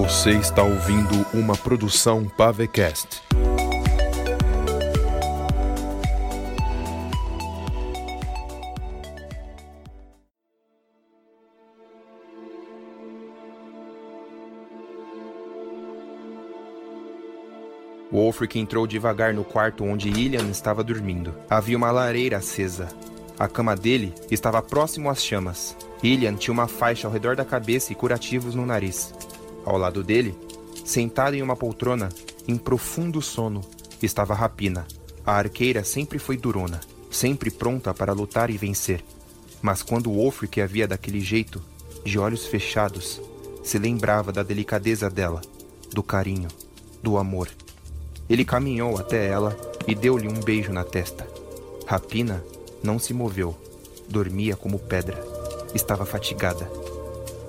Você está ouvindo uma produção Pavecast. Wolfric entrou devagar no quarto onde Ilian estava dormindo. Havia uma lareira acesa. A cama dele estava próximo às chamas. Ilian tinha uma faixa ao redor da cabeça e curativos no nariz. Ao lado dele, sentada em uma poltrona, em profundo sono, estava Rapina. A arqueira sempre foi durona, sempre pronta para lutar e vencer. Mas quando Wolfric a via daquele jeito, de olhos fechados, se lembrava da delicadeza dela, do carinho, do amor. Ele caminhou até ela e deu-lhe um beijo na testa. Rapina não se moveu. Dormia como pedra. Estava fatigada.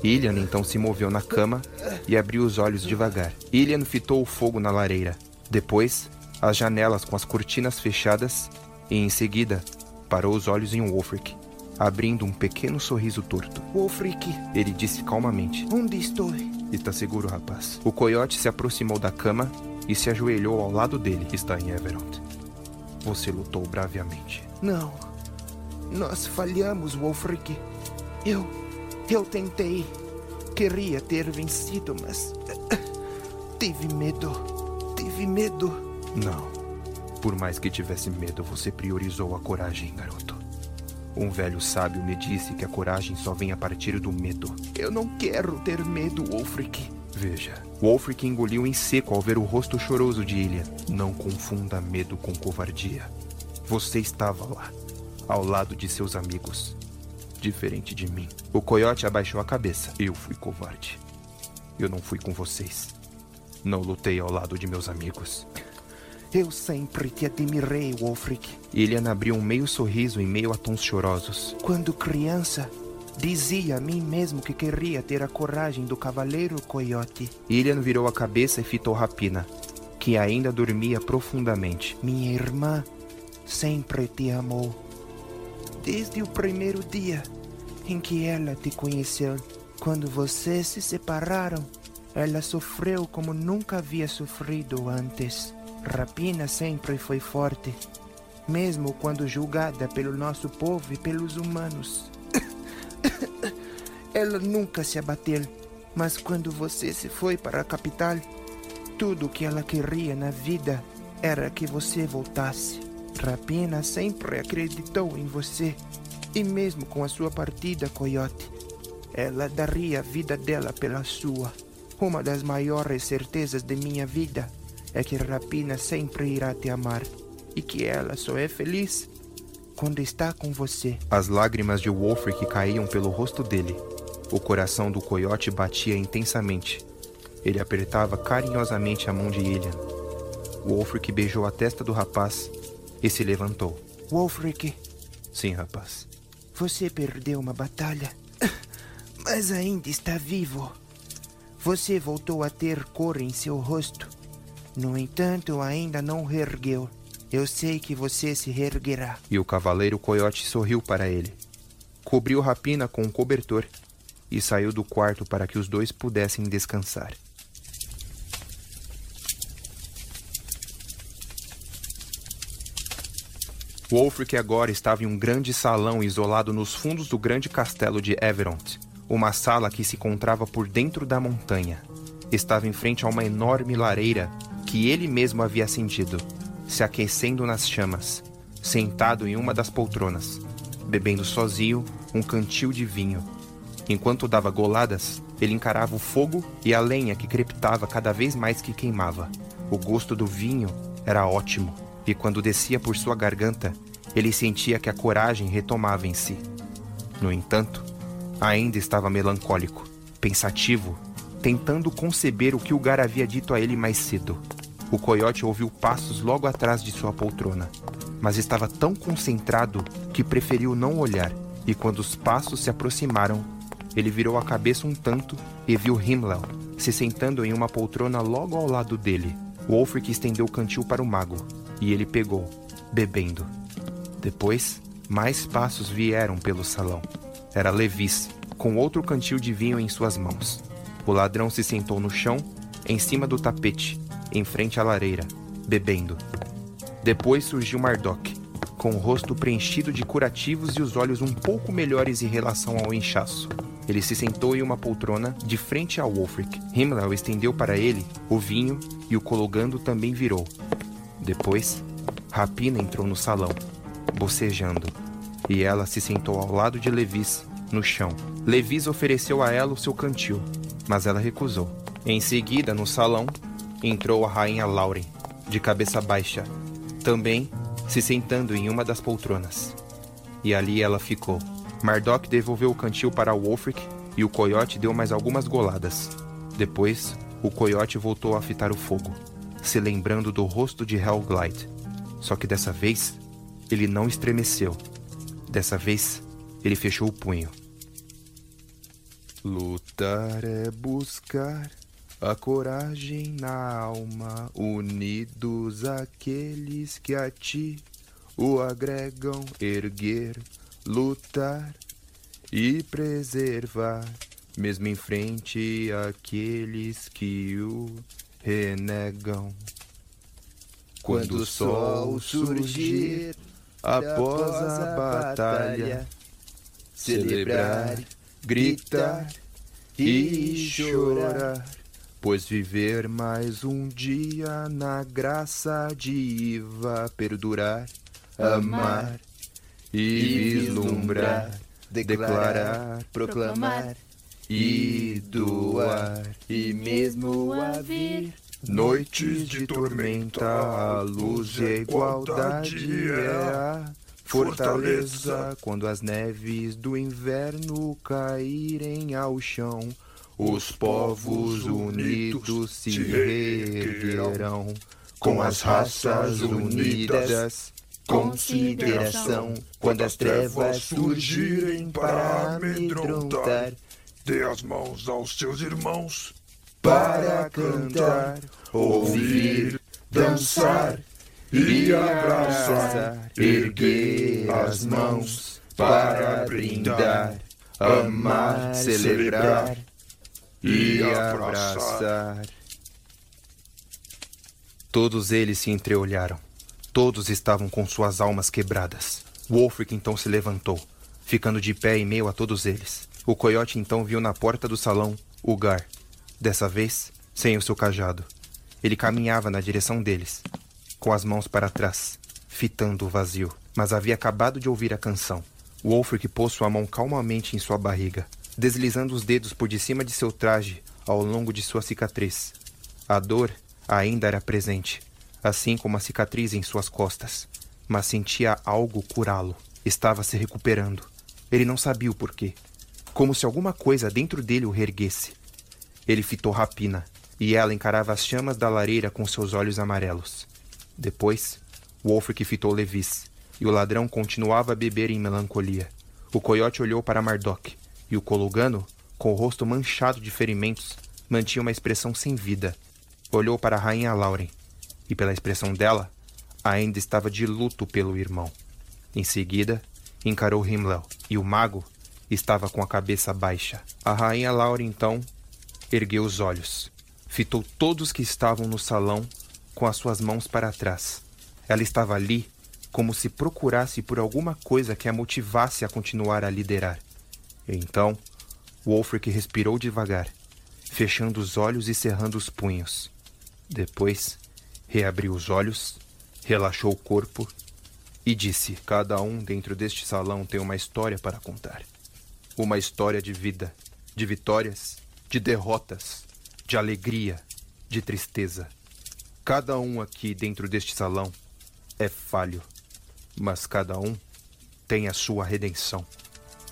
Ilian então se moveu na cama e abriu os olhos devagar. Ilian fitou o fogo na lareira. Depois, as janelas com as cortinas fechadas e, em seguida, parou os olhos em Wolfric, abrindo um pequeno sorriso torto. Wolfric, Ele disse calmamente: onde estou? Está seguro, rapaz. O coiote se aproximou da cama e se ajoelhou ao lado dele. Está em Everond. Você lutou braviamente. Não. Nós falhamos, Wolfric. Eu. Eu tentei. Queria ter vencido, mas. Tive medo. Tive medo. Não. Por mais que tivesse medo, você priorizou a coragem, garoto. Um velho sábio me disse que a coragem só vem a partir do medo. Eu não quero ter medo, Wolfric. Veja, Wolfric engoliu em seco ao ver o rosto choroso de Ilha. Não confunda medo com covardia. Você estava lá, ao lado de seus amigos. Diferente de mim. O coiote abaixou a cabeça. Eu fui covarde. Eu não fui com vocês. Não lutei ao lado de meus amigos. Eu sempre te admirei, Wolfric. Ilian abriu um meio sorriso em meio a tons chorosos. Quando criança, dizia a mim mesmo que queria ter a coragem do cavaleiro coiote. Ilian virou a cabeça e fitou Rapina, que ainda dormia profundamente. Minha irmã sempre te amou. Desde o primeiro dia em que ela te conheceu. Quando vocês se separaram, ela sofreu como nunca havia sofrido antes. Rapina sempre foi forte, mesmo quando julgada pelo nosso povo e pelos humanos. ela nunca se abateu, mas quando você se foi para a capital, tudo o que ela queria na vida era que você voltasse. Rapina sempre acreditou em você, e mesmo com a sua partida, Coyote, ela daria a vida dela pela sua. Uma das maiores certezas de minha vida é que Rapina sempre irá te amar e que ela só é feliz quando está com você. As lágrimas de Wolfric caíam pelo rosto dele. O coração do coiote batia intensamente. Ele apertava carinhosamente a mão de Ilian. Wolfric beijou a testa do rapaz e se levantou. Wolfric, Sim, rapaz. você perdeu uma batalha, mas ainda está vivo. Você voltou a ter cor em seu rosto. No entanto, ainda não reergueu. Eu sei que você se reerguerá. E o cavaleiro coiote sorriu para ele. Cobriu Rapina com um cobertor e saiu do quarto para que os dois pudessem descansar. Wolfric agora estava em um grande salão isolado nos fundos do grande castelo de Everont, uma sala que se encontrava por dentro da montanha. Estava em frente a uma enorme lareira que ele mesmo havia acendido, se aquecendo nas chamas, sentado em uma das poltronas, bebendo sozinho um cantil de vinho. Enquanto dava goladas, ele encarava o fogo e a lenha que crepitava cada vez mais que queimava. O gosto do vinho era ótimo, e quando descia por sua garganta, ele sentia que a coragem retomava em si. No entanto, ainda estava melancólico, pensativo, tentando conceber o que o Gar havia dito a ele mais cedo. O coiote ouviu passos logo atrás de sua poltrona, mas estava tão concentrado que preferiu não olhar, e quando os passos se aproximaram, ele virou a cabeça um tanto e viu Himmler se sentando em uma poltrona logo ao lado dele. Wolfric estendeu o cantil para o mago, e ele pegou, bebendo. Depois, mais passos vieram pelo salão. Era Levis, com outro cantil de vinho em suas mãos. O ladrão se sentou no chão, em cima do tapete, em frente à lareira, bebendo. Depois surgiu Mardok, com o rosto preenchido de curativos e os olhos um pouco melhores em relação ao inchaço. Ele se sentou em uma poltrona de frente ao Wolfric. Himmler estendeu para ele o vinho e o cologando também virou. Depois, Rapina entrou no salão, bocejando, e ela se sentou ao lado de Levis, no chão. Levis ofereceu a ela o seu cantil, mas ela recusou. Em seguida, no salão, entrou a rainha Lauren, de cabeça baixa, também se sentando em uma das poltronas. E ali ela ficou. Mardok devolveu o cantil para Wolfric e o coiote deu mais algumas goladas. Depois, o coiote voltou a fitar o fogo, se lembrando do rosto de Hellglide. Só que dessa vez, ele não estremeceu. Dessa vez, ele fechou o punho. Lutar é buscar a coragem na alma, unidos aqueles que a ti o agregam, erguer, lutar e preservar, mesmo em frente àqueles que o renegam. Quando o sol surgir após a batalha, celebrar, gritar e chorar Pois viver mais um dia na graça de Iva perdurar, amar e vislumbrar, declarar, proclamar e doar, e mesmo a vir. Noites de tormenta, a luz e a igualdade é a fortaleza quando as neves do inverno caírem ao chão os povos unidos se reerguerão com as raças unidas. Consideração quando as trevas surgirem para amedrontar. Dê as mãos aos seus irmãos para cantar, ouvir, dançar e abraçar. Erguer as mãos para brindar, amar, celebrar e abraçar. Todos eles se entreolharam. Todos estavam com suas almas quebradas. Wolfric então se levantou, ficando de pé em meio a todos eles. O coiote então viu na porta do salão o Gar, dessa vez sem o seu cajado. Ele caminhava na direção deles, com as mãos para trás, fitando o vazio, mas havia acabado de ouvir a canção. Wolfric pôs sua mão calmamente em sua barriga, deslizando os dedos por de cima de seu traje ao longo de sua cicatriz. A dor ainda era presente, assim como a cicatriz em suas costas, mas sentia algo curá-lo. Estava se recuperando. Ele não sabia o porquê. Como se alguma coisa dentro dele o reerguesse. Ele fitou Rapina, e ela encarava as chamas da lareira com seus olhos amarelos. Depois, Wolfric fitou Levis, e o ladrão continuava a beber em melancolia. O coiote olhou para Mardok, e o Colugano, com o rosto manchado de ferimentos, mantinha uma expressão sem vida. Olhou para a rainha Lauren, e pela expressão dela, ainda estava de luto pelo irmão. Em seguida, encarou Himmler, e o mago estava com a cabeça baixa. A rainha Lauren, então, ergueu os olhos. Fitou todos que estavam no salão com as suas mãos para trás. Ela estava ali como se procurasse por alguma coisa que a motivasse a continuar a liderar. Então, Wolfric respirou devagar, fechando os olhos e cerrando os punhos. Depois, reabriu os olhos, relaxou o corpo e disse: Cada um dentro deste salão tem uma história para contar. Uma história de vida, de vitórias, de derrotas, de alegria, de tristeza. Cada um aqui dentro deste salão é falho, mas cada um tem a sua redenção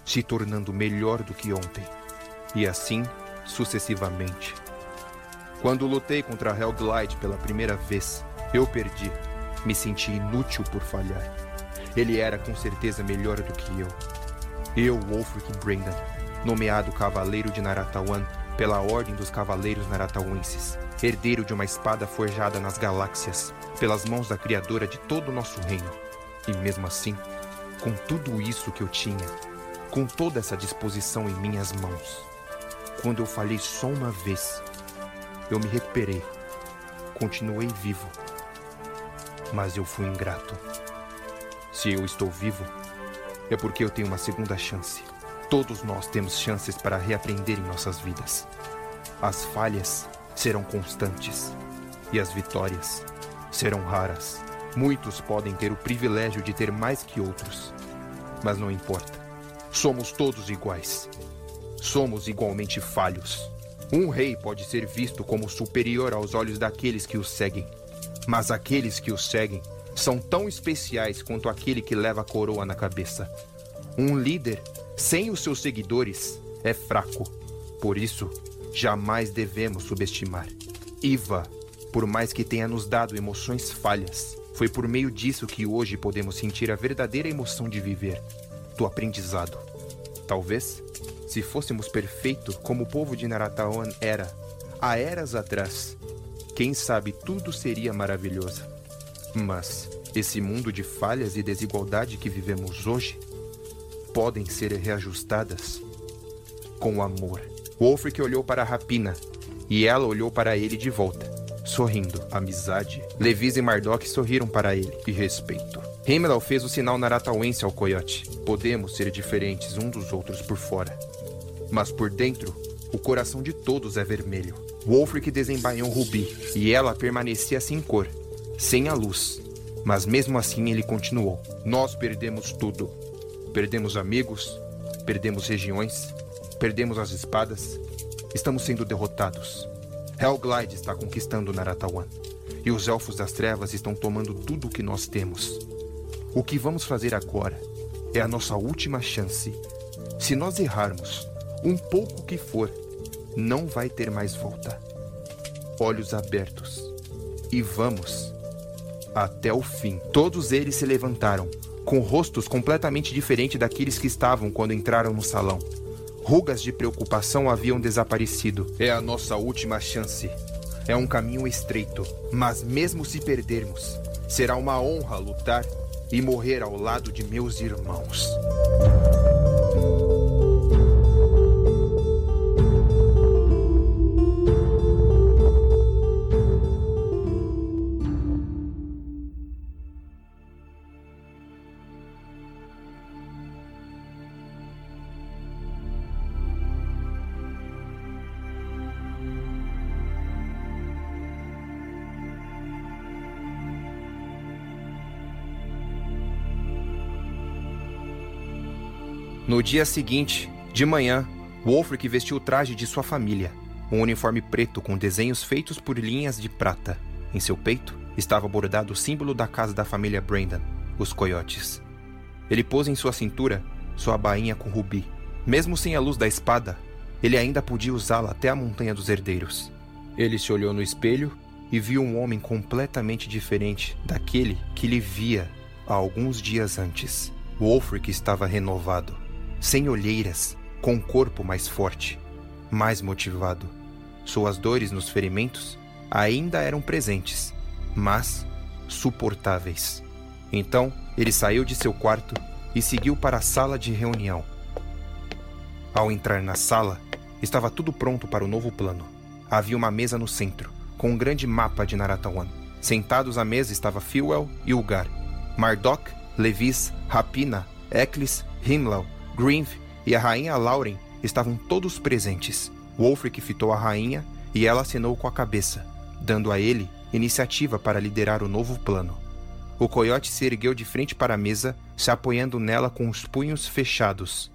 se tornando melhor do que ontem, e assim sucessivamente. Quando lutei contra Hellglide pela primeira vez, eu perdi. Me senti inútil por falhar. Ele era com certeza melhor do que eu. Eu, Wolfric Brendan, nomeado Cavaleiro de Naratawan pela Ordem dos Cavaleiros Naratauenses, herdeiro de uma espada forjada nas galáxias, pelas mãos da Criadora de todo o nosso reino. E mesmo assim, com tudo isso que eu tinha, com toda essa disposição em minhas mãos. Quando eu falhei só uma vez, eu me recuperei. Continuei vivo. Mas eu fui ingrato. Se eu estou vivo, é porque eu tenho uma segunda chance. Todos nós temos chances para reaprender em nossas vidas. As falhas serão constantes e as vitórias serão raras. Muitos podem ter o privilégio de ter mais que outros, mas não importa. Somos todos iguais. Somos igualmente falhos. Um rei pode ser visto como superior aos olhos daqueles que o seguem, mas aqueles que o seguem são tão especiais quanto aquele que leva a coroa na cabeça. Um líder sem os seus seguidores é fraco. Por isso, jamais devemos subestimar. Iva, por mais que tenha nos dado emoções falhas, foi por meio disso que hoje podemos sentir a verdadeira emoção de viver, do aprendizado. Talvez, se fôssemos perfeitos como o povo de Naratawan era, há eras atrás, quem sabe tudo seria maravilhoso. Mas esse mundo de falhas e desigualdade que vivemos hoje podem ser reajustadas com amor. Wolfric olhou para a rapina e ela olhou para ele de volta, sorrindo. Amizade. Levis e Mardok sorriram para ele e respeito. Himmel fez o sinal naratauense ao coiote. Podemos ser diferentes um dos outros por fora, mas por dentro, o coração de todos é vermelho. Wolfric desembainhou Rubi e ela permanecia sem cor, sem a luz. Mas mesmo assim ele continuou. Nós perdemos tudo. Perdemos amigos, perdemos regiões, perdemos as espadas. Estamos sendo derrotados. Helglide está conquistando Naratawan. E os Elfos das Trevas estão tomando tudo o que nós temos. O que vamos fazer agora é a nossa última chance. Se nós errarmos, um pouco que for, não vai ter mais volta. Olhos abertos. E vamos até o fim. Todos eles se levantaram, com rostos completamente diferentes daqueles que estavam quando entraram no salão. Rugas de preocupação haviam desaparecido. É a nossa última chance. É um caminho estreito, mas mesmo se perdermos, será uma honra lutar e morrer ao lado de meus irmãos. Dia seguinte, de manhã, Wolfric vestiu o traje de sua família, um uniforme preto com desenhos feitos por linhas de prata. Em seu peito estava bordado o símbolo da casa da família Brandon, os coiotes. Ele pôs em sua cintura sua bainha com rubi. Mesmo sem a luz da espada, ele ainda podia usá-la até a Montanha dos Herdeiros. Ele se olhou no espelho e viu um homem completamente diferente daquele que lhe via há alguns dias antes. Wolfric estava renovado sem olheiras, com um corpo mais forte, mais motivado. Suas dores nos ferimentos ainda eram presentes, mas suportáveis. Então, ele saiu de seu quarto e seguiu para a sala de reunião. Ao entrar na sala, estava tudo pronto para o novo plano. Havia uma mesa no centro, com um grande mapa de Naratawan. Sentados à mesa estava Filwell e Ugar, Mardok, Levis, Rapina, Eklis, Himmel Grinf e a rainha Lauren estavam todos presentes. Wolfric fitou a rainha e ela acenou com a cabeça, dando a ele iniciativa para liderar o novo plano. O coiote se ergueu de frente para a mesa, se apoiando nela com os punhos fechados,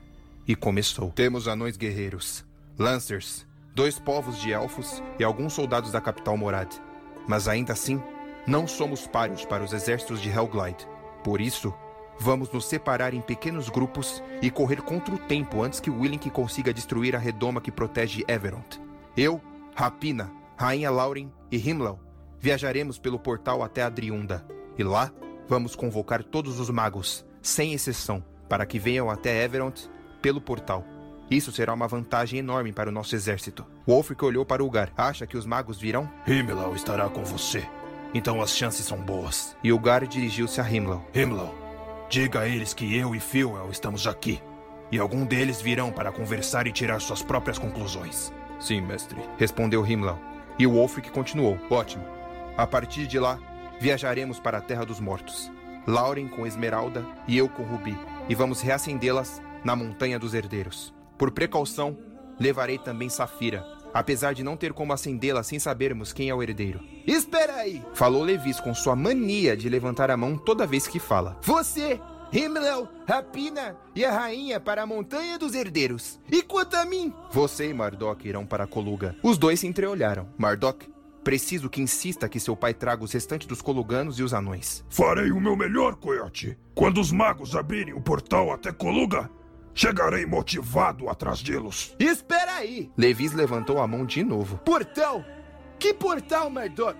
e começou. Temos anões guerreiros, lancers, dois povos de elfos e alguns soldados da capital Morad. Mas ainda assim, não somos páreos para os exércitos de Helglide. Por isso, Vamos nos separar em pequenos grupos e correr contra o tempo antes que Willink consiga destruir a redoma que protege Everont. Eu, Rapina, Rainha Lauren e Himmel viajaremos pelo portal até Adriunda. E lá, vamos convocar todos os magos, sem exceção, para que venham até Everont pelo portal. Isso será uma vantagem enorme para o nosso exército. Wolfric olhou para o lugar. Acha que os magos virão? Himmel estará com você. Então as chances são boas. E Ugar dirigiu-se a Himmel. Himmel, Diga a eles que eu e Phil estamos aqui. e algum deles virão para conversar e tirar suas próprias conclusões. Sim, mestre, respondeu Himmler. E o Wolfric continuou: Ótimo. A partir de lá, viajaremos para a Terra dos Mortos. Lauren com Esmeralda e eu com Rubi, e vamos reacendê-las na Montanha dos Herdeiros. Por precaução, levarei também Safira, apesar de não ter como acendê-la sem sabermos quem é o herdeiro. Espera aí! Falou Levis com sua mania de levantar a mão toda vez que fala. Você, Himmel, Rapina e a rainha para a Montanha dos Herdeiros. E quanto a mim? Você e Mardok irão para Coluga. Os dois se entreolharam. Mardok, preciso que insista que seu pai traga os restantes dos Coluganos e os anões. Farei o meu melhor, Coyote. Quando os magos abrirem o portal até Coluga, chegarei motivado atrás deles. Espera aí! Levis levantou a mão de novo. Portal? Que portal, Mardok?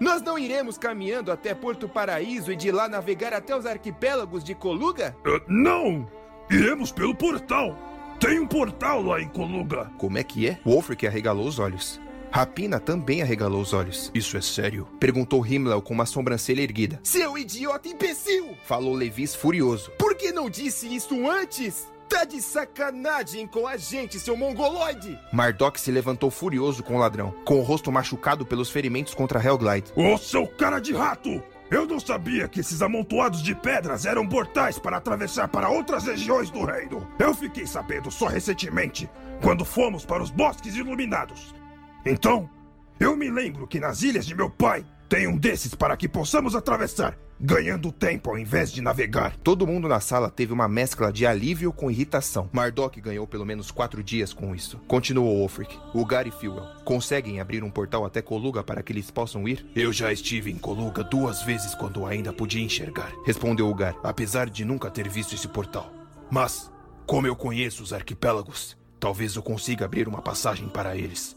Nós não iremos caminhando até Porto Paraíso e de lá navegar até os arquipélagos de Coluga? Uh, não! Iremos pelo portal. Tem um portal lá em Coluga. Como é que é? Wolfric arregalou os olhos. Rapina também arregalou os olhos. Isso é sério? Perguntou Himmler com uma sobrancelha erguida. Seu idiota imbecil! Falou Levis furioso. Por que não disse isso antes? Tá de sacanagem com a gente, seu mongoloide! Mardok se levantou furioso com o ladrão, com o rosto machucado pelos ferimentos contra Hellglide. Ô, seu cara de rato! Eu não sabia que esses amontoados de pedras eram portais para atravessar para outras regiões do reino. Eu fiquei sabendo só recentemente, quando fomos para os bosques iluminados. Então, eu me lembro que nas ilhas de meu pai tem um desses para que possamos atravessar, ganhando tempo ao invés de navegar. Todo mundo na sala teve uma mescla de alívio com irritação. Mardok ganhou pelo menos quatro dias com isso. Continuou Wolfric. Ugar e Fuel conseguem abrir um portal até Coluga para que eles possam ir? Eu já estive em Coluga duas vezes quando ainda podia enxergar. Respondeu Ugar. Apesar de nunca ter visto esse portal. Mas, como eu conheço os arquipélagos, talvez eu consiga abrir uma passagem para eles.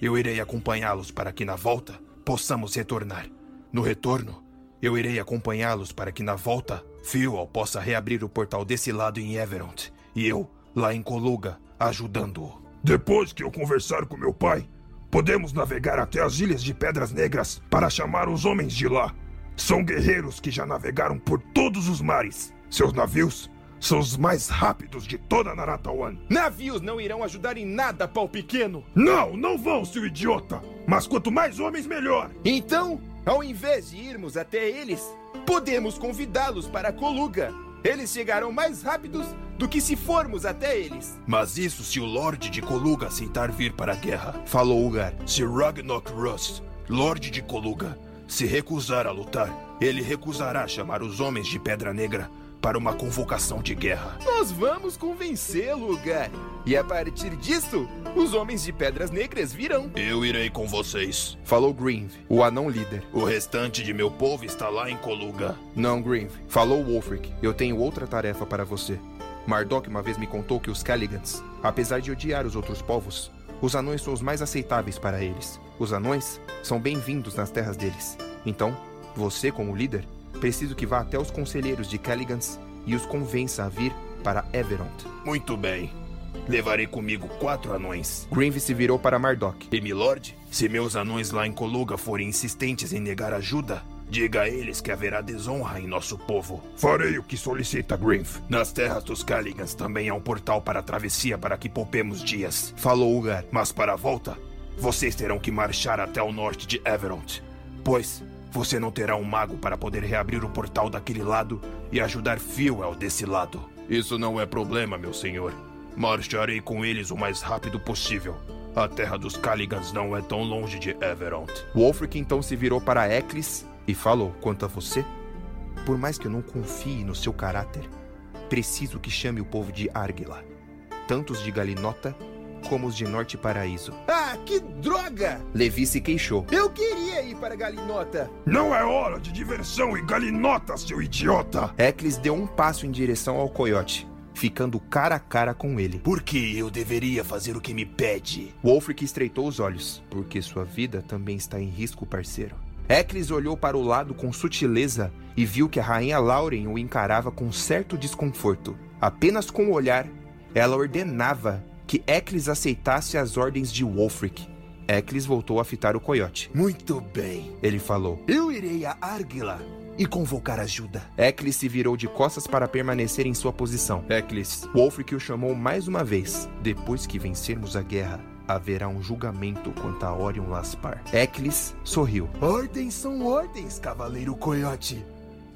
Eu irei acompanhá-los para que na volta possamos retornar. No retorno, eu irei acompanhá-los para que na volta Fuel possa reabrir o portal desse lado em Everont e eu, lá em Coluga, ajudando-o. Depois que eu conversar com meu pai, podemos navegar até as Ilhas de Pedras Negras para chamar os homens de lá. São guerreiros que já navegaram por todos os mares. Seus navios são os mais rápidos de toda Naratawan. Navios não irão ajudar em nada, pau pequeno! Não, não vão, seu idiota! Mas quanto mais homens, melhor! Então, ao invés de irmos até eles, podemos convidá-los para Coluga. Eles chegarão mais rápidos do que se formos até eles. Mas isso se o Lorde de Coluga aceitar vir para a guerra. Falou Ugar. Se Ragnok Rust, Lorde de Coluga, se recusar a lutar, ele recusará chamar os homens de Pedra Negra para uma convocação de guerra. Nós vamos convencê-lo, Ugar. E a partir disso, os homens de Pedras Negras virão. Eu irei com vocês. Falou Greenv, o anão líder. O restante de meu povo está lá em Coluga. Não, Greenv. Falou Wolfric. Eu tenho outra tarefa para você. Mardok uma vez me contou que os Caligans, apesar de odiar os outros povos, os anões são os mais aceitáveis para eles. Os anões são bem-vindos nas terras deles. Então, você, como líder, preciso que vá até os conselheiros de Caligans e os convença a vir para Everont. Muito bem. Levarei comigo quatro anões. Greenv se virou para Mardok. E, milord, se meus anões lá em Coluga forem insistentes em negar ajuda, diga a eles que haverá desonra em nosso povo. Farei o que solicita Grinf. Nas terras dos Caligans também há um portal para a travessia para que poupemos dias. Falou Ugar. Mas para a volta, vocês terão que marchar até o norte de Everont. Pois você não terá um mago para poder reabrir o portal daquele lado e ajudar Fuel desse lado. Isso não é problema, meu senhor. Marcharei com eles o mais rápido possível. A terra dos Caligans não é tão longe de Everont. Wolfric então se virou para Eccles e falou: Quanto a você, por mais que eu não confie no seu caráter, preciso que chame o povo de Argila, tanto os de Galinota como os de Norte Paraíso. Ah, que droga! Levi se queixou. Eu queria ir para Galinota. Não é hora de diversão e galinota, seu idiota! Eccles deu um passo em direção ao coiote, ficando cara a cara com ele. Por que eu deveria fazer o que me pede? Wolfric estreitou os olhos, porque sua vida também está em risco, parceiro. Eccles olhou para o lado com sutileza e viu que a rainha Lauren o encarava com certo desconforto. Apenas com o olhar, ela ordenava que Eccles aceitasse as ordens de Wolfric. Eccles voltou a fitar o coiote. Muito bem. Ele falou. Eu irei a Argila e convocar ajuda. Eklis se virou de costas para permanecer em sua posição. Eklis, Wolfric o chamou mais uma vez. Depois que vencermos a guerra, haverá um julgamento quanto a Orion Laspar. Eklis sorriu. Ordens são ordens, Cavaleiro Coyote.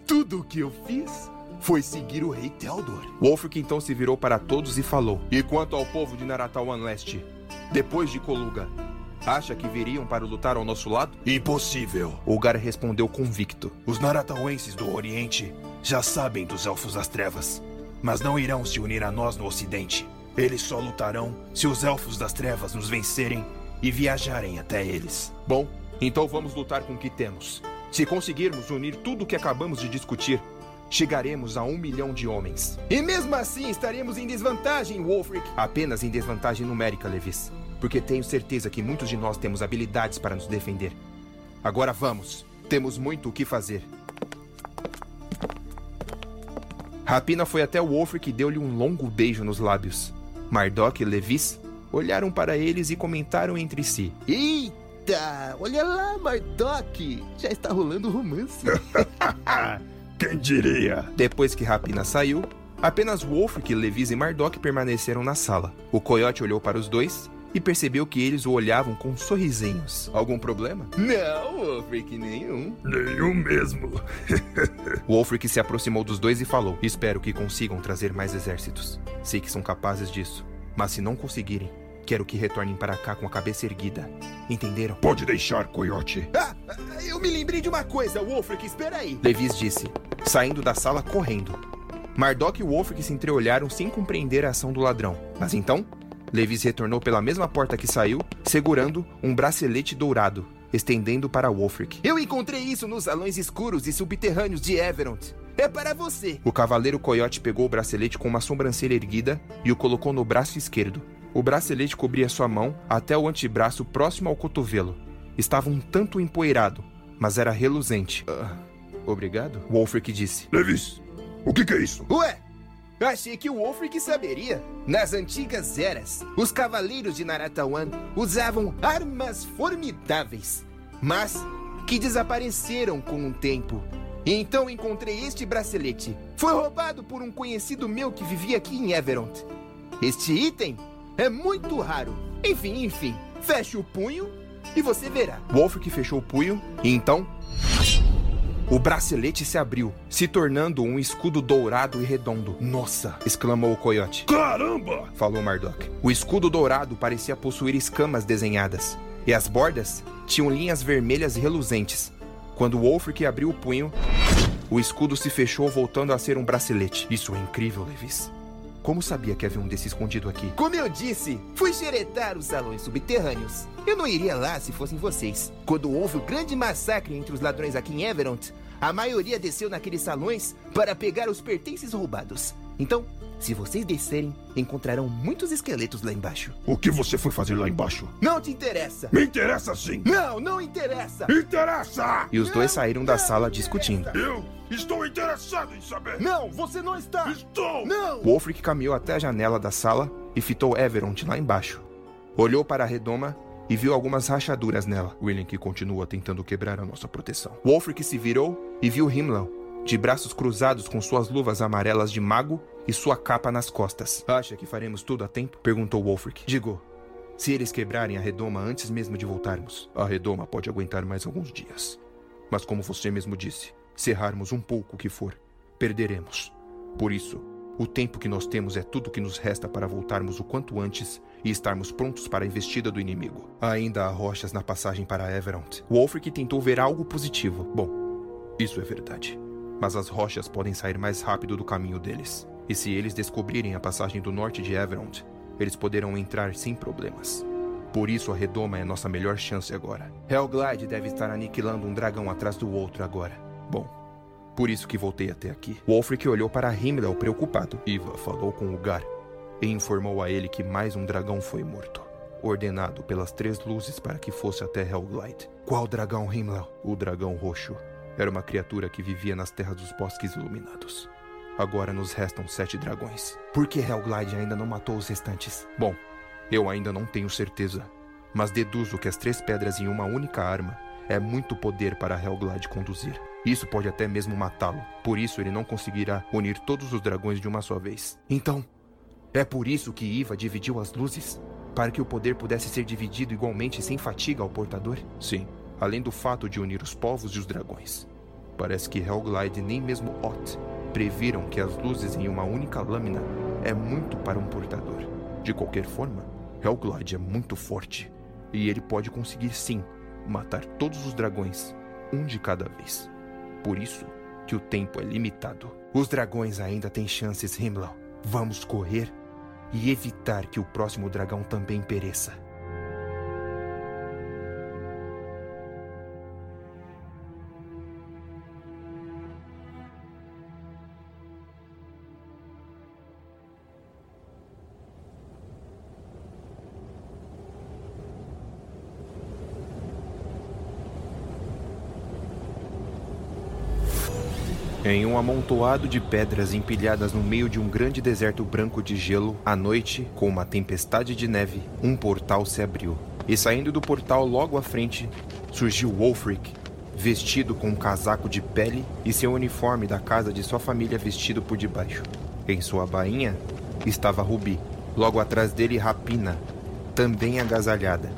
Tudo o que eu fiz foi seguir o rei Teldor. Wolfric então se virou para todos e falou: E quanto ao povo de Naratawan Leste? Depois de Coluga, acha que viriam para lutar ao nosso lado? Impossível. Ulgar respondeu convicto. Os Naratauenses do Oriente já sabem dos Elfos das Trevas, mas não irão se unir a nós no Ocidente. Eles só lutarão se os Elfos das Trevas nos vencerem e viajarem até eles. Bom, então vamos lutar com o que temos. Se conseguirmos unir tudo o que acabamos de discutir, chegaremos a um milhão de homens. E mesmo assim estaremos em desvantagem, Wolfric. Apenas em desvantagem numérica, Levis. Porque tenho certeza que muitos de nós temos habilidades para nos defender. Agora vamos. Temos muito o que fazer. Rapina foi até Wolfric e deu-lhe um longo beijo nos lábios. Mardok e Levis olharam para eles e comentaram entre si. Eita, olha lá, Mardok. Já está rolando romance. Quem diria? Depois que Rapina saiu, apenas Wolfric, Levis e Mardok permaneceram na sala. O coiote olhou para os dois e percebeu que eles o olhavam com sorrisinhos. Algum problema? Não, Wolfric, nenhum. Nenhum mesmo. Wolfric se aproximou dos dois e falou: Espero que consigam trazer mais exércitos. Sei que são capazes disso, mas se não conseguirem, quero que retornem para cá com a cabeça erguida. Entenderam? Pode deixar, Coyote. Ah, eu me lembrei de uma coisa, Wolfric, espera aí. Levis disse, saindo da sala correndo. Mardok e Wolfric se entreolharam sem compreender a ação do ladrão. Mas então, Levis retornou pela mesma porta que saiu, segurando um bracelete dourado, estendendo para Wolfric. Eu encontrei isso nos salões escuros e subterrâneos de Everont. É para você. O cavaleiro coiote pegou o bracelete com uma sobrancelha erguida e o colocou no braço esquerdo. O bracelete cobria sua mão até o antebraço próximo ao cotovelo. Estava um tanto empoeirado, mas era reluzente. Ah, obrigado? Wolfric disse. Levis, o que, que é isso? Ué, achei que o Wolfric saberia. Nas antigas eras, os cavaleiros de Naratawan usavam armas formidáveis, mas que desapareceram com o tempo. Então encontrei este bracelete. Foi roubado por um conhecido meu que vivia aqui em Everont. Este item é muito raro. Enfim, enfim, feche o punho e você verá. Wolfric fechou o punho e então. O bracelete se abriu, se tornando um escudo dourado e redondo. Nossa! exclamou o coiote. Caramba! falou Mardok. O escudo dourado parecia possuir escamas desenhadas, e as bordas tinham linhas vermelhas reluzentes. Quando Wolfric abriu o punho, o escudo se fechou, voltando a ser um bracelete. Isso é incrível, Levis. Como sabia que havia um desse escondido aqui? Como eu disse, fui xeretar os salões subterrâneos. Eu não iria lá se fossem vocês. Quando houve o grande massacre entre os ladrões aqui em Everont, a maioria desceu naqueles salões para pegar os pertences roubados. Então, se vocês descerem, encontrarão muitos esqueletos lá embaixo. O que você foi fazer lá embaixo? Não te interessa! Me interessa sim! Não, não interessa! Interessa! E os dois saíram da sala discutindo. Eu estou interessado em saber! Não, você não está! Estou! Não! Wolfric caminhou até a janela da sala e fitou Everont lá embaixo. Olhou para a redoma e viu algumas rachaduras nela. William que continua tentando quebrar a nossa proteção. Wolfric se virou e viu Himmler, de braços cruzados com suas luvas amarelas de mago e sua capa nas costas. Acha que faremos tudo a tempo? Perguntou Wolfric. Digo, se eles quebrarem a redoma antes mesmo de voltarmos, a redoma pode aguentar mais alguns dias. Mas como você mesmo disse, se errarmos um pouco o que for, perderemos. Por isso, o tempo que nós temos é tudo que nos resta para voltarmos o quanto antes e estarmos prontos para a investida do inimigo. Ainda há rochas na passagem para Everont. Wolfric tentou ver algo positivo. Bom, isso é verdade. Mas as rochas podem sair mais rápido do caminho deles. E se eles descobrirem a passagem do norte de Everont, eles poderão entrar sem problemas. Por isso a redoma é nossa melhor chance agora. Hellglide deve estar aniquilando um dragão atrás do outro agora. Bom, por isso que voltei até aqui. Wolfric olhou para Himmler preocupado. Iva falou com Ugar e informou a ele que mais um dragão foi morto. Ordenado pelas três luzes para que fosse até Hellglide. Qual dragão, Himmler? O dragão roxo. Era uma criatura que vivia nas terras dos bosques iluminados. Agora nos restam sete dragões. Por que Hellglide ainda não matou os restantes? Bom, eu ainda não tenho certeza, mas deduzo que as três pedras em uma única arma é muito poder para Hellglide conduzir. Isso pode até mesmo matá-lo. Por isso ele não conseguirá unir todos os dragões de uma só vez. Então, é por isso que Iva dividiu as luzes? Para que o poder pudesse ser dividido igualmente sem fatiga ao portador? Sim, além do fato de unir os povos e os dragões. Parece que Helglide nem mesmo Ot previram que as luzes em uma única lâmina é muito para um portador. De qualquer forma, Helglide é muito forte e ele pode conseguir sim matar todos os dragões, um de cada vez. Por isso que o tempo é limitado. Os dragões ainda têm chances, Himmler. Vamos correr e evitar que o próximo dragão também pereça. Em um amontoado de pedras empilhadas no meio de um grande deserto branco de gelo, à noite, com uma tempestade de neve, um portal se abriu. E saindo do portal logo à frente, surgiu Wolfric, vestido com um casaco de pele e seu uniforme da casa de sua família vestido por debaixo. Em sua bainha estava Rubi. Logo atrás dele, Rapina, também agasalhada,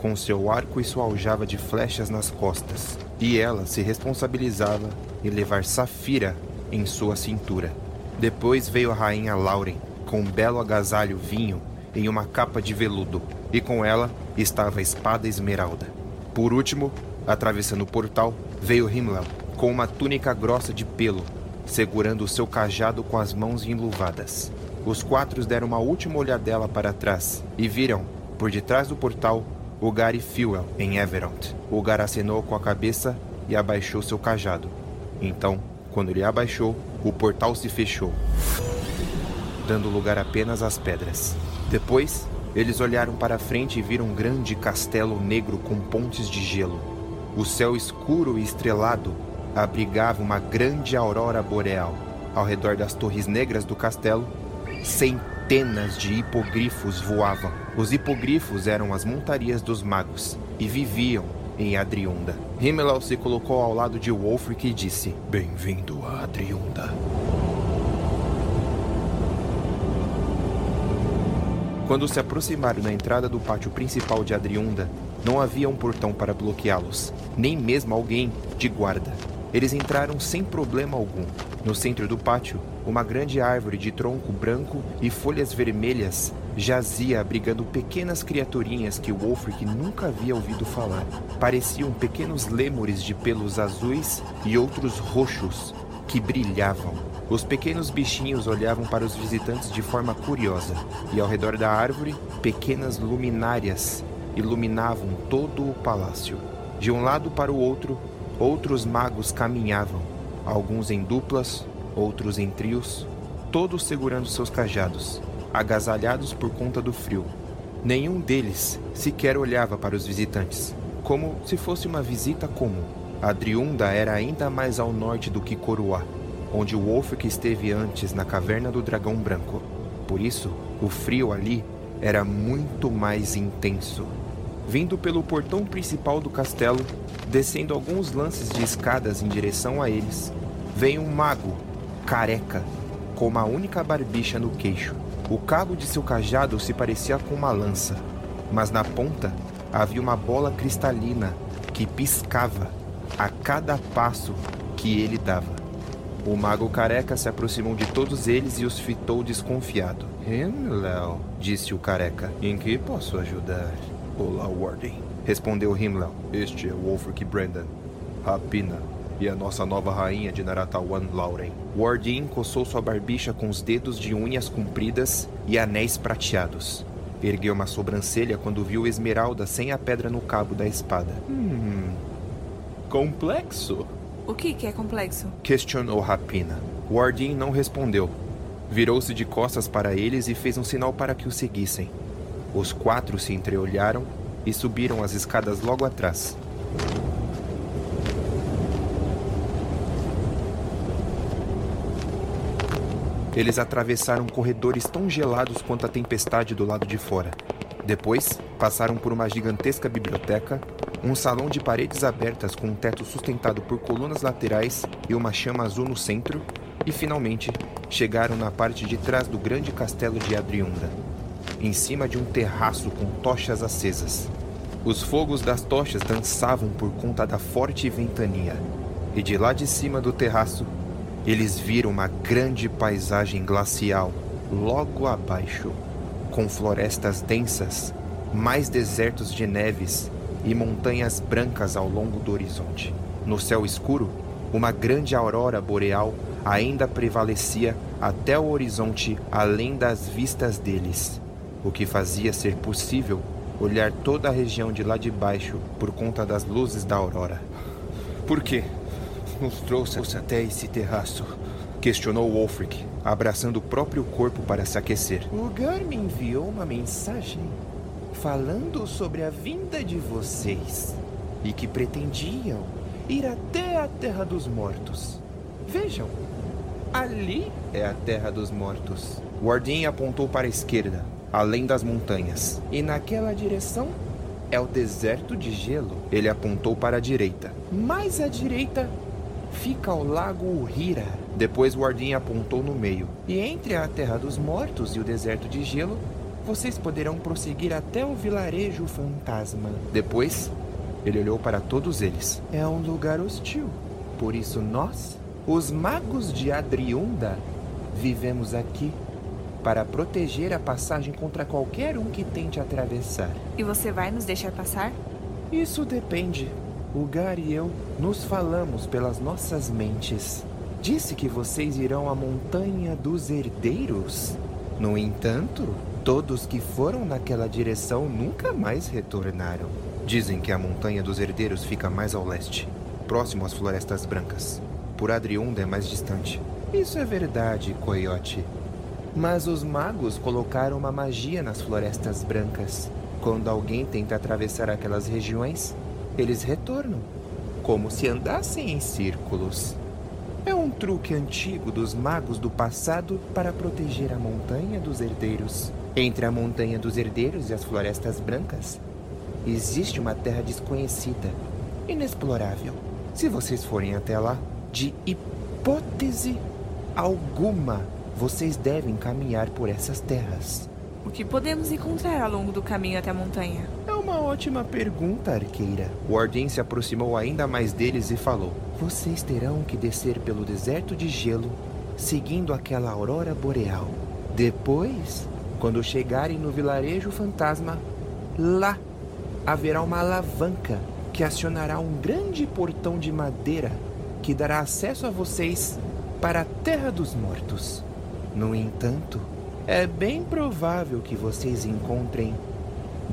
com seu arco e sua aljava de flechas nas costas. E ela se responsabilizava e levar Safira em sua cintura. Depois veio a rainha Lauren, com um belo agasalho vinho em uma capa de veludo, e com ela estava a espada esmeralda. Por último, atravessando o portal, veio Himmler, com uma túnica grossa de pelo, segurando o seu cajado com as mãos enluvadas. Os quatro deram uma última olhadela para trás e viram, por detrás do portal, o Gary Fuel em Everont. O Gar acenou com a cabeça e abaixou seu cajado. Então, quando ele abaixou, o portal se fechou, dando lugar apenas às pedras. Depois, eles olharam para frente e viram um grande castelo negro com pontes de gelo. O céu escuro e estrelado abrigava uma grande aurora boreal. Ao redor das torres negras do castelo, centenas de hipogrifos voavam. Os hipogrifos eram as montarias dos magos e viviam em Adriunda. Himmel se colocou ao lado de Wolfric e disse: Bem-vindo a Adriunda. Quando se aproximaram da entrada do pátio principal de Adriunda, não havia um portão para bloqueá-los, nem mesmo alguém de guarda. Eles entraram sem problema algum. No centro do pátio, uma grande árvore de tronco branco e folhas vermelhas jazia abrigando pequenas criaturinhas que Wolfric nunca havia ouvido falar. Pareciam pequenos lêmures de pelos azuis e outros roxos que brilhavam. Os pequenos bichinhos olhavam para os visitantes de forma curiosa, e ao redor da árvore, pequenas luminárias iluminavam todo o palácio. De um lado para o outro, outros magos caminhavam, alguns em duplas, outros em trios, todos segurando seus cajados agasalhados por conta do frio. Nenhum deles sequer olhava para os visitantes, como se fosse uma visita comum. Adriunda era ainda mais ao norte do que Coroá, onde o Wolfric esteve antes na caverna do Dragão Branco. Por isso, o frio ali era muito mais intenso. Vindo pelo portão principal do castelo, descendo alguns lances de escadas em direção a eles, veio um mago, careca, com uma única barbicha no queixo. O cabo de seu cajado se parecia com uma lança, mas na ponta havia uma bola cristalina que piscava a cada passo que ele dava. O mago careca se aproximou de todos eles e os fitou desconfiado. Himmel, disse o careca. Em que posso ajudar? Olá, Warden. Respondeu Himmel. Este é Wolfric Brandon. Rapina, e a nossa nova rainha de Naratawan, Lauren. Wardin coçou sua barbicha com os dedos de unhas compridas e anéis prateados. Ergueu uma sobrancelha quando viu Esmeralda sem a pedra no cabo da espada. Hum. Complexo? O que, que é complexo? Questionou Rapina. Wardin não respondeu. Virou-se de costas para eles e fez um sinal para que o seguissem. Os quatro se entreolharam e subiram as escadas logo atrás. Eles atravessaram corredores tão gelados quanto a tempestade do lado de fora. Depois, passaram por uma gigantesca biblioteca, Um salão de paredes abertas com um teto sustentado por colunas laterais e uma chama azul no centro, e finalmente chegaram na parte de trás do grande castelo de Adriunda, em cima de um terraço com tochas acesas. Os fogos das tochas dançavam por conta da forte ventania, e de lá de cima do terraço, eles viram uma grande paisagem glacial logo abaixo, com florestas densas, mais desertos de neves e montanhas brancas ao longo do horizonte. No céu escuro, uma grande aurora boreal ainda prevalecia até o horizonte além das vistas deles, o que fazia ser possível olhar toda a região de lá de baixo por conta das luzes da aurora. Por quê? Nos trouxe até esse terraço? Questionou Wolfric, abraçando o próprio corpo para se aquecer. O Gar me enviou uma mensagem falando sobre a vinda de vocês e que pretendiam ir até a Terra dos Mortos. Vejam, ali é a Terra dos Mortos. Wardin apontou para a esquerda, além das montanhas. E naquela direção é o deserto de gelo. Ele apontou para a direita. Mais à direita fica o lago Uhira. Depois Wardin apontou no meio. E entre a Terra dos Mortos e o deserto de gelo, vocês poderão prosseguir até o vilarejo fantasma. Depois, ele olhou para todos eles. É um lugar hostil. Por isso nós, os magos de Adriunda, vivemos aqui para proteger a passagem contra qualquer um que tente atravessar. E você vai nos deixar passar? Isso depende. O Gar e eu nos falamos pelas nossas mentes. Disse que vocês irão à Montanha dos Herdeiros. No entanto, todos que foram naquela direção nunca mais retornaram. Dizem que a Montanha dos Herdeiros fica mais ao leste, próximo às Florestas Brancas. Por Adriunda é mais distante. Isso é verdade, Coyote. Mas os magos colocaram uma magia nas Florestas Brancas. Quando alguém tenta atravessar aquelas regiões, eles retornam, como se andassem em círculos. É um truque antigo dos magos do passado para proteger a Montanha dos Herdeiros. Entre a Montanha dos Herdeiros e as Florestas Brancas, existe uma terra desconhecida, inexplorável. Se vocês forem até lá, de hipótese alguma, vocês devem caminhar por essas terras. O que podemos encontrar ao longo do caminho até a montanha? É uma ótima pergunta, arqueira. Wardin se aproximou ainda mais deles e falou: Vocês terão que descer pelo deserto de gelo, seguindo aquela aurora boreal. Depois, quando chegarem no vilarejo fantasma, lá haverá uma alavanca que acionará um grande portão de madeira que dará acesso a vocês para a Terra dos Mortos. No entanto, é bem provável que vocês encontrem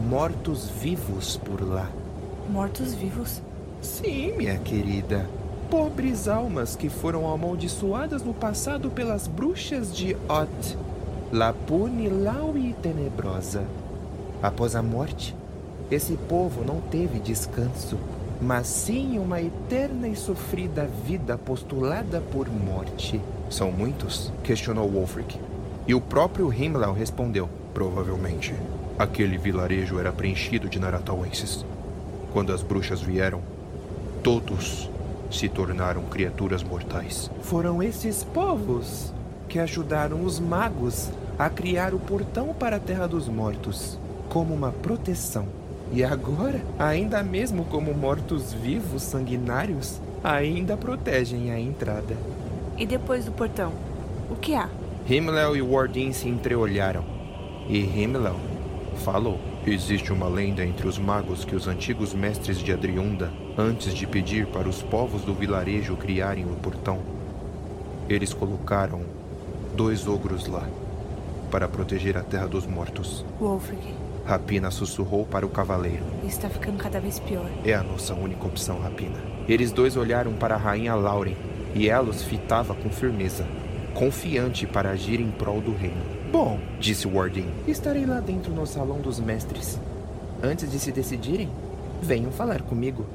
mortos-vivos por lá. Mortos-vivos? Sim, minha querida. Pobres almas que foram amaldiçoadas no passado pelas bruxas de Ot, Lapune, Laui e Tenebrosa. Após a morte, esse povo não teve descanso, mas sim uma eterna e sofrida vida postulada por morte. São muitos? questionou Wolfric. E o próprio Himmler respondeu: Provavelmente. Aquele vilarejo era preenchido de naratauenses. Quando as bruxas vieram, todos se tornaram criaturas mortais. Foram esses povos que ajudaram os magos a criar o portão para a Terra dos Mortos como uma proteção. E agora, ainda mesmo como mortos-vivos sanguinários, ainda protegem a entrada. E depois do portão, o que há? Himmler e Wardin se entreolharam. E Himmler falou. Existe uma lenda entre os magos que os antigos mestres de Adriunda, antes de pedir para os povos do vilarejo criarem o portão, eles colocaram dois ogros lá para proteger a terra dos mortos. Wolfric, Rapina sussurrou para o cavaleiro. está ficando cada vez pior. É a nossa única opção, Rapina. Eles dois olharam para a rainha Lauren e ela os fitava com firmeza, confiante para agir em prol do reino. Bom, Disse Wardin. estarei lá dentro no Salão dos Mestres. Antes de se decidirem, venham falar comigo.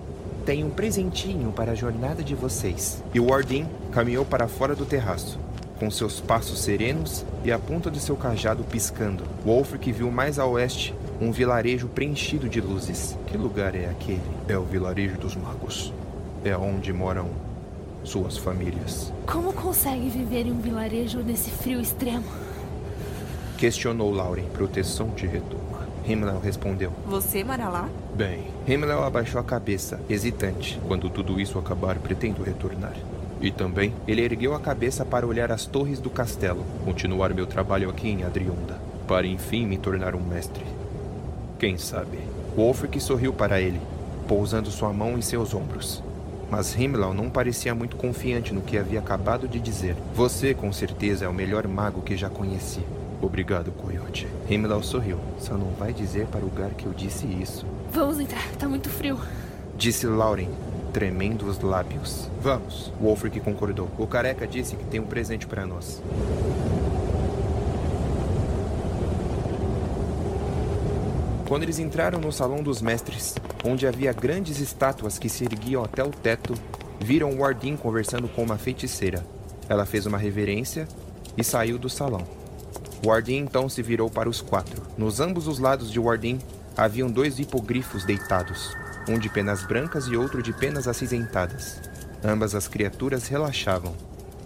Tenho um presentinho para a jornada de vocês. E Wardin caminhou para fora do terraço, com seus passos serenos e a ponta de seu cajado piscando. Wolfric viu mais a oeste um vilarejo preenchido de luzes. Que lugar é aquele? É o vilarejo dos magos. É onde moram suas famílias. Como consegue viver em um vilarejo nesse frio extremo? Questionou Lauren. Proteção de retoma. Himmler respondeu. Você mora lá? Bem, Himmler abaixou a cabeça, hesitante. quando tudo isso acabar, pretendo retornar. E também Ele ergueu a cabeça para olhar as torres do castelo. continuar meu trabalho aqui em Adriunda, para enfim me tornar um mestre. Quem sabe? Wolfric sorriu para ele, pousando sua mão em seus ombros. Mas Himmler não parecia muito confiante no que havia acabado de dizer. Você, com certeza, é o melhor mago que já conheci. Obrigado, Coyote. Himmler sorriu. Só não vai dizer para o lugar que eu disse isso. Vamos entrar, tá muito frio. Disse Lauren, tremendo os lábios. Vamos. Wolfric concordou. O careca disse que tem um presente para nós. Quando eles entraram no salão dos mestres, onde havia grandes estátuas que se erguiam até o teto, viram Wardin conversando com uma feiticeira. Ela fez uma reverência e saiu do salão. Wardin então se virou para os quatro. Nos ambos os lados de Wardin haviam dois hipogrifos deitados, um de penas brancas e outro de penas acinzentadas. Ambas as criaturas relaxavam,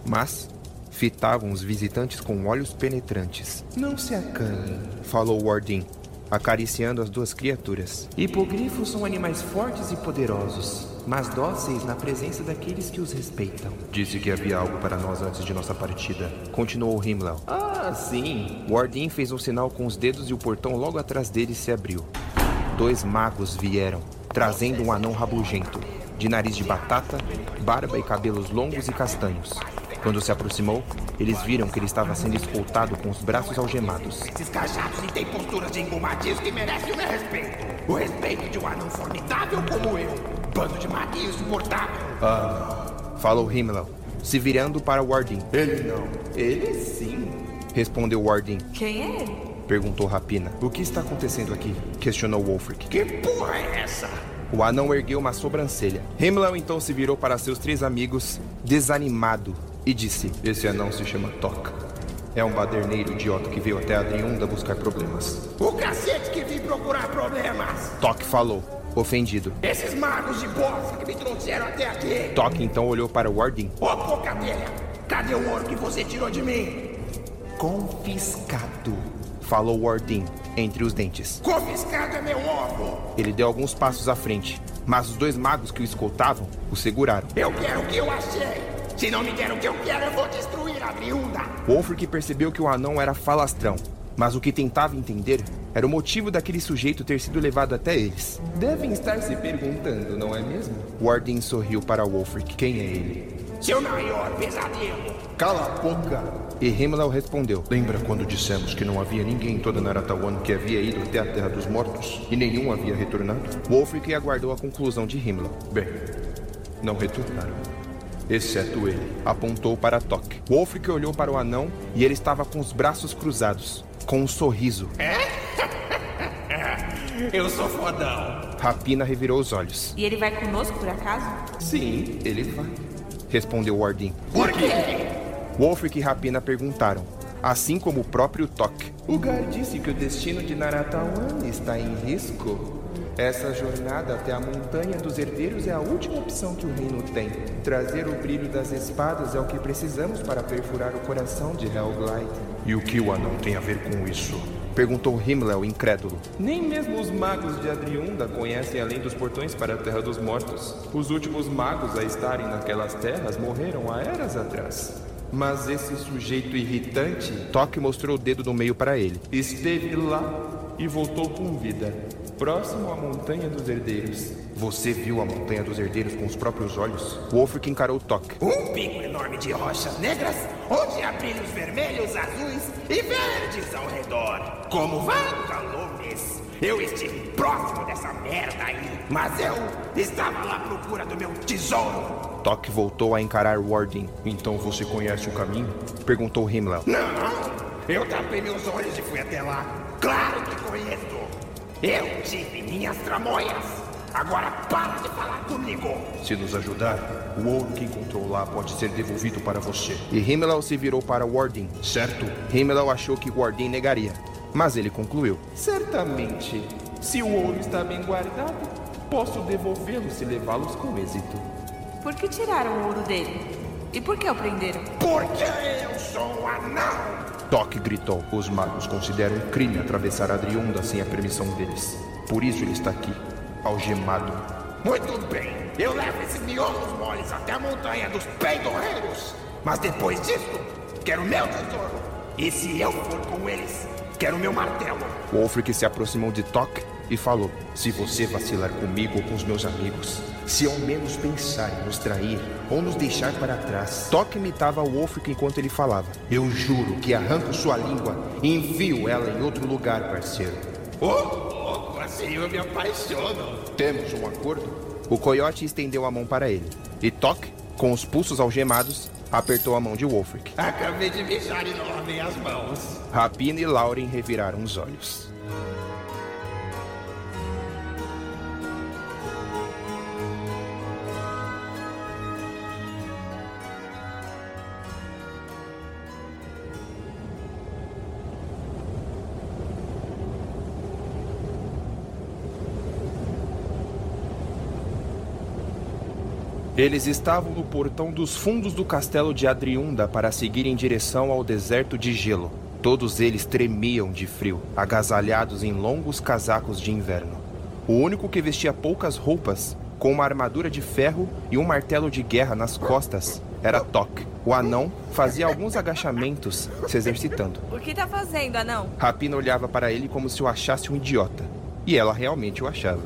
mas fitavam os visitantes com olhos penetrantes. Não se acanhem, falou Wardin, acariciando as duas criaturas. Hipogrifos são animais fortes e poderosos, mas dóceis na presença daqueles que os respeitam. Disse que havia algo para nós antes de nossa partida. Continuou Himmler. Ah, sim. Wardin fez um sinal com os dedos e o portão logo atrás dele se abriu. Dois magos vieram, trazendo um anão rabugento, de nariz de batata, barba e cabelos longos e castanhos. Quando se aproximou, eles viram que ele estava sendo escoltado com os braços algemados. Esses cajados e têm posturas de engomadios que merecem o meu respeito. O respeito de um anão formidável como eu. Bando de magia insuportável. Falou Himmler, se virando para Wardin. Ele não. Ele sim. Respondeu Wardin. Quem é ele? Perguntou Rapina. O que está acontecendo aqui? Questionou Wolfric. Que porra é essa? O anão ergueu uma sobrancelha. Himmler então se virou para seus três amigos, desanimado, e disse: Esse anão se chama Tok. É um baderneiro idiota que veio até Adriunda buscar problemas. O cacete que vim procurar problemas. Toque falou, ofendido. Esses magos de bosta que me trouxeram até aqui. Toque então olhou para Wardin. Ô, boca velha, cadê o ouro que você tirou de mim? Confiscado, falou Wardin, entre os dentes. Confiscado é meu ovo. Ele deu alguns passos à frente, mas os dois magos que o escoltavam o seguraram. Eu quero o que eu achei. Se não me der o que eu quero, eu vou destruir a Driunda. Wolfric percebeu que o anão era falastrão, mas o que tentava entender era o motivo daquele sujeito ter sido levado até eles. Devem estar se perguntando, não é mesmo? Wardin sorriu para Wolfric. Quem é ele? Seu maior pesadelo. Cala a boca! E Himmler respondeu. Lembra quando dissemos que não havia ninguém em toda Naratawan que havia ido até a Terra dos Mortos e nenhum havia retornado? Wolfric aguardou a conclusão de Himmler. Bem, não retornaram. Exceto ele. Apontou para Tok. Wolfric olhou para o anão e ele estava com os braços cruzados, com um sorriso. Eu sou fodão. Rapina revirou os olhos. E ele vai conosco, por acaso? Sim, ele vai. Respondeu Wardin. Por quê? Wolfric e Rapina perguntaram, assim como o próprio Tok. O Gar disse que o destino de Naratawan está em risco. Essa jornada até a Montanha dos Herdeiros é a última opção que o reino tem. Trazer o brilho das espadas é o que precisamos para perfurar o coração de Hellglide. E o que o anão tem a ver com isso? Perguntou Himmler, o incrédulo. Nem mesmo os magos de Adriunda conhecem além dos portões para a Terra dos Mortos. Os últimos magos a estarem naquelas terras morreram há eras atrás. Mas esse sujeito irritante, Toque mostrou o dedo no meio para ele. Esteve lá e voltou com vida, próximo à Montanha dos Herdeiros. Você viu a Montanha dos Herdeiros com os próprios olhos? Wolfric encarou Toque. Um pico enorme de rochas negras, onde há brilhos vermelhos, azuis e verdes ao redor. Como vagalumes. Eu estive próximo dessa merda aí, mas eu estava lá à procura do meu tesouro. Toque voltou a encarar Wardin. Então você conhece o caminho? Perguntou Himmler. Não, eu tapei meus olhos e fui até lá. Claro que conheço. Eu tive minhas tramóias. Agora para de falar comigo. Se nos ajudar, o ouro que encontrou lá pode ser devolvido para você. E Himmler se virou para Wardin. Certo? Himmler achou que Wardin negaria. Mas ele concluiu: Certamente, se o ouro está bem guardado, posso devolvê-lo se levá-los com êxito. Por que tiraram o ouro dele? E por que o prenderam? Porque eu sou um anão! Toque gritou. Os magos consideram crime atravessar a Driunda sem a permissão deles. Por isso ele está aqui, algemado. Muito bem, eu levo esses miolos moles até a montanha dos peidorreiros. Mas depois disso, quero meu tesouro. E se eu for com eles, quero meu martelo. Wolfric se aproximou de Toque e falou: Se você vacilar comigo ou com os meus amigos, se ao menos pensar em nos trair ou nos deixar para trás. Toque imitava o Wolfric enquanto ele falava. Eu juro que arranco sua língua e envio ela em outro lugar, parceiro. Ô, louco, assim eu me apaixono. Temos um acordo? O coiote estendeu a mão para ele. E Toque, com os pulsos algemados, apertou a mão de Wolfric. Acabei de mijar e não lavei as mãos. Rapina e Lauren reviraram os olhos. Eles estavam no portão dos fundos do castelo de Adriunda para seguir em direção ao deserto de gelo. Todos eles tremiam de frio, agasalhados em longos casacos de inverno. O único que vestia poucas roupas, com uma armadura de ferro e um martelo de guerra nas costas, era Tok. O anão fazia alguns agachamentos, se exercitando. O que tá fazendo, anão? Rapina olhava para ele como se o achasse um idiota. E ela realmente o achava.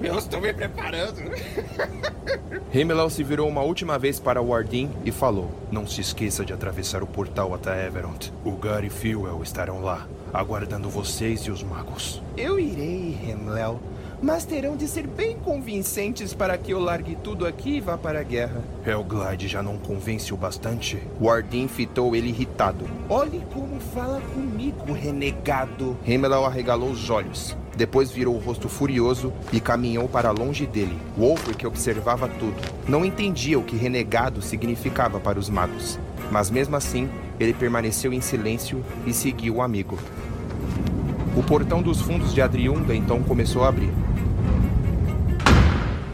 Eu estou me preparando. Himmel se virou uma última vez para Wardin e falou: Não se esqueça de atravessar o portal até Everont. O Gar e Fuel estarão lá, aguardando vocês e os magos. Eu irei, Hemlel, mas terão de ser bem convincentes para que eu largue tudo aqui e vá para a guerra. Helglide já não convence o bastante? Wardin fitou ele irritado. Olhe como fala comigo, renegado. Himmel arregalou os olhos. Depois virou o rosto furioso e caminhou para longe dele. Wolfric observava tudo. Não entendia o que renegado significava para os magos. Mas mesmo assim, ele permaneceu em silêncio e seguiu o amigo. O portão dos fundos de Adriunda então começou a abrir.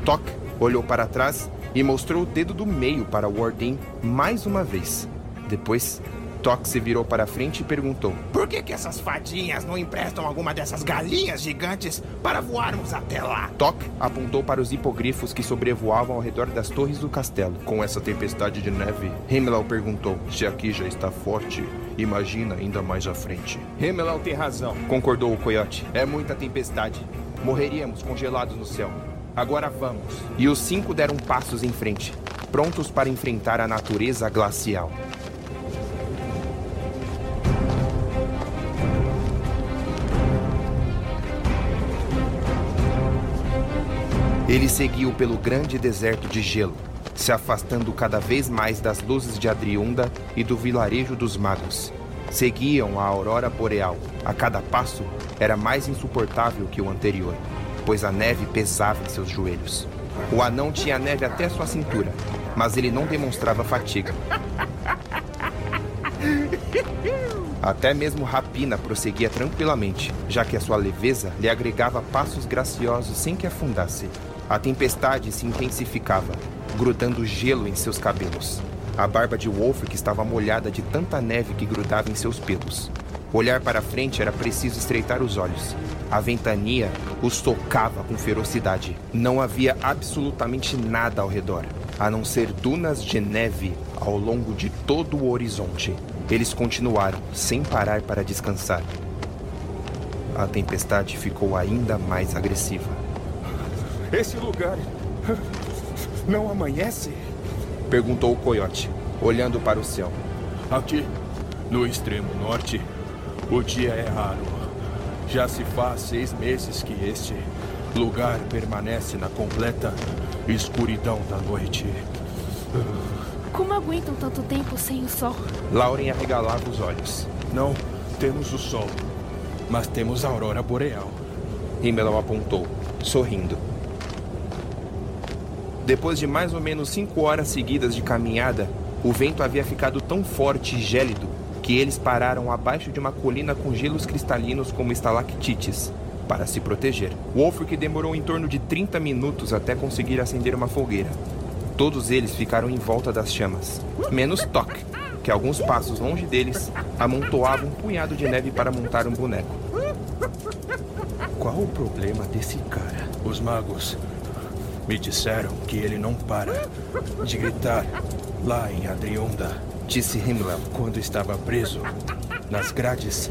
Tok olhou para trás e mostrou o dedo do meio para Wardin mais uma vez. Depois, Tok se virou para frente e perguntou: Por que, que essas fadinhas não emprestam alguma dessas galinhas gigantes para voarmos até lá? Tok apontou para os hipogrifos que sobrevoavam ao redor das torres do castelo. Com essa tempestade de neve, Himmel perguntou: Se aqui já está forte, imagina ainda mais à frente. Himmel tem razão, concordou o coiote. É muita tempestade. Morreríamos congelados no céu. Agora vamos. E os cinco deram passos em frente, prontos para enfrentar a natureza glacial. Ele seguiu pelo grande deserto de gelo, se afastando cada vez mais das luzes de Adriunda e do vilarejo dos magos. Seguiam a aurora boreal. A cada passo era mais insuportável que o anterior, pois a neve pesava em seus joelhos. O anão tinha neve até sua cintura, mas ele não demonstrava fatiga. Até mesmo Rapina prosseguia tranquilamente, já que a sua leveza lhe agregava passos graciosos sem que afundasse. A tempestade se intensificava, grudando gelo em seus cabelos. A barba de Wolfric estava molhada de tanta neve que grudava em seus pelos. Olhar para frente era preciso estreitar os olhos. A ventania os tocava com ferocidade. Não havia absolutamente nada ao redor, a não ser dunas de neve ao longo de todo o horizonte. Eles continuaram, sem parar para descansar. A tempestade ficou ainda mais agressiva. Esse lugar não amanhece? Perguntou o coiote, olhando para o céu. Aqui, no extremo norte, o dia é raro. Já se faz seis meses que este lugar permanece na completa escuridão da noite. Como aguentam tanto tempo sem o sol? Lauren arregalava os olhos. Não temos o sol, mas temos a aurora boreal. Himmel apontou, sorrindo. Depois de mais ou menos cinco horas seguidas de caminhada, o vento havia ficado tão forte e gélido que eles pararam abaixo de uma colina com gelos cristalinos como estalactites para se proteger. Wolfric demorou em torno de 30 minutos até conseguir acender uma fogueira. Todos eles ficaram em volta das chamas, menos Toc, que alguns passos longe deles amontoava um punhado de neve para montar um boneco. Qual o problema desse cara? Os magos me disseram que ele não para de gritar lá em Adriunda. Disse Himmler quando estava preso nas grades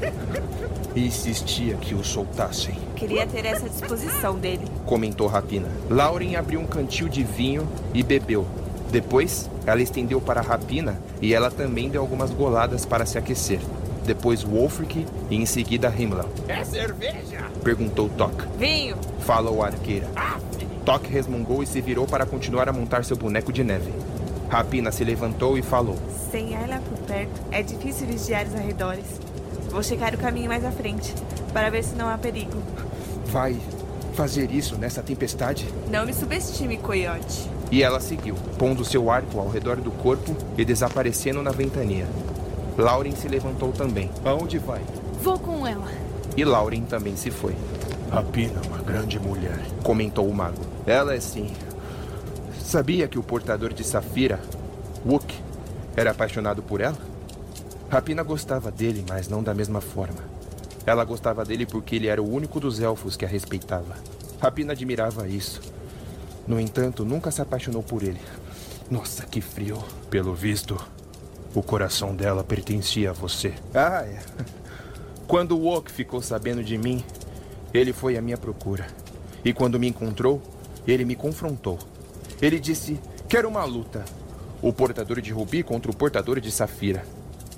e insistia que o soltassem. Queria ter essa disposição dele. Comentou Rapina. Lauren abriu um cantil de vinho e bebeu. Depois, ela estendeu para Rapina e ela também deu algumas goladas para se aquecer. Depois Wolfric e em seguida Himmler. É cerveja? Perguntou Toc. Vinho. Falou a arqueira. Toc resmungou e se virou para continuar a montar seu boneco de neve. Rapina se levantou e falou. Sem Ayla por perto, é difícil vigiar os arredores. Vou checar o caminho mais à frente, para ver se não há perigo. Vai fazer isso nessa tempestade? Não me subestime, coiote. E ela seguiu, pondo seu arco ao redor do corpo e desaparecendo na ventania. Lauren se levantou também. Aonde vai? Vou com ela. E Lauren também se foi. Rapina, uma grande mulher. Comentou o mago. Ela é sim. Sabia que o portador de Safira, Wook, era apaixonado por ela? Rapina gostava dele, mas não da mesma forma. Ela gostava dele porque ele era o único dos elfos que a respeitava. Rapina admirava isso. No entanto, nunca se apaixonou por ele. Nossa, que frio. Pelo visto, o coração dela pertencia a você. Ah, é. Quando o Wook ficou sabendo de mim, ele foi à minha procura. E quando me encontrou, ele me confrontou. Ele disse: Quero uma luta. O portador de rubi contra o portador de safira.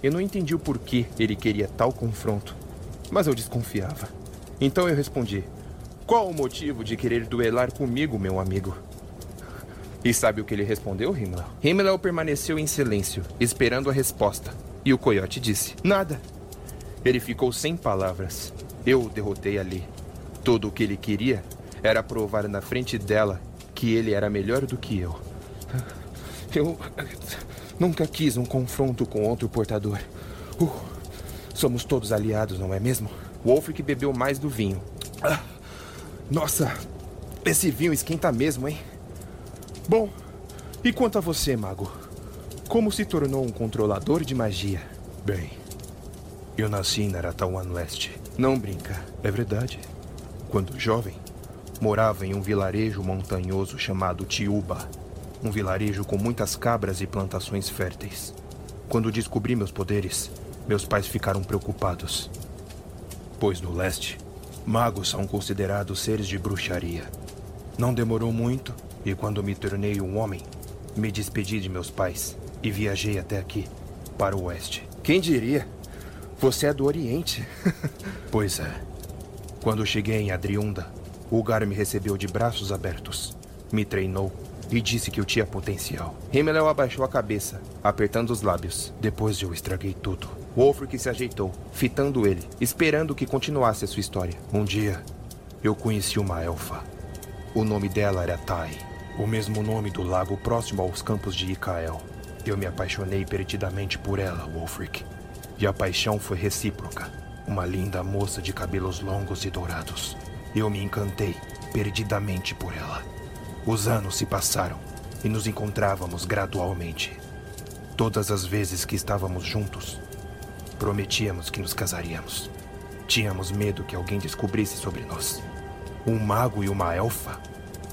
Eu não entendi o porquê ele queria tal confronto, mas eu desconfiava. Então eu respondi: Qual o motivo de querer duelar comigo, meu amigo? E sabe o que ele respondeu, Himmler? Himmler permaneceu em silêncio, esperando a resposta. E o coiote disse: Nada. Ele ficou sem palavras. Eu o derrotei ali. Tudo o que ele queria era provar na frente dela que ele era melhor do que eu. Eu nunca quis um confronto com outro portador. Uh, somos todos aliados, não é mesmo? Wolfric bebeu mais do vinho. Ah, nossa, esse vinho esquenta mesmo, hein? Bom, e quanto a você, mago? Como se tornou um controlador de magia? Bem, eu nasci em Naratawan Leste. Não brinca. É verdade. Quando jovem, morava em um vilarejo montanhoso chamado Tiúba. Um vilarejo com muitas cabras e plantações férteis. Quando descobri meus poderes, meus pais ficaram preocupados. Pois no leste, magos são considerados seres de bruxaria. Não demorou muito e quando me tornei um homem, me despedi de meus pais e viajei até aqui, para o oeste. Quem diria? Você é do Oriente. pois é. Quando cheguei em Adriunda, Ulgar me recebeu de braços abertos, me treinou e disse que eu tinha potencial. Himmel abaixou a cabeça, apertando os lábios. Depois eu estraguei tudo. Wolfric se ajeitou, fitando ele, esperando que continuasse a sua história. Um dia, eu conheci uma elfa. O nome dela era Tai, o mesmo nome do lago próximo aos campos de Ikael. Eu me apaixonei perdidamente por ela, Wolfric. E a paixão foi recíproca. Uma linda moça de cabelos longos e dourados. Eu me encantei perdidamente por ela. Os anos se passaram e nos encontrávamos gradualmente. Todas as vezes que estávamos juntos, prometíamos que nos casaríamos. Tínhamos medo que alguém descobrisse sobre nós. Um mago e uma elfa?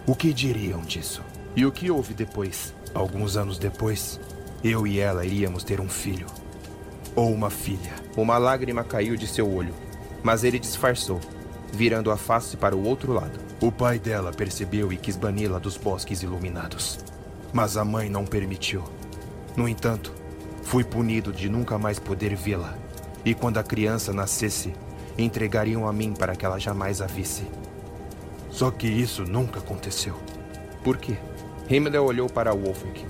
O que diriam disso? E o que houve depois? Alguns anos depois, eu e ela iríamos ter um filho. Ou uma filha. Uma lágrima caiu de seu olho, mas ele disfarçou, virando a face para o outro lado. O pai dela percebeu e quis bani-la dos bosques iluminados. Mas a mãe não permitiu. No entanto, fui punido de nunca mais poder vê-la. E quando a criança nascesse, entregariam a mim para que ela jamais a visse. Só que isso nunca aconteceu. Por quê? Himmler olhou para Wolfric.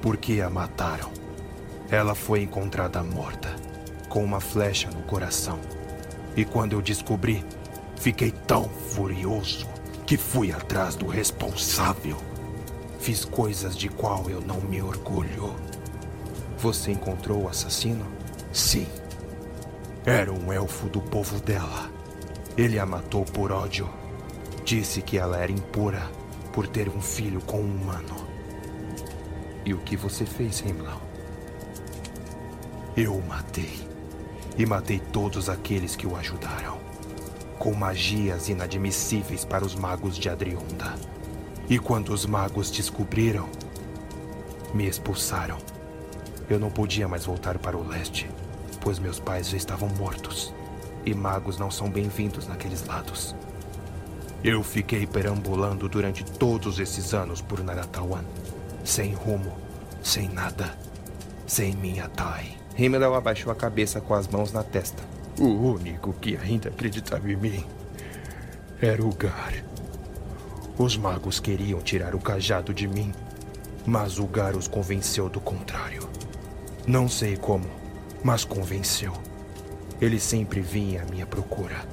Porque a mataram. Ela foi encontrada morta, com uma flecha no coração. E quando eu descobri, fiquei tão furioso que fui atrás do responsável. Fiz coisas de qual eu não me orgulho. Você encontrou o assassino? Sim. Era um elfo do povo dela. Ele a matou por ódio. Disse que ela era impura por ter um filho com um humano. E o que você fez, Himmler? Eu o matei. E matei todos aqueles que o ajudaram. Com magias inadmissíveis para os magos de Adrionda. E quando os magos descobriram, me expulsaram. Eu não podia mais voltar para o leste, pois meus pais já estavam mortos. E magos não são bem-vindos naqueles lados. Eu fiquei perambulando durante todos esses anos por Naratawan. Sem rumo, sem nada, sem minha Tai. Himmel abaixou a cabeça com as mãos na testa. O único que ainda acreditava em mim era o Gar. Os magos queriam tirar o cajado de mim, mas o Gar os convenceu do contrário. Não sei como, mas convenceu. Ele sempre vinha à minha procura.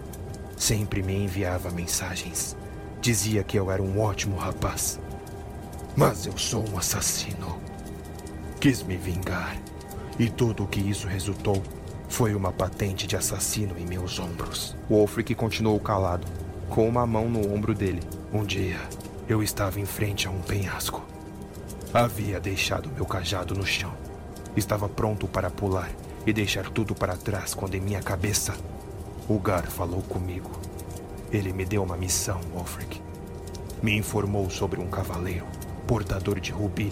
Sempre me enviava mensagens. Dizia que eu era um ótimo rapaz. Mas eu sou um assassino. Quis me vingar. E tudo o que isso resultou foi uma patente de assassino em meus ombros. Wolfric continuou calado, com uma mão no ombro dele. Um dia, eu estava em frente a um penhasco. Havia deixado meu cajado no chão. Estava pronto para pular e deixar tudo para trás quando em minha cabeça o Gar falou comigo. Ele me deu uma missão, Wolfric. Me informou sobre um cavaleiro, portador de rubi,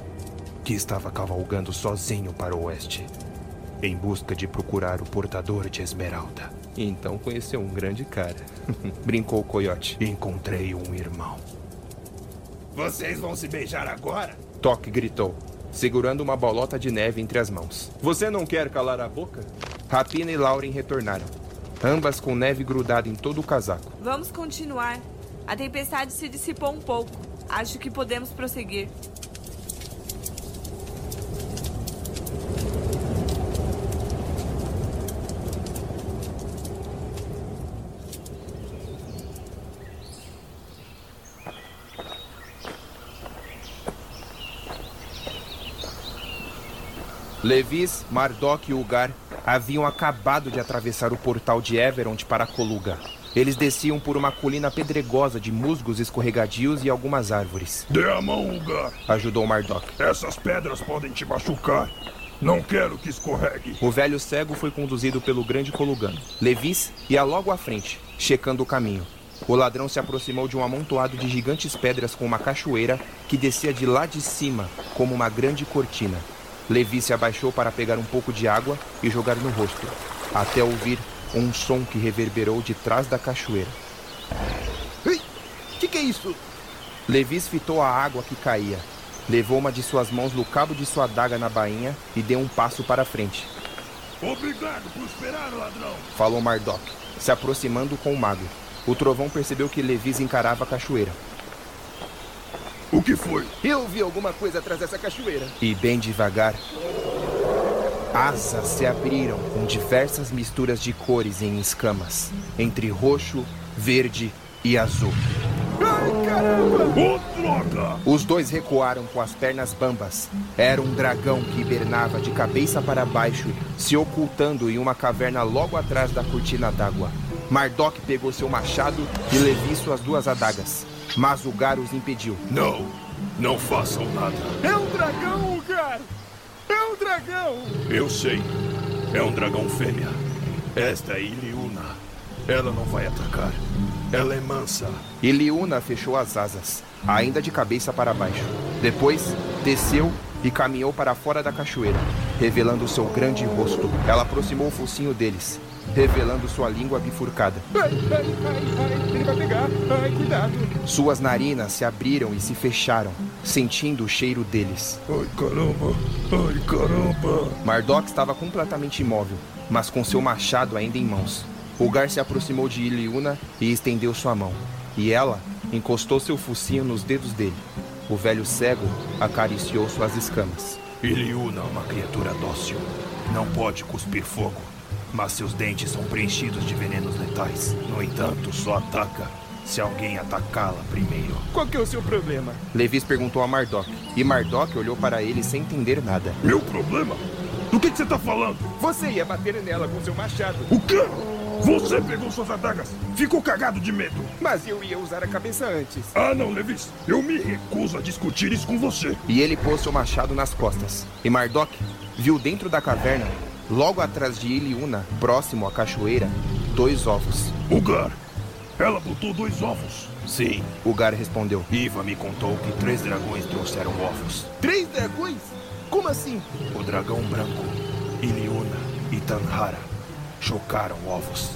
que estava cavalgando sozinho para o oeste, em busca de procurar o portador de esmeralda. Então conheceu um grande cara. Brincou o coiote. Encontrei um irmão. Vocês vão se beijar agora? Toque gritou, segurando uma bolota de neve entre as mãos. Você não quer calar a boca? Rapina e Lauren retornaram, ambas com neve grudada em todo o casaco. Vamos continuar. A tempestade se dissipou um pouco. Acho que podemos prosseguir. Levis, Mardok e Ugar haviam acabado de atravessar o portal de Everond para Coluga. Eles desciam por uma colina pedregosa de musgos escorregadios e algumas árvores. Dê a mão, Ugar. Ajudou Mardok. Essas pedras podem te machucar. Não quero que escorregue. O velho cego foi conduzido pelo grande Colugano. Levis ia logo à frente, checando o caminho. O ladrão se aproximou de um amontoado de gigantes pedras com uma cachoeira que descia de lá de cima, como uma grande cortina. Levi se abaixou para pegar um pouco de água e jogar no rosto, até ouvir um som que reverberou de trás da cachoeira. Ei, que que é isso? Levis fitou a água que caía, levou uma de suas mãos no cabo de sua adaga na bainha e deu um passo para frente. Obrigado por esperar, ladrão. Falou Mardok, se aproximando com o mago. O trovão percebeu que Levis encarava a cachoeira. O que foi? Eu vi alguma coisa atrás dessa cachoeira. E bem devagar, asas se abriram com diversas misturas de cores em escamas, entre roxo, verde e azul. Ai, caramba! Oh, droga! Os dois recuaram com as pernas bambas. Era um dragão que hibernava de cabeça para baixo, se ocultando em uma caverna logo atrás da cortina d'água. Mardok pegou seu machado e Levi suas duas adagas. Mas o Gar os impediu. Não, não façam nada. É um dragão, Ugar! É um dragão! Eu sei. É um dragão fêmea. Esta é Iliuna. Ela não vai atacar. Ela é mansa. E Liuna fechou as asas, ainda de cabeça para baixo. Depois, desceu e caminhou para fora da cachoeira, revelando seu grande rosto. Ela aproximou o focinho deles, revelando sua língua bifurcada. Ai, ai, ai, ai, ele vai pegar. Ai, cuidado. Suas narinas se abriram e se fecharam, sentindo o cheiro deles. Ai, caramba. Ai, caramba. Mardok estava completamente imóvel, mas com seu machado ainda em mãos. O Gar se aproximou de Iliuna e estendeu sua mão. E ela encostou seu focinho nos dedos dele. O velho cego acariciou suas escamas. Iliuna é uma criatura dócil. Não pode cuspir fogo, mas seus dentes são preenchidos de venenos letais. No entanto, só ataca se alguém atacá-la primeiro. Qual que é o seu problema? Levis perguntou a Mardok, e Mardok olhou para ele sem entender nada. Meu problema? Do que, que você tá falando? Você ia bater nela com seu machado. O quê? Você pegou suas adagas. Ficou cagado de medo. Mas eu ia usar a cabeça antes. Ah, não, Levis. Eu me recuso a discutir isso com você. E ele pôs seu machado nas costas. E Mardok viu dentro da caverna, logo atrás de Iliuna, próximo à cachoeira, dois ovos. Ugar, ela botou dois ovos. Sim. Ugar respondeu. Iva me contou que três dragões trouxeram ovos. Três dragões? Como assim? O dragão branco, Iliuna e Tanhara chocaram ovos.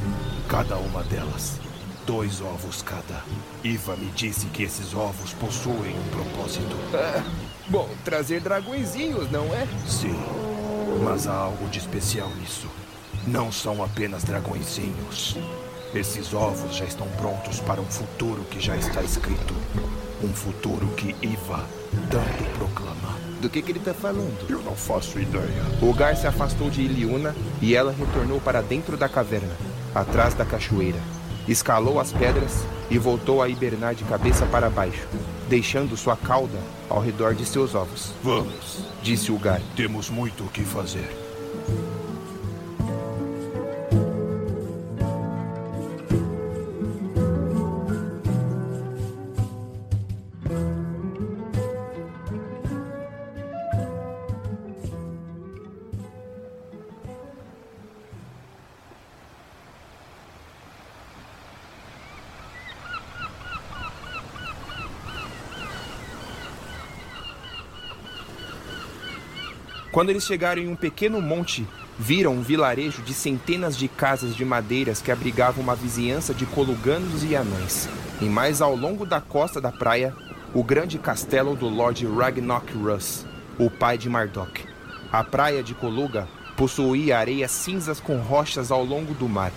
Cada uma delas. Dois ovos cada. Iva me disse que esses ovos possuem um propósito. Ah, bom, trazer dragõezinhos, não é? Sim. Mas há algo de especial nisso. Não são apenas dragõezinhos. Esses ovos já estão prontos para um futuro que já está escrito. Um futuro que Iva tanto proclama. Do que, que ele está falando? Eu não faço ideia. O Gar se afastou de Iliuna e ela retornou para dentro da caverna, atrás da cachoeira. Escalou as pedras e voltou a hibernar de cabeça para baixo, deixando sua cauda ao redor de seus ovos. Vamos, disse o Gar. Temos muito o que fazer. Quando eles chegaram em um pequeno monte, viram um vilarejo de centenas de casas de madeiras que abrigavam uma vizinhança de coluganos e anões. E mais ao longo da costa da praia, o grande castelo do Lord Ragnok Russ, o pai de Mardok. A praia de Coluga possuía areias cinzas com rochas ao longo do mar,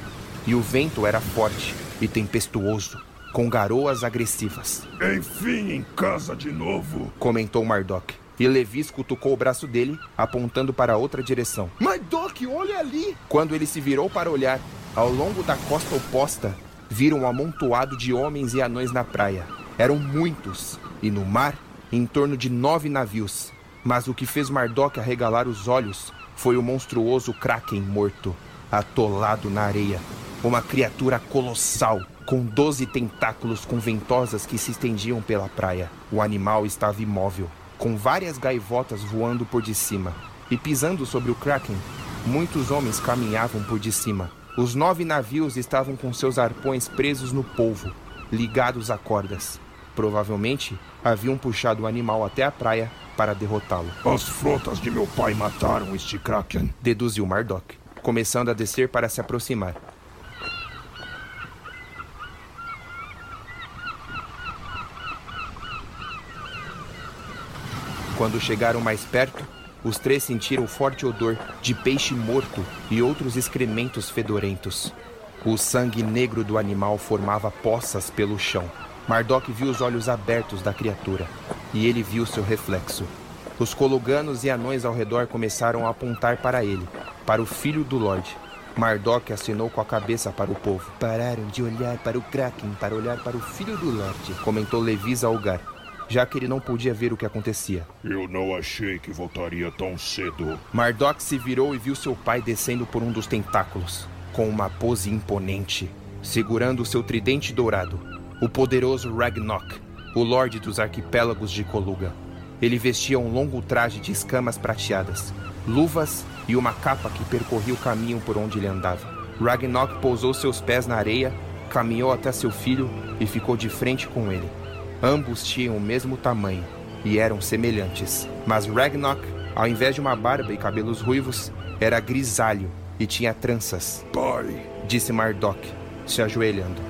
e o vento era forte e tempestuoso, com garoas agressivas. Enfim, em casa de novo, comentou Mardok. E Levis cutucou o braço dele, apontando para outra direção. Mardok, olha ali! Quando ele se virou para olhar, ao longo da costa oposta, viram um amontoado de homens e anões na praia. Eram muitos, e no mar, em torno de nove navios. Mas o que fez Mardok arregalar os olhos foi o monstruoso Kraken morto, atolado na areia. Uma criatura colossal, com doze tentáculos com ventosas que se estendiam pela praia. O animal estava imóvel, com várias gaivotas voando por de cima. E pisando sobre o Kraken, muitos homens caminhavam por de cima. Os nove navios estavam com seus arpões presos no polvo, ligados a cordas. Provavelmente haviam puxado o animal até a praia para derrotá-lo. As frotas de meu pai mataram este Kraken, deduziu Mardok, começando a descer para se aproximar. Quando chegaram mais perto, os três sentiram forte odor de peixe morto e outros excrementos fedorentos. O sangue negro do animal formava poças pelo chão. Mardok viu os olhos abertos da criatura e ele viu seu reflexo. Os coluganos e anões ao redor começaram a apontar para ele, para o filho do Lorde. Mardok assinou com a cabeça para o povo. Pararam de olhar para o Kraken para olhar para o filho do Lorde, comentou Levis a Ugar já que ele não podia ver o que acontecia. Eu não achei que voltaria tão cedo. Mardok se virou e viu seu pai descendo por um dos tentáculos, com uma pose imponente, segurando seu tridente dourado, o poderoso Ragnok, o Lorde dos Arquipélagos de Coluga. Ele vestia um longo traje de escamas prateadas, luvas e uma capa que percorria o caminho por onde ele andava. Ragnok pousou seus pés na areia, caminhou até seu filho e ficou de frente com ele. Ambos tinham o mesmo tamanho e eram semelhantes. Mas Ragnok, ao invés de uma barba e cabelos ruivos, era grisalho e tinha tranças. Pai, disse Mardok, se ajoelhando.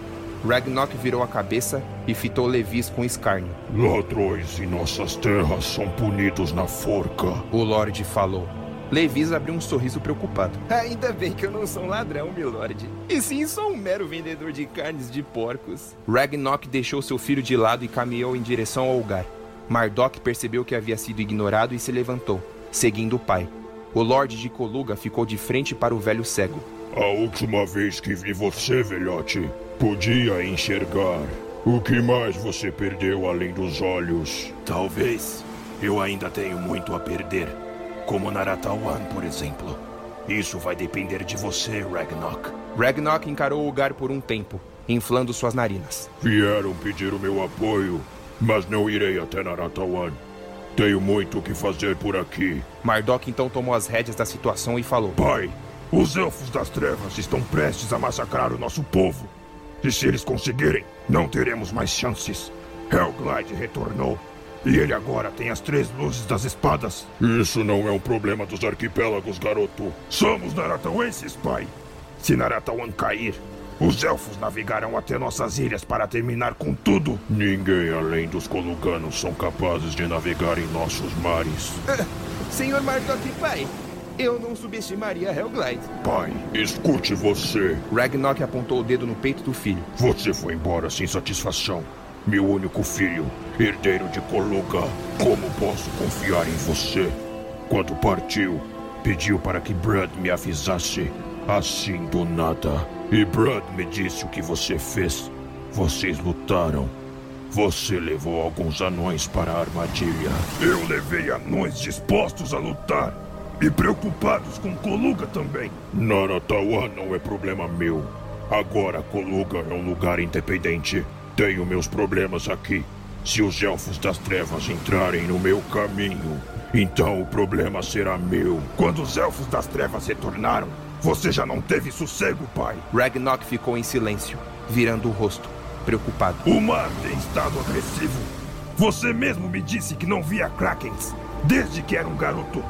Ragnok virou a cabeça e fitou Levis com escárnio. Ladrões em nossas terras são punidos na forca. O Lorde falou. Levis abriu um sorriso preocupado. Ainda bem que eu não sou um ladrão, milord. E sim sou um mero vendedor de carnes de porcos. Ragnok deixou seu filho de lado e caminhou em direção ao lugar. Mardok percebeu que havia sido ignorado e se levantou, seguindo o pai. O Lorde de Coluga ficou de frente para o velho cego. A última vez que vi você, velhote, podia enxergar. O que mais você perdeu além dos olhos? Talvez. Eu ainda tenho muito a perder. Como Naratawan, por exemplo. Isso vai depender de você, Ragnarok. Ragnarok encarou o Gar por um tempo, inflando suas narinas. Vieram pedir o meu apoio, mas não irei até Naratawan. Tenho muito o que fazer por aqui. Mardok então tomou as rédeas da situação e falou: Pai, os Elfos das Trevas estão prestes a massacrar o nosso povo. E se eles conseguirem, não teremos mais chances. Hellglide retornou. E ele agora tem as três luzes das espadas. Isso não é um problema dos arquipélagos, garoto. Somos Naratauenses, pai. Se Naratawan cair, os elfos navegarão até nossas ilhas para terminar com tudo. Ninguém além dos Coluganos são capazes de navegar em nossos mares. Uh, senhor Mardok, pai, eu não subestimaria Hellglide. Pai, escute você. Ragnarok apontou o dedo no peito do filho. Você foi embora sem satisfação. Meu único filho, herdeiro de Koluga. Como posso confiar em você? Quando partiu, pediu para que Brad me avisasse. Assim do nada. E Brad me disse o que você fez. Vocês lutaram. Você levou alguns anões para a armadilha. Eu levei anões dispostos a lutar. E preocupados com Koluga também. Naratawa não é problema meu. Agora Koluga é um lugar independente. Tenho meus problemas aqui. Se os elfos das trevas entrarem no meu caminho, então o problema será meu. Quando os elfos das trevas retornaram, você já não teve sossego, pai. Ragnarok ficou em silêncio, virando o rosto, preocupado. O mar tem estado agressivo. Você mesmo me disse que não via Krakens desde que era um garoto.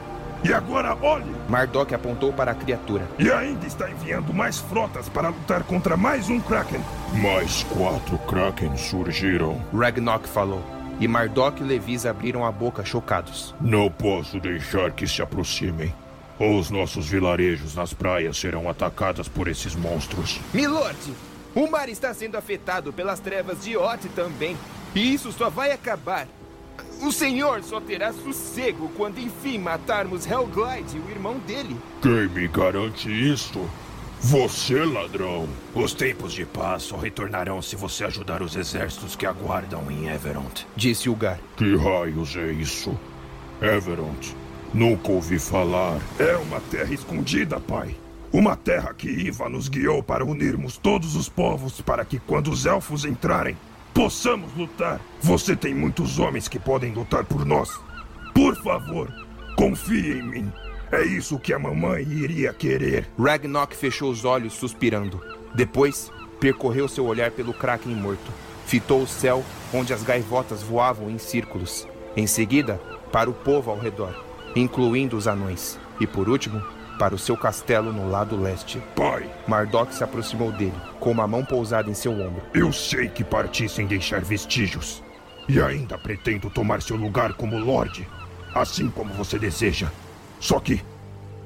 E agora olhe! Mardok apontou para a criatura. E ainda está enviando mais frotas para lutar contra mais um Kraken. Mais quatro Kraken surgiram. Ragnarok falou. E Mardok e Levis abriram a boca chocados. Não posso deixar que se aproximem. Ou os nossos vilarejos nas praias serão atacados por esses monstros. Milord, o mar está sendo afetado pelas trevas de Ot também. E isso só vai acabar o senhor só terá sossego quando enfim matarmos Hellglide e o irmão dele. Quem me garante isso? Você, ladrão. Os tempos de paz só retornarão se você ajudar os exércitos que aguardam em Everont. Disse Ugar. Que raios é isso? Everont. Nunca ouvi falar. É uma terra escondida, pai. Uma terra que Iva nos guiou para unirmos todos os povos para que quando os elfos entrarem, possamos lutar. Você tem muitos homens que podem lutar por nós. Por favor, confie em mim. É isso que a mamãe iria querer. Ragnarok fechou os olhos, suspirando. Depois, percorreu seu olhar pelo Kraken morto. Fitou o céu, onde as gaivotas voavam em círculos. Em seguida, para o povo ao redor, incluindo os anões. E por último, para o seu castelo no lado leste. Pai! Mardok se aproximou dele, com uma mão pousada em seu ombro. Eu sei que parti sem deixar vestígios. E ainda pretendo tomar seu lugar como Lorde, assim como você deseja. Só que,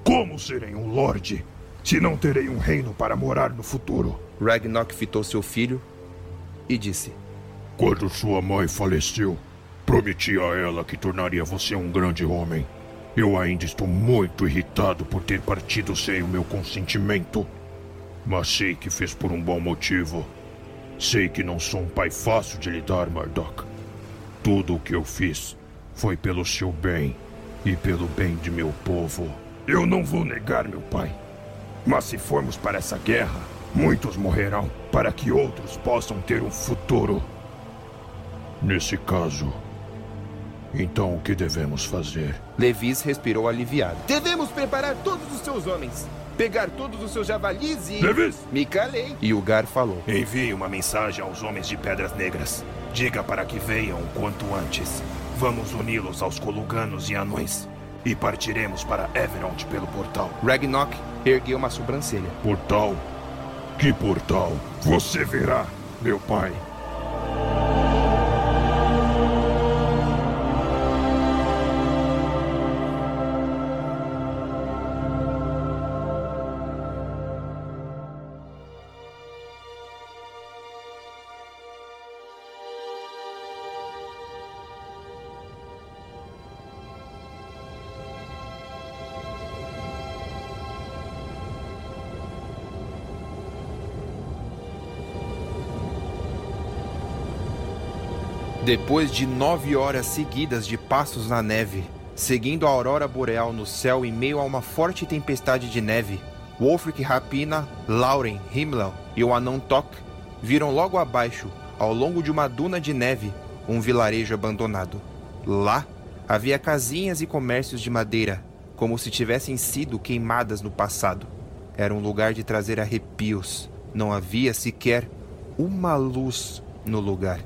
como serei um Lorde se não terei um reino para morar no futuro? Ragnarok fitou seu filho e disse: Quando sua mãe faleceu, prometi a ela que tornaria você um grande homem. Eu ainda estou muito irritado por ter partido sem o meu consentimento. Mas sei que fez por um bom motivo. Sei que não sou um pai fácil de lidar, Mardok. Tudo o que eu fiz foi pelo seu bem e pelo bem de meu povo. Eu não vou negar, meu pai. Mas se formos para essa guerra, muitos morrerão para que outros possam ter um futuro. Nesse caso, então o que devemos fazer? Levis respirou aliviado. Devemos preparar todos os seus homens. Pegar todos os seus javalis e. Levis! Me calei. E o Gar falou: Envie uma mensagem aos homens de Pedras Negras. Diga para que venham o quanto antes. Vamos uni-los aos Coluganos e anões. E partiremos para Everont pelo portal. Ragnarok ergueu uma sobrancelha. Portal? Que portal? Você verá, meu pai. Depois de nove horas seguidas de passos na neve, Seguindo a aurora boreal no céu em meio a uma forte tempestade de neve, Wolfric Rapina, Lauren, Himmler e o anão Tok viram logo abaixo, ao longo de uma duna de neve, um vilarejo abandonado. Lá havia casinhas e comércios de madeira, como se tivessem sido queimadas no passado. Era um lugar de trazer arrepios. Não havia sequer uma luz no lugar.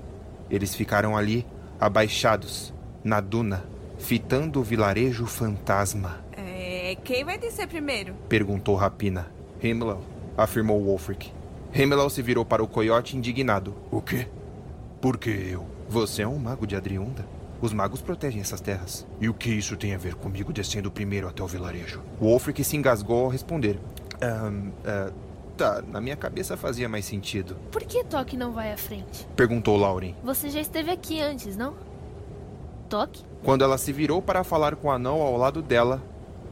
Eles ficaram ali, abaixados, na duna, fitando o vilarejo fantasma. É, quem vai descer primeiro? Perguntou Rapina. Himmler, afirmou Wolfric. Himmler se virou para o coiote indignado. O quê? Por que eu? Você é um mago de Adriunda. Os magos protegem essas terras. E o que isso tem a ver comigo descendo primeiro até o vilarejo? Wolfric se engasgou ao responder. Um, uh, tá, na minha cabeça fazia mais sentido. Por que Toque não vai à frente? Perguntou Lauren. Você já esteve aqui antes, não? Toque? Quando ela se virou para falar com o anão ao lado dela,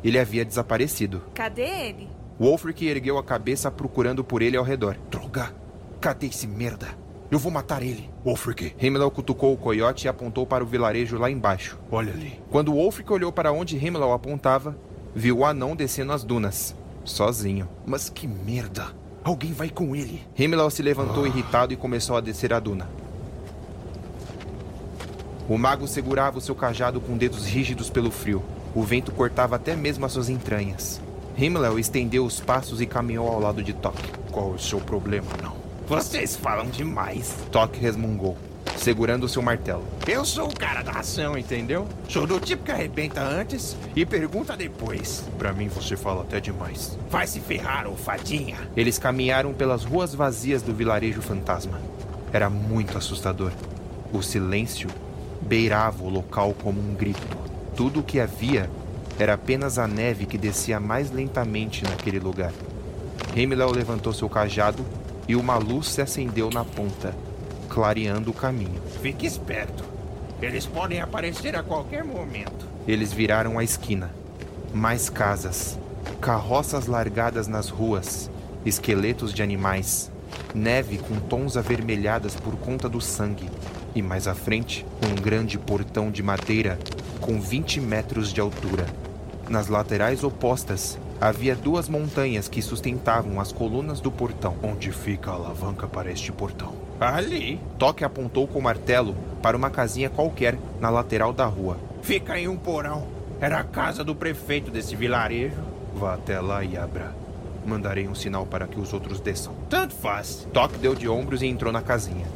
ele havia desaparecido. Cadê ele? Wolfric ergueu a cabeça procurando por ele ao redor. Droga! Cadê esse merda? Eu vou matar ele. Wolfric. Himmler cutucou o coiote e apontou para o vilarejo lá embaixo. Olha ali. Quando Wolfric olhou para onde Himmler apontava, viu o anão descendo as dunas, sozinho. Mas que merda! Alguém vai com ele. Himmler se levantou ah. irritado e começou a descer a duna. O mago segurava o seu cajado com dedos rígidos pelo frio. O vento cortava até mesmo as suas entranhas. Himmler estendeu os passos e caminhou ao lado de Tok. Qual é o seu problema, não? Vocês falam demais. Toque resmungou, segurando seu martelo. Eu sou o cara da ação, entendeu? Sou do tipo que arrebenta antes e pergunta depois. Para mim você fala até demais. Vai se ferrar, fadinha. Eles caminharam pelas ruas vazias do vilarejo fantasma. Era muito assustador. O silêncio beirava o local como um grito. Tudo o que havia era apenas a neve que descia mais lentamente naquele lugar. Heimdall levantou seu cajado e uma luz se acendeu na ponta, clareando o caminho. Fique esperto. Eles podem aparecer a qualquer momento. Eles viraram a esquina. Mais casas, carroças largadas nas ruas, esqueletos de animais, neve com tons avermelhadas por conta do sangue. E mais à frente, um grande portão de madeira com 20 metros de altura. Nas laterais opostas, Havia duas montanhas que sustentavam as colunas do portão. Onde fica a alavanca para este portão? Ali. Toque apontou com o martelo para uma casinha qualquer na lateral da rua. Fica em um porão. Era a casa do prefeito desse vilarejo. Vá até lá e abra. Mandarei um sinal para que os outros desçam. Tanto faz. Toque deu de ombros e entrou na casinha.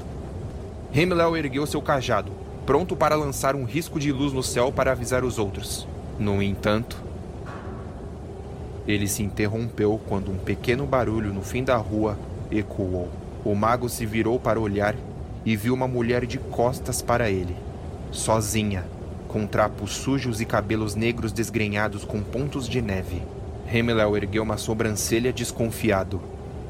Himmler ergueu seu cajado, pronto para lançar um risco de luz no céu para avisar os outros. No entanto, ele se interrompeu quando um pequeno barulho no fim da rua ecoou. O mago se virou para olhar e viu uma mulher de costas para ele, sozinha, com trapos sujos e cabelos negros desgrenhados com pontos de neve. Hemelel ergueu uma sobrancelha desconfiado,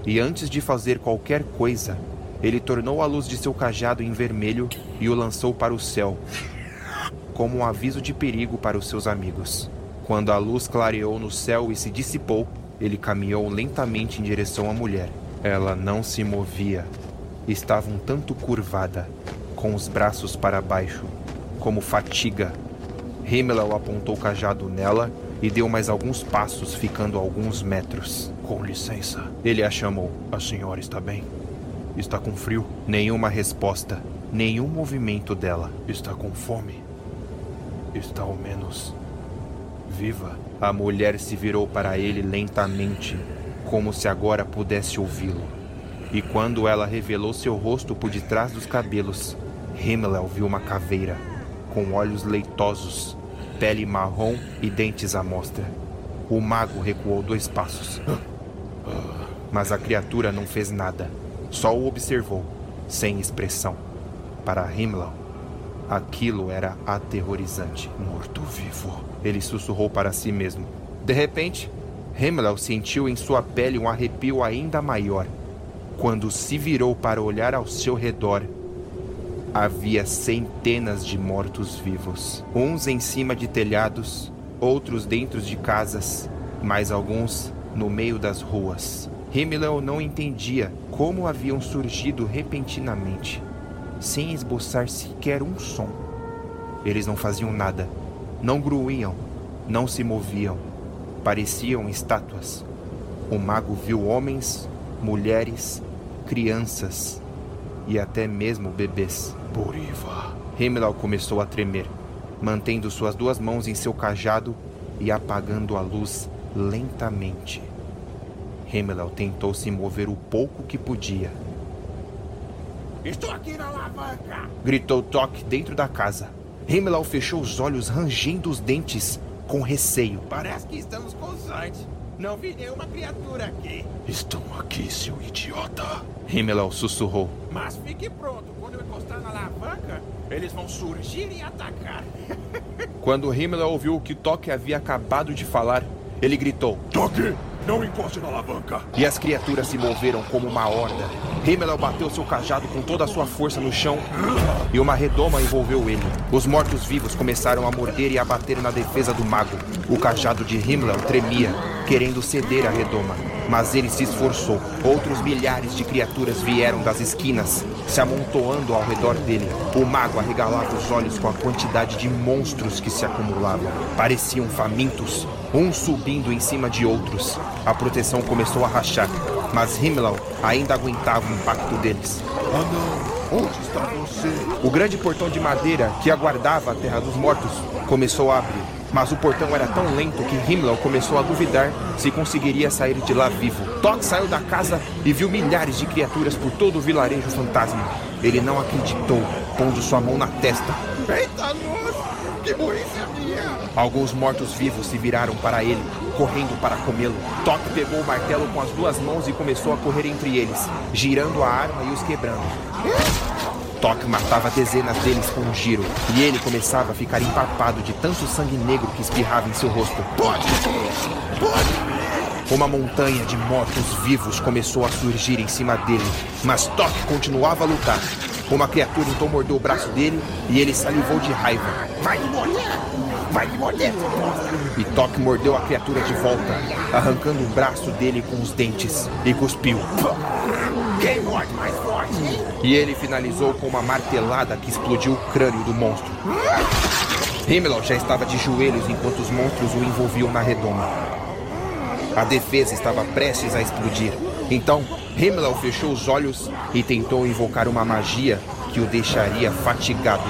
e antes de fazer qualquer coisa, ele tornou a luz de seu cajado em vermelho e o lançou para o céu, como um aviso de perigo para os seus amigos. Quando a luz clareou no céu e se dissipou, ele caminhou lentamente em direção à mulher. Ela não se movia. Estava um tanto curvada, com os braços para baixo, como fatiga. Himmel apontou o cajado nela e deu mais alguns passos, ficando alguns metros. Com licença. Ele a chamou. A senhora está bem? Está com frio? Nenhuma resposta. Nenhum movimento dela. Está com fome? Está ao menos viva. A mulher se virou para ele lentamente, como se agora pudesse ouvi-lo. E quando ela revelou seu rosto por detrás dos cabelos, Himmel viu uma caveira, com olhos leitosos, pele marrom e dentes à mostra. O mago recuou dois passos. Mas a criatura não fez nada, só o observou, sem expressão. Para Himmel, aquilo era aterrorizante. Morto-vivo. Ele sussurrou para si mesmo. De repente, Hemlau sentiu em sua pele um arrepio ainda maior. Quando se virou para olhar ao seu redor, havia centenas de mortos-vivos. Uns em cima de telhados, outros dentro de casas, mais alguns no meio das ruas. Himmel não entendia como haviam surgido repentinamente, sem esboçar sequer um som. Eles não faziam nada Não gruíam, não se moviam, pareciam estátuas. O mago viu homens, mulheres, crianças e até mesmo bebês. Boriva. Heimdall começou a tremer, mantendo suas duas mãos em seu cajado e apagando a luz lentamente. Heimdall tentou se mover o pouco que podia. Estou aqui na alavanca! Gritou Toque dentro da casa. Heimdall fechou os olhos, rangendo os dentes, com receio. Parece que estamos com sorte. Não vi nenhuma criatura aqui. Estão aqui, seu idiota. Heimdall sussurrou. Mas fique pronto. Quando eu encostar na alavanca, eles vão surgir e atacar. Quando Himmler ouviu o que Toque havia acabado de falar, ele gritou: Toque! Não encoste na alavanca! E as criaturas se moveram como uma horda. Himmler bateu seu cajado com toda a sua força no chão e uma redoma envolveu ele. Os mortos-vivos começaram a morder e a bater na defesa do mago. O cajado de Himmler tremia, querendo ceder à redoma. Mas ele se esforçou. Outros milhares de criaturas vieram das esquinas, se amontoando ao redor dele. O mago arregalava os olhos com a quantidade de monstros que se acumulavam. Pareciam famintos, uns subindo em cima de outros. A proteção começou a rachar, mas Himmler ainda aguentava o impacto deles. Ah não! Onde está você? O grande portão de madeira que aguardava a Terra dos Mortos começou a abrir. Mas o portão era tão lento que Himmler começou a duvidar se conseguiria sair de lá vivo. Todd saiu da casa e viu milhares de criaturas por todo o vilarejo fantasma. Ele não acreditou, pondo sua mão na testa. Eita, nossa! Que burrice minha! Alguns mortos-vivos se viraram para ele, correndo para comê-lo. Toque pegou o martelo com as duas mãos e começou a correr entre eles, girando a arma e os quebrando. Toque matava dezenas deles com um giro, e ele começava a ficar empapado de tanto sangue negro que espirrava em seu rosto. Pode! Pode Uma montanha de mortos-vivos começou a surgir em cima dele, mas Toque continuava a lutar. Uma criatura então mordeu o braço dele e ele salivou de raiva. Vai me morder! Vai me morder! E Toque mordeu a criatura de volta, arrancando o braço dele com os dentes e cuspiu. Quem morde mais forte? E ele finalizou com uma martelada que explodiu o crânio do monstro. Himmler já estava de joelhos enquanto os monstros o envolviam na redoma. A defesa estava prestes a explodir. Então, Himmler fechou os olhos e tentou invocar uma magia que o deixaria fatigado.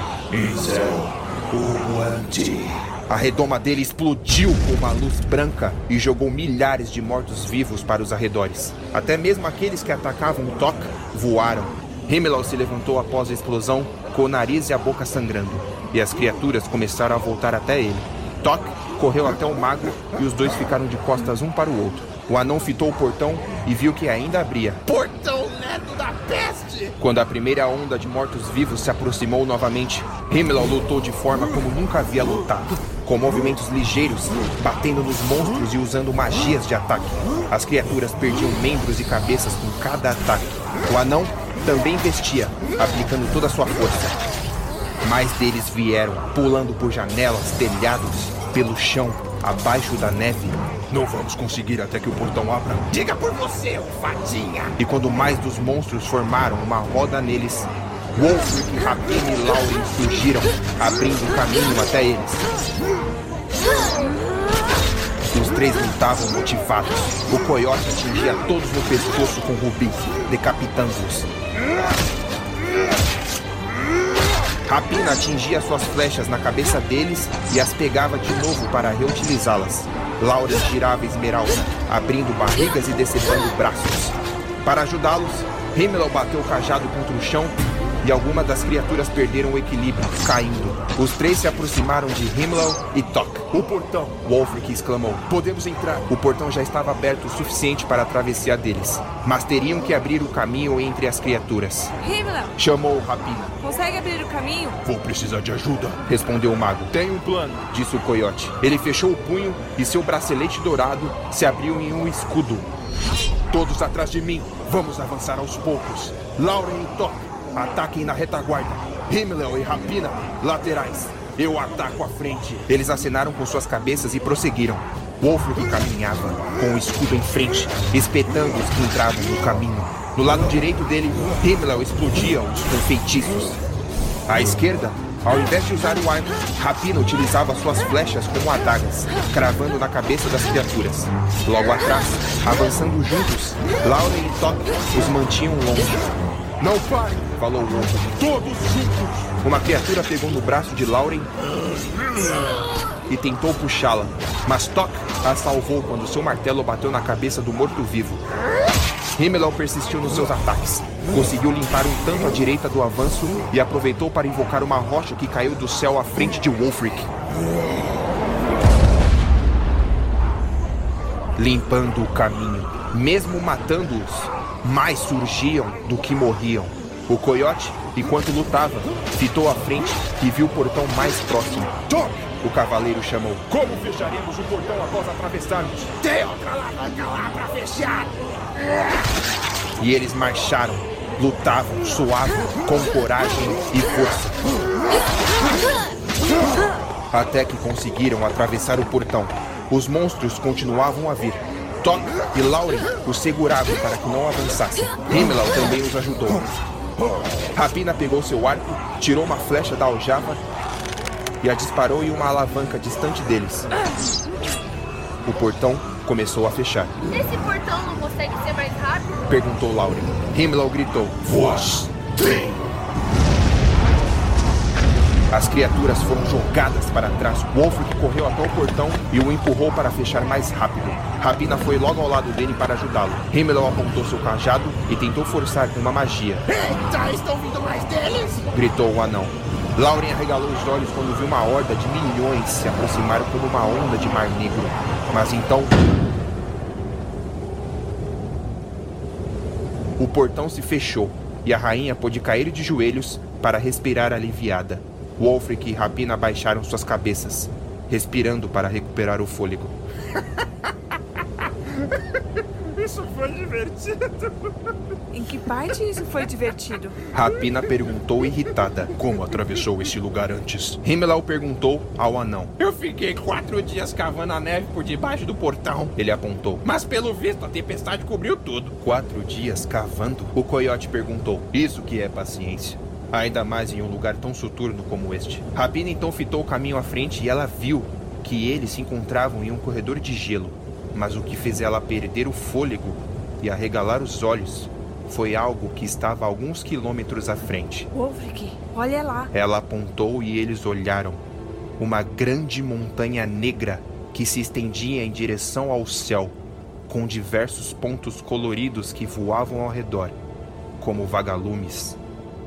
Uante. A redoma dele explodiu com uma luz branca e jogou milhares de mortos-vivos para os arredores. Até mesmo aqueles que atacavam o Tok voaram. Himmler se levantou após a explosão, com o nariz e a boca sangrando, e as criaturas começaram a voltar até ele. Tok correu até o mago e os dois ficaram de costas um para o outro. O anão fitou o portão e viu que ainda abria. Portão lerdo da peste! Quando a primeira onda de mortos-vivos se aproximou novamente, Himmler lutou de forma como nunca havia lutado, com movimentos ligeiros, batendo nos monstros e usando magias de ataque. As criaturas perdiam membros e cabeças com cada ataque. O anão também vestia, aplicando toda a sua força. Mais deles vieram, pulando por janelas, telhados, pelo chão, abaixo da neve. Não vamos conseguir até que o portão abra. Diga por você, fadinha! E quando mais dos monstros formaram uma roda neles, Wolfric, Rapina e Lauren surgiram, abrindo o caminho até eles. Os três lutavam motivados. O coiote atingia todos no pescoço com Rubi, decapitando-os. Rapina atingia suas flechas na cabeça deles e as pegava de novo para reutilizá-las. Lauren girava Esmeralda, abrindo barrigas e decepando braços. Para ajudá-los, Himmel bateu o cajado contra o chão e algumas das criaturas perderam o equilíbrio, caindo. Os três se aproximaram de Himmel e Tok. O portão! Wolfric exclamou. Podemos entrar! O portão já estava aberto o suficiente para a travessia deles, mas teriam que abrir o caminho entre as criaturas. Himmler, Chamou Rapina. consegue abrir o caminho? Vou precisar de ajuda. Respondeu o mago. Tenho um plano. Disse o coiote. Ele fechou o punho e seu bracelete dourado se abriu em um escudo. Todos atrás de mim. Vamos avançar aos poucos. Lauren e Tok, ataquem na retaguarda. Himmler e Rapina, laterais. Eu ataco à frente. Eles acenaram com suas cabeças e prosseguiram. Wolfric caminhava, com o escudo em frente, espetando os que no caminho. No lado direito dele, Himmler explodia-os com feitiços. À esquerda, Ao invés de usar o arco, Rapina utilizava suas flechas como adagas, cravando na cabeça das criaturas. Logo atrás, avançando juntos, Lauren e Top os mantinham longe. Não pare! falou o outro. Todos juntos! Uma criatura pegou no braço de Lauren e tentou puxá-la, mas Tok a salvou quando seu martelo bateu na cabeça do morto-vivo. Himmelau persistiu nos seus ataques. Conseguiu limpar um tanto à direita do avanço e aproveitou para invocar uma rocha que caiu do céu à frente de Wolfric. Limpando o caminho, mesmo matando-os, mais surgiam do que morriam. O coiote, enquanto lutava, fitou à frente e viu o portão mais próximo. Top! O cavaleiro chamou. Como fecharemos o portão após atravessarmos? Tem outra alavanca lá pra fechar! E eles marcharam, lutavam, suavam, com coragem e força. Até que conseguiram atravessar o portão. Os monstros continuavam a vir. Tok e Lauren os seguravam para que não avançassem. Himmelau também os ajudou. Rapina pegou seu arco, tirou uma flecha da aljava e a disparou em uma alavanca distante deles. O portão começou a fechar. Esse portão não consegue ser mais rápido? Perguntou Lauren. Himmel gritou. Voz! Trem! As criaturas foram jogadas para trás. Wolfric correu até o portão e o empurrou para fechar mais rápido. Rapina foi logo ao lado dele para ajudá-lo. Himmel apontou seu cajado e tentou forçar uma magia. Eita, estão vindo mais deles? Gritou o anão. Lauren arregalou os olhos quando viu uma horda de milhões se aproximar como uma onda de mar negro. Mas então. O portão se fechou e a rainha pôde cair de joelhos para respirar aliviada. Wolfric e Rapina baixaram suas cabeças, respirando para recuperar o fôlego. Isso foi divertido. Em que parte isso foi divertido? Rapina perguntou irritada. Como atravessou esse lugar antes? Himmelau perguntou ao anão. Eu fiquei quatro dias cavando a neve por debaixo do portão. Ele apontou. Mas pelo visto a tempestade cobriu tudo. Quatro dias cavando? O coiote perguntou. Isso que é paciência. Ainda mais em um lugar tão soturno como este. Rapina então fitou o caminho à frente e ela viu que eles se encontravam em um corredor de gelo. Mas o que fez ela perder o fôlego e arregalar os olhos foi algo que estava a alguns quilômetros à frente. Wolfric, olha lá. Ela apontou e eles olharam. Uma grande montanha negra que se estendia em direção ao céu, com diversos pontos coloridos que voavam ao redor, como vagalumes.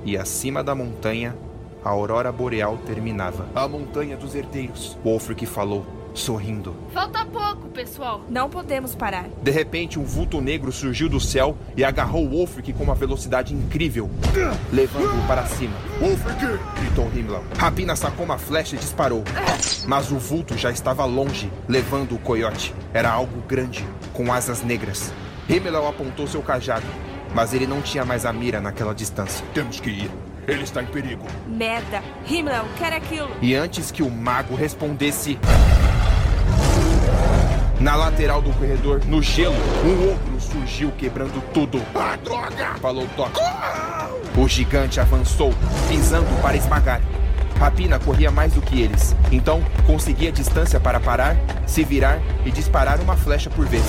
E acima da montanha, a aurora boreal terminava. A montanha dos herdeiros, Wolfric falou, sorrindo. Falta pouco, pessoal. Não podemos parar. De repente, um vulto negro surgiu do céu e agarrou Wolfric com uma velocidade incrível, levando-o para cima. Wolfric! gritou Himmler. Rapina sacou uma flecha e disparou. Mas o vulto já estava longe, levando o coiote. Era algo grande, com asas negras. Himmler apontou seu cajado, mas ele não tinha mais a mira naquela distância. Temos que ir. Ele está em perigo. Merda. Himmler, quer aquilo. E antes que o mago respondesse, na lateral do corredor, no gelo, um ogro surgiu quebrando tudo. Ah, droga! Falou Toque. O gigante avançou, pisando para esmagar. Rapina corria mais do que eles, então conseguia distância para parar, se virar e disparar uma flecha por vez.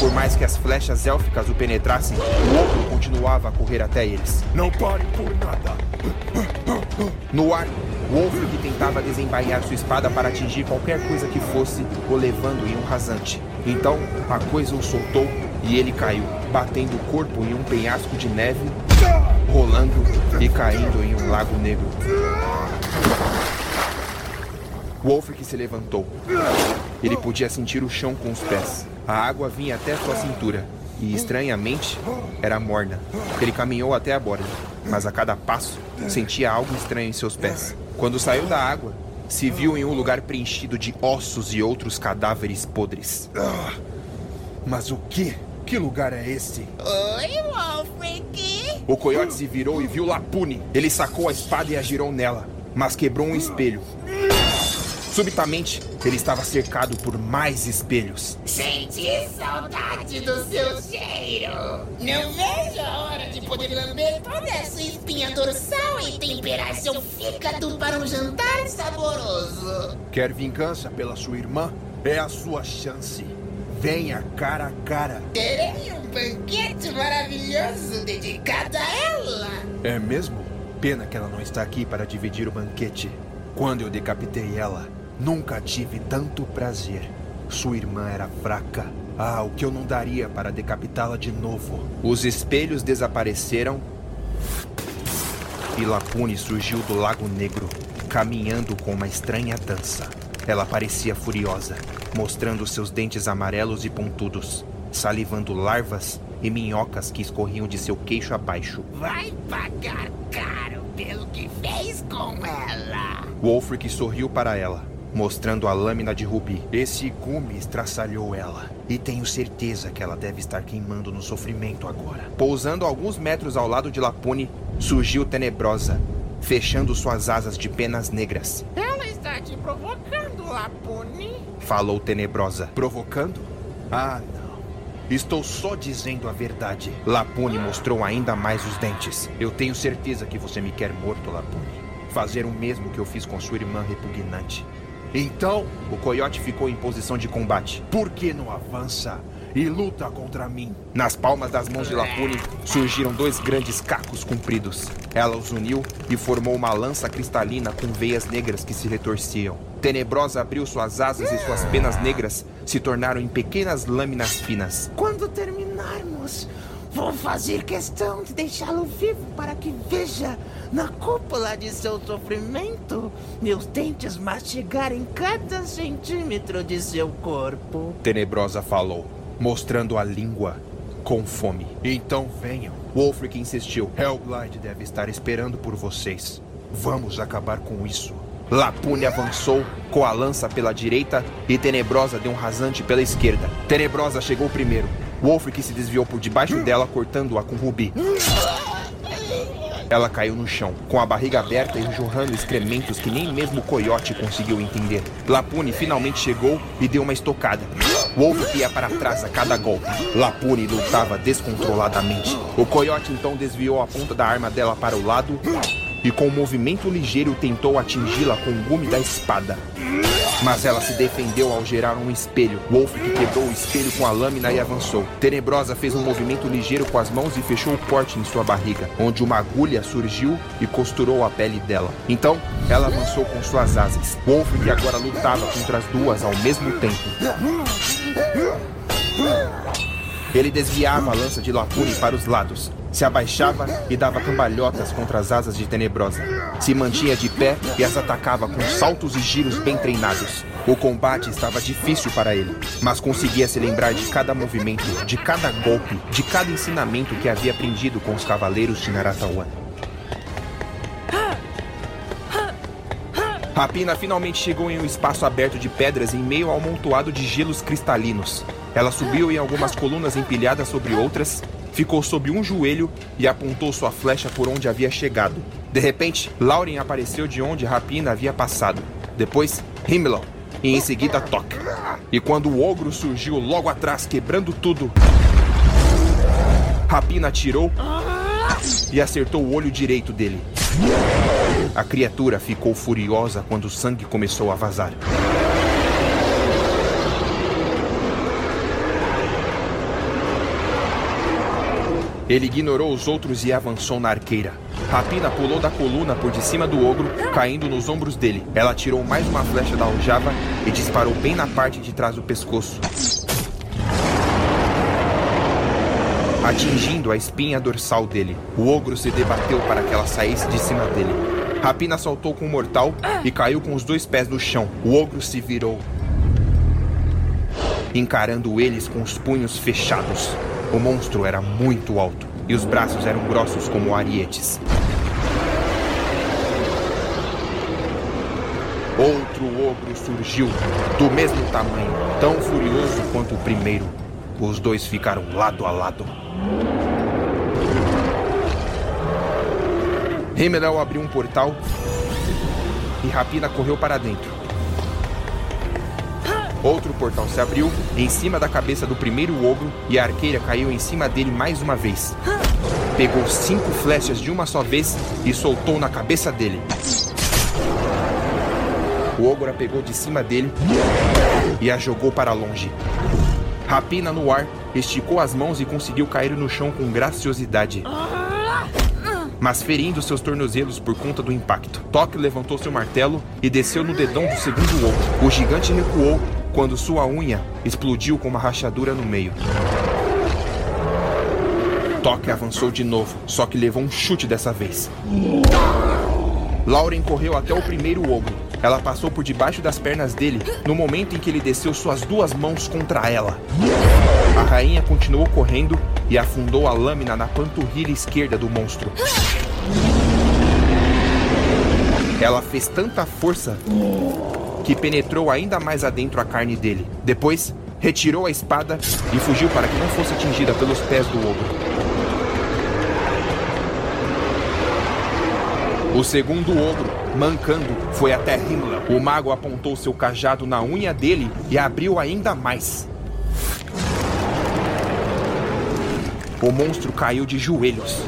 Por mais que as flechas élficas o penetrassem, o ogro continuava a correr até eles. Não parem por nada. No ar, Wolfric tentava desembainhar sua espada para atingir qualquer coisa que fosse, o levando em um rasante. Então, a coisa o soltou e ele caiu, batendo o corpo em um penhasco de neve, rolando e caindo em um lago negro. Wolfric se levantou. Ele podia sentir o chão com os pés. A água vinha até sua cintura e, estranhamente, era morna. Ele caminhou até a borda, mas a cada passo sentia algo estranho em seus pés. Quando saiu da água, se viu em um lugar preenchido de ossos e outros cadáveres podres. Ah, mas o que? Que lugar é esse? Oi, Wolfric! O coiote se virou e viu Lapune. Ele sacou a espada e a girou nela, mas quebrou um espelho. Subitamente, ele estava cercado por mais espelhos. Senti saudade do seu cheiro. Não vejo a hora de poder lamber toda essa espinha dorsal e temperar seu fígado para um jantar saboroso. Quer vingança pela sua irmã? É a sua chance. Venha cara a cara. Terei um banquete maravilhoso dedicado a ela. É mesmo? Pena que ela não está aqui para dividir o banquete. Quando eu decapitei ela, nunca tive tanto prazer. Sua irmã era fraca. Ah, o que eu não daria para decapitá-la de novo. Os espelhos desapareceram e Lapune surgiu do Lago Negro, caminhando com uma estranha dança. Ela parecia furiosa, mostrando seus dentes amarelos e pontudos, salivando larvas e minhocas que escorriam de seu queixo abaixo. Vai pagar caro pelo que fez com ela. Wolfric sorriu para ela, mostrando a lâmina de rubi. Esse gume estraçalhou ela, e tenho certeza que ela deve estar queimando no sofrimento agora. Pousando alguns metros ao lado de Lapune, surgiu Tenebrosa, fechando suas asas de penas negras. Ela está te provocando, Lapune. Falou Tenebrosa. Provocando? Ah, não. Estou só dizendo a verdade. Lapune mostrou ainda mais os dentes. Eu tenho certeza que você me quer morto, Lapune. Fazer o mesmo que eu fiz com sua irmã repugnante. Então, o coiote ficou em posição de combate. Por que não avança e luta contra mim? Nas palmas das mãos de Lapune surgiram dois grandes cacos compridos. Ela os uniu e formou uma lança cristalina com veias negras que se retorciam. Tenebrosa abriu suas asas e suas penas negras se tornaram em pequenas lâminas finas. Quando terminarmos, vou fazer questão de deixá-lo vivo para que veja na cúpula de seu sofrimento meus dentes mastigarem cada centímetro de seu corpo. Tenebrosa falou, mostrando a língua com fome. Então venham. Wolfric insistiu. Hellglide deve estar esperando por vocês. Vamos acabar com isso. Lapune avançou com a lança pela direita e Tenebrosa deu um rasante pela esquerda. Tenebrosa chegou primeiro. Wolfric se desviou por debaixo dela, cortando-a com Rubi. Ela caiu no chão, com a barriga aberta e jorrando excrementos que nem mesmo o coiote conseguiu entender. Lapune finalmente chegou e deu uma estocada. Wolf ia para trás a cada golpe. Lapune lutava descontroladamente. O coiote então desviou a ponta da arma dela para o lado e com um movimento ligeiro tentou atingi-la com o gume da espada. Mas ela se defendeu ao gerar um espelho. Wolf que quebrou o espelho com a lâmina e avançou. Tenebrosa fez um movimento ligeiro com as mãos e fechou o corte em sua barriga, onde uma agulha surgiu e costurou a pele dela. Então, ela avançou com suas asas. Wolf que agora lutava contra as duas ao mesmo tempo. Ele desviava a lança de Lapune para os lados, se abaixava e dava cambalhotas contra as asas de Tenebrosa. Se mantinha de pé e as atacava com saltos e giros bem treinados. O combate estava difícil para ele, mas conseguia se lembrar de cada movimento, de cada golpe, de cada ensinamento que havia aprendido com os cavaleiros de Naratawan. Rapina finalmente chegou em um espaço aberto de pedras em meio ao amontoado de gelos cristalinos. Ela subiu em algumas colunas empilhadas sobre outras, ficou sob um joelho e apontou sua flecha por onde havia chegado. De repente, Lauren apareceu de onde Rapina havia passado. Depois, Himmler, e em seguida Tok. E quando o ogro surgiu logo atrás, quebrando tudo, Rapina atirou e acertou o olho direito dele. A criatura ficou furiosa quando o sangue começou a vazar. Ele ignorou os outros e avançou na arqueira. Rapina pulou da coluna por de cima do ogro, caindo nos ombros dele. Ela tirou mais uma flecha da aljava e disparou bem na parte de trás do pescoço. Atingindo a espinha dorsal dele. O ogro se debateu para que ela saísse de cima dele. Rapina saltou com o mortal e caiu com os dois pés no chão. O ogro se virou, encarando eles com os punhos fechados. O monstro era muito alto e os braços eram grossos como arietes. Outro ogro surgiu, do mesmo tamanho, tão furioso quanto o primeiro. Os dois ficaram lado a lado. Himmel abriu um portal e Rapina correu para dentro. Outro portal se abriu em cima da cabeça do primeiro ogro e a arqueira caiu em cima dele mais uma vez. pegou cinco flechas de uma só vez e soltou na cabeça dele. O ogro a pegou de cima dele e a jogou para longe. Rapina no ar, esticou as mãos e conseguiu cair no chão com graciosidade. Mas ferindo seus tornozelos por conta do impacto. Toque levantou seu martelo e desceu no dedão do segundo ogro. O gigante recuou quando sua unha explodiu com uma rachadura no meio. Toque avançou de novo, só que levou um chute dessa vez. Lauren correu até o primeiro ogro. Ela passou por debaixo das pernas dele no momento em que ele desceu suas duas mãos contra ela. A rainha continuou correndo e afundou a lâmina na panturrilha esquerda do monstro. Ela fez tanta força que penetrou ainda mais adentro a carne dele. Depois, retirou a espada e fugiu para que não fosse atingida pelos pés do ogro. O segundo ogro, mancando, foi até Himmler. O mago apontou seu cajado na unha dele e abriu ainda mais. O monstro caiu de joelhos.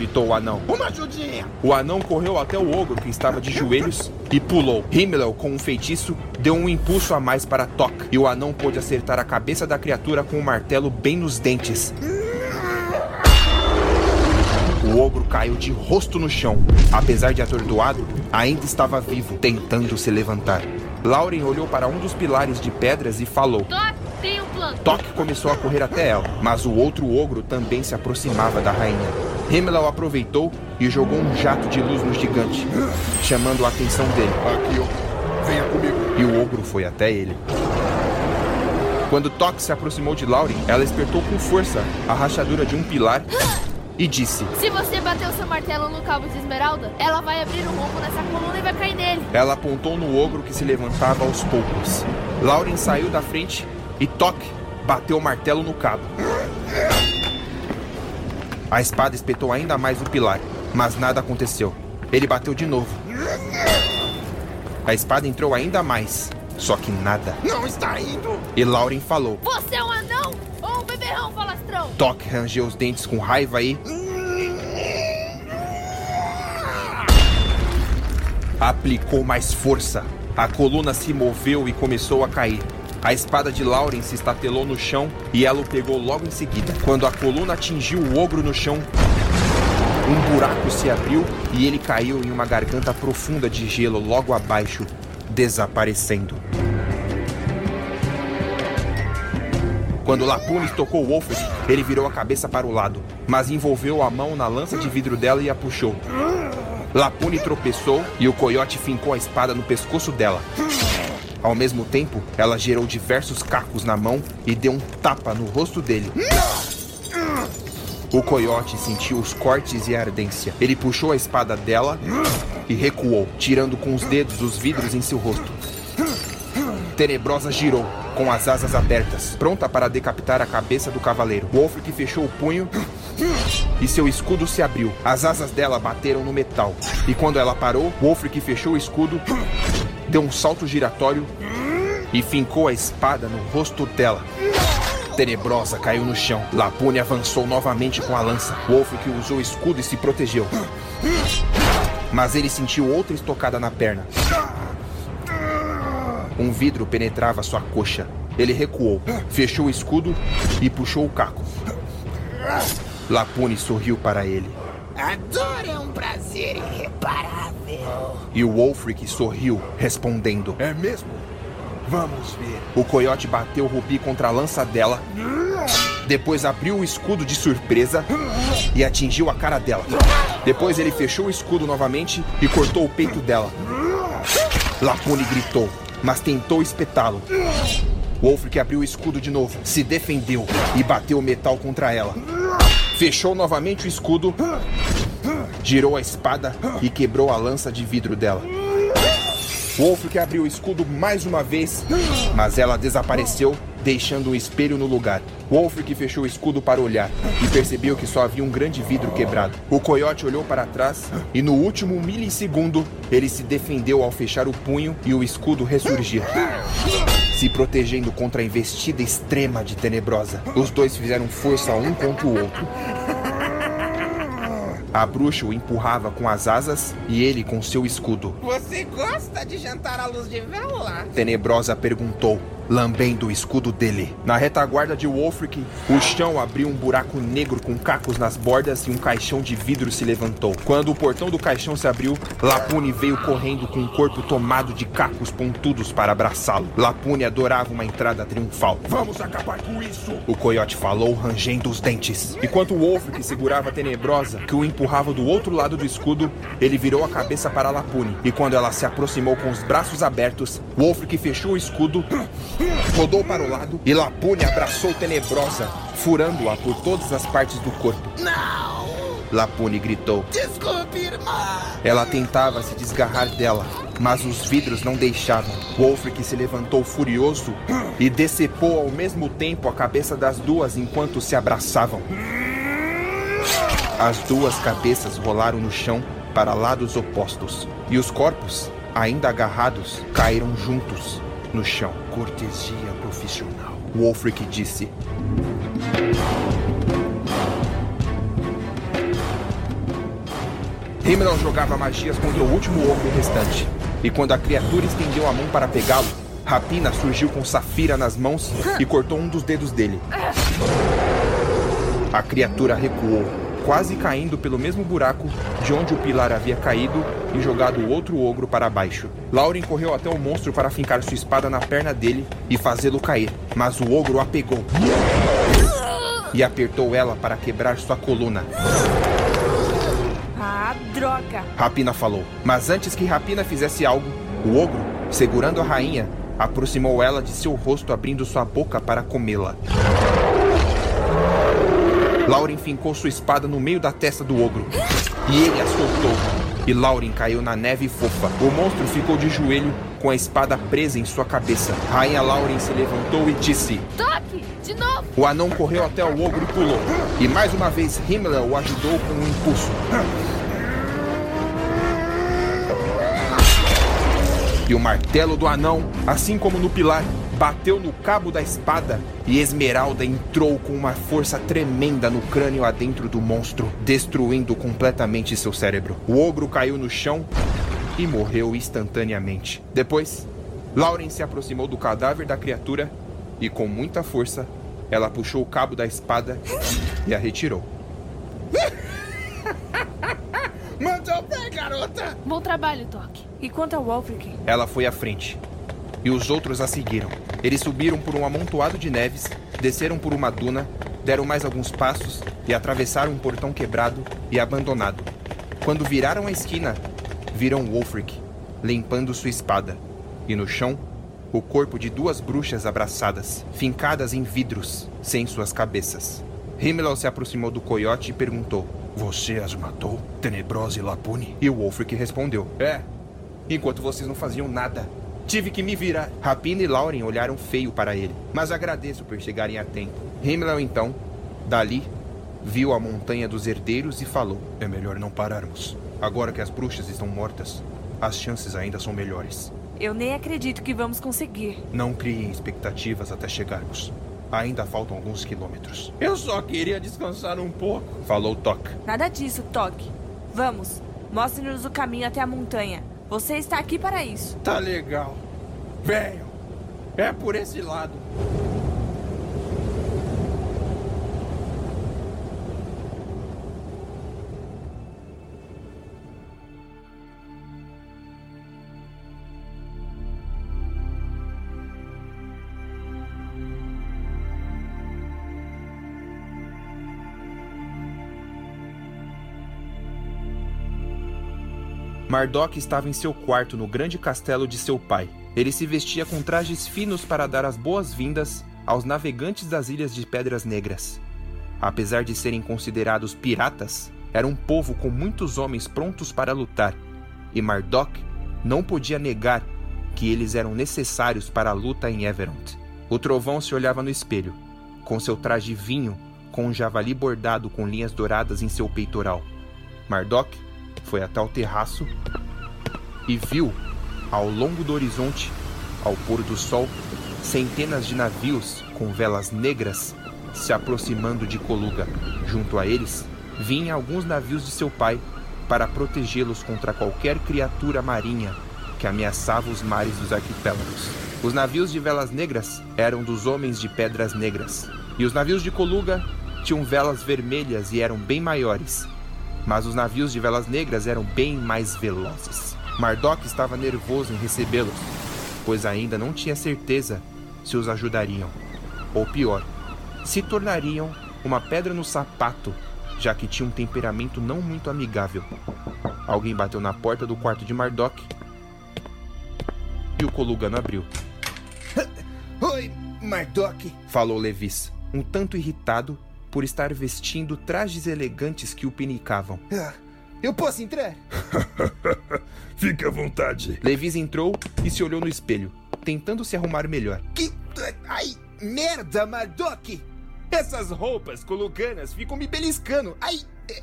Gritou o anão. Uma ajudinha! O anão correu até o ogro que estava de joelhos e pulou. Himmler, com um feitiço, deu um impulso a mais para Tok e o anão pôde acertar a cabeça da criatura com o um martelo bem nos dentes. O ogro caiu de rosto no chão. Apesar de atordoado, ainda estava vivo, tentando se levantar. Lauren olhou para um dos pilares de pedras e falou: Toque, tem um plano. Toque começou a correr até ela, mas o outro ogro também se aproximava da rainha. Himmler aproveitou e jogou um jato de luz no gigante, chamando a atenção dele. Aqui, ó. Venha comigo. E o ogro foi até ele. Quando Toque se aproximou de Lauren, ela espertou com força a rachadura de um pilar e disse: Se você bater o seu martelo no cabo de esmeralda, ela vai abrir um rombo nessa coluna e vai cair nele. Ela apontou no ogro que se levantava aos poucos. Lauren saiu da frente e Toque bateu o martelo no cabo. A espada espetou ainda mais o pilar, mas nada aconteceu. Ele bateu de novo. A espada entrou ainda mais, só que nada. Não está indo! E Lauren falou: Você é um anão ou um beberrão falastrão? Toque rangeu os dentes com raiva e. Aplicou mais força. A coluna se moveu e começou a cair. A espada de Lauren se estatelou no chão e ela o pegou logo em seguida. Quando a coluna atingiu o ogro no chão, um buraco se abriu e ele caiu em uma garganta profunda de gelo logo abaixo, desaparecendo. Quando Lapunes tocou Wolfert, ele virou a cabeça para o lado, mas envolveu a mão na lança de vidro dela e a puxou. Lapune tropeçou e o coiote fincou a espada no pescoço dela. Ao mesmo tempo, ela gerou diversos cacos na mão e deu um tapa no rosto dele. O coiote sentiu os cortes e a ardência. Ele puxou a espada dela e recuou, tirando com os dedos os vidros em seu rosto. Tenebrosa girou, com as asas abertas, pronta para decapitar a cabeça do cavaleiro. Wolfric fechou o punho e seu escudo se abriu. As asas dela bateram no metal. E quando ela parou, Wolfric fechou o escudo, deu um salto giratório e fincou a espada no rosto dela. Tenebrosa caiu no chão. Lapune avançou novamente com a lança. Wolfric usou o escudo e se protegeu. Mas ele sentiu outra estocada na perna. Um vidro penetrava sua coxa. Ele recuou, fechou o escudo e puxou o caco. Lapune sorriu para ele. A dor é um prazer irreparável. E o Wolfric sorriu, respondendo: É mesmo? Vamos ver. O coiote bateu o rubi contra a lança dela. Depois abriu o escudo de surpresa e atingiu a cara dela. Depois ele fechou o escudo novamente e cortou o peito dela. Lapune gritou, mas tentou espetá-lo. Wolfric abriu o escudo de novo, se defendeu e bateu o metal contra ela. Fechou novamente o escudo, girou a espada e quebrou a lança de vidro dela. Wolfric abriu o escudo mais uma vez, mas ela desapareceu, deixando um espelho no lugar. Wolfric fechou o escudo para olhar e percebeu que só havia um grande vidro quebrado. O coiote olhou para trás e no último milissegundo ele se defendeu ao fechar o punho e o escudo ressurgir. se protegendo contra a investida extrema de Tenebrosa. Os dois fizeram força um contra o outro. A bruxa o empurrava com as asas e ele com seu escudo. Você gosta de jantar à luz de vela? Tenebrosa perguntou, lambendo o escudo dele. Na retaguarda de Wolfric, o chão abriu um buraco negro com cacos nas bordas e um caixão de vidro se levantou. Quando o portão do caixão se abriu, Lapune veio correndo com o corpo tomado de cacos pontudos para abraçá-lo. Lapune adorava uma entrada triunfal. Vamos acabar com isso! O coiote falou, rangendo os dentes. Enquanto Wolfric segurava a Tenebrosa, que o empurrava do outro lado do escudo, ele virou a cabeça para Lapune. E quando ela se aproximou com os braços abertos, Wolfric fechou o escudo rodou para o lado e Lapune abraçou Tenebrosa, furando-a por todas as partes do corpo. Não! Lapune gritou. Desculpe, irmã! Ela tentava se desgarrar dela, mas os vidros não deixavam. Wolfric se levantou furioso e decepou ao mesmo tempo a cabeça das duas enquanto se abraçavam. As duas cabeças rolaram no chão para lados opostos, e os corpos, ainda agarrados, caíram juntos no chão. Cortesia profissional. Wolfric disse. Himmel jogava magias contra o último ogro restante. E quando a criatura estendeu a mão para pegá-lo, Rapina surgiu com Safira nas mãos e cortou um dos dedos dele. A criatura recuou, quase caindo pelo mesmo buraco de onde o pilar havia caído e jogado o outro ogro para baixo. Lauren correu até o monstro para fincar sua espada na perna dele e fazê-lo cair, mas o ogro a pegou e apertou ela para quebrar sua coluna. Ah, droga! Rapina falou. Mas antes que Rapina fizesse algo, o ogro, segurando a rainha, aproximou ela de seu rosto, abrindo sua boca para comê-la. Lauren fincou sua espada no meio da testa do ogro. E ele a soltou. E Lauren caiu na neve fofa. O monstro ficou de joelho, com a espada presa em sua cabeça. Rainha Lauren se levantou e disse: Toque! De novo! O anão correu até o ogro e pulou. E mais uma vez Himmler o ajudou com um impulso. E o martelo do anão, assim como no pilar, bateu no cabo da espada e Esmeralda entrou com uma força tremenda no crânio adentro do monstro, destruindo completamente seu cérebro. O ogro caiu no chão e morreu instantaneamente. Depois, Lauren se aproximou do cadáver da criatura e, com muita força, ela puxou o cabo da espada e a retirou. Mandou bem, garota! Bom trabalho, Toque. E quanto ao Wolfric? Ela foi à frente. E os outros a seguiram. Eles subiram por um amontoado de neves, desceram por uma duna, deram mais alguns passos e atravessaram um portão quebrado e abandonado. Quando viraram a esquina, viram Wolfric, limpando sua espada. E no chão, o corpo de duas bruxas abraçadas, fincadas em vidros, sem suas cabeças. Himmel se aproximou do coiote e perguntou: Você as matou, Tenebrosa e Lapune? E o Wolfric respondeu: É, enquanto vocês não faziam nada. Tive que me virar. Rapina e Lauren olharam feio para ele, mas agradeço por chegarem a tempo. Himmel, então, dali, viu a montanha dos herdeiros e falou: É melhor não pararmos. Agora que as bruxas estão mortas, as chances ainda são melhores. Eu nem acredito que vamos conseguir. Não criem expectativas até chegarmos. Ainda faltam alguns quilômetros. Eu só queria descansar um pouco, falou Toc. Nada disso, Toc. Vamos, mostre-nos o caminho até a montanha. Você está aqui para isso. Tá legal. Venham. É por esse lado. Mardok estava em seu quarto no grande castelo de seu pai. Ele se vestia com trajes finos para dar as boas-vindas aos navegantes das Ilhas de Pedras Negras. Apesar de serem considerados piratas, era um povo com muitos homens prontos para lutar, e Mardok não podia negar que eles eram necessários para a luta em Everont. O trovão se olhava no espelho, com seu traje vinho, com um javali bordado com linhas douradas em seu peitoral. Mardok foi até o terraço e viu, ao longo do horizonte, ao pôr do sol, centenas de navios com velas negras se aproximando de Coluga. Junto a eles, vinham alguns navios de seu pai para protegê-los contra qualquer criatura marinha que ameaçava os mares dos arquipélagos. Os navios de velas negras eram dos homens de pedras negras, e os navios de Coluga tinham velas vermelhas e eram bem maiores, mas os navios de velas negras eram bem mais velozes. Mardok estava nervoso em recebê-los, pois ainda não tinha certeza se os ajudariam, ou pior, se tornariam uma pedra no sapato, já que tinha um temperamento não muito amigável. Alguém bateu na porta do quarto de Mardok e o Colugano abriu. Oi, Mardok, falou Levis, um tanto irritado por estar vestindo trajes elegantes que o pinicavam. Ah, eu posso entrar? Fique à vontade. Levis entrou e se olhou no espelho, tentando se arrumar melhor. Que. Ai, merda, Mardok! Essas roupas coluganas ficam me beliscando. Ai,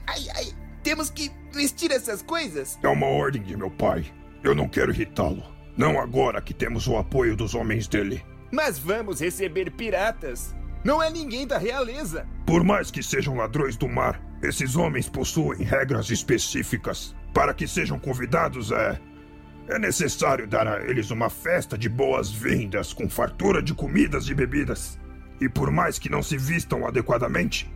ai, ai. Temos que vestir essas coisas? É uma ordem de meu pai. Eu não quero irritá-lo. Não agora que temos o apoio dos homens dele. Mas vamos receber piratas. Não é ninguém da realeza. Por mais que sejam ladrões do mar, esses homens possuem regras específicas. Para que sejam convidados, é. É necessário dar a eles uma festa de boas-vindas com fartura de comidas e bebidas. E por mais que não se vistam adequadamente,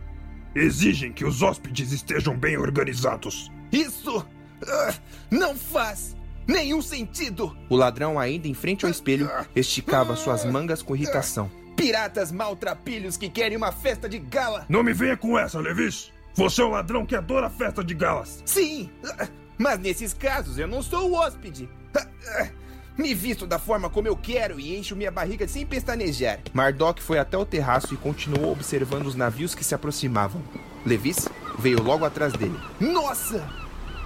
exigem que os hóspedes estejam bem organizados. Isso uh, não faz nenhum sentido. O ladrão, ainda em frente ao espelho, esticava suas mangas com irritação. Piratas maltrapilhos que querem uma festa de gala. Não me venha com essa, Levis. Você é um ladrão que adora festa de galas. Sim, mas nesses casos eu não sou o hóspede. Me visto da forma como eu quero e encho minha barriga sem pestanejar. Mardok foi até o terraço e continuou observando os navios que se aproximavam. Levis veio logo atrás dele. Nossa!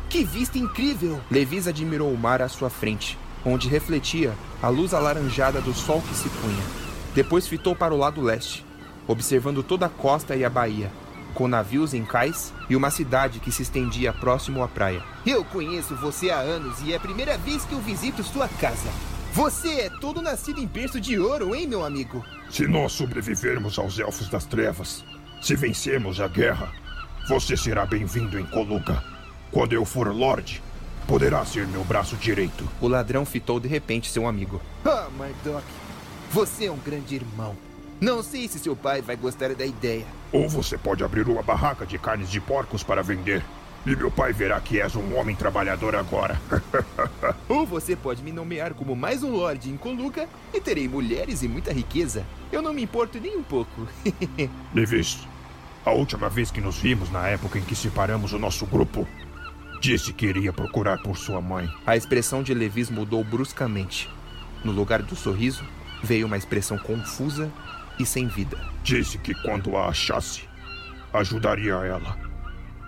Que vista incrível! Levis admirou o mar à sua frente, onde refletia a luz alaranjada do sol que se punha. Depois fitou para o lado leste, observando toda a costa e a baía, com navios em cais e uma cidade que se estendia próximo à praia. Eu conheço você há anos e é a primeira vez que eu visito sua casa. Você é todo nascido em berço de ouro, hein, meu amigo? Se nós sobrevivermos aos Elfos das Trevas, se vencermos a guerra, você será bem-vindo em Coluga. Quando eu for Lorde, poderá ser meu braço direito. O ladrão fitou de repente seu amigo. Ah, oh, Mardok, você é um grande irmão. Não sei se seu pai vai gostar da ideia. Ou você pode abrir uma barraca de carnes de porcos para vender. E meu pai verá que és um homem trabalhador agora. Ou você pode me nomear como mais um lorde em Coluca e terei mulheres e muita riqueza. Eu não me importo nem um pouco. Levis, a última vez que nos vimos, na época em que separamos o nosso grupo, disse que iria procurar por sua mãe. A expressão de Levis mudou bruscamente. No lugar do sorriso, veio uma expressão confusa e sem vida. Disse que quando a achasse, ajudaria ela.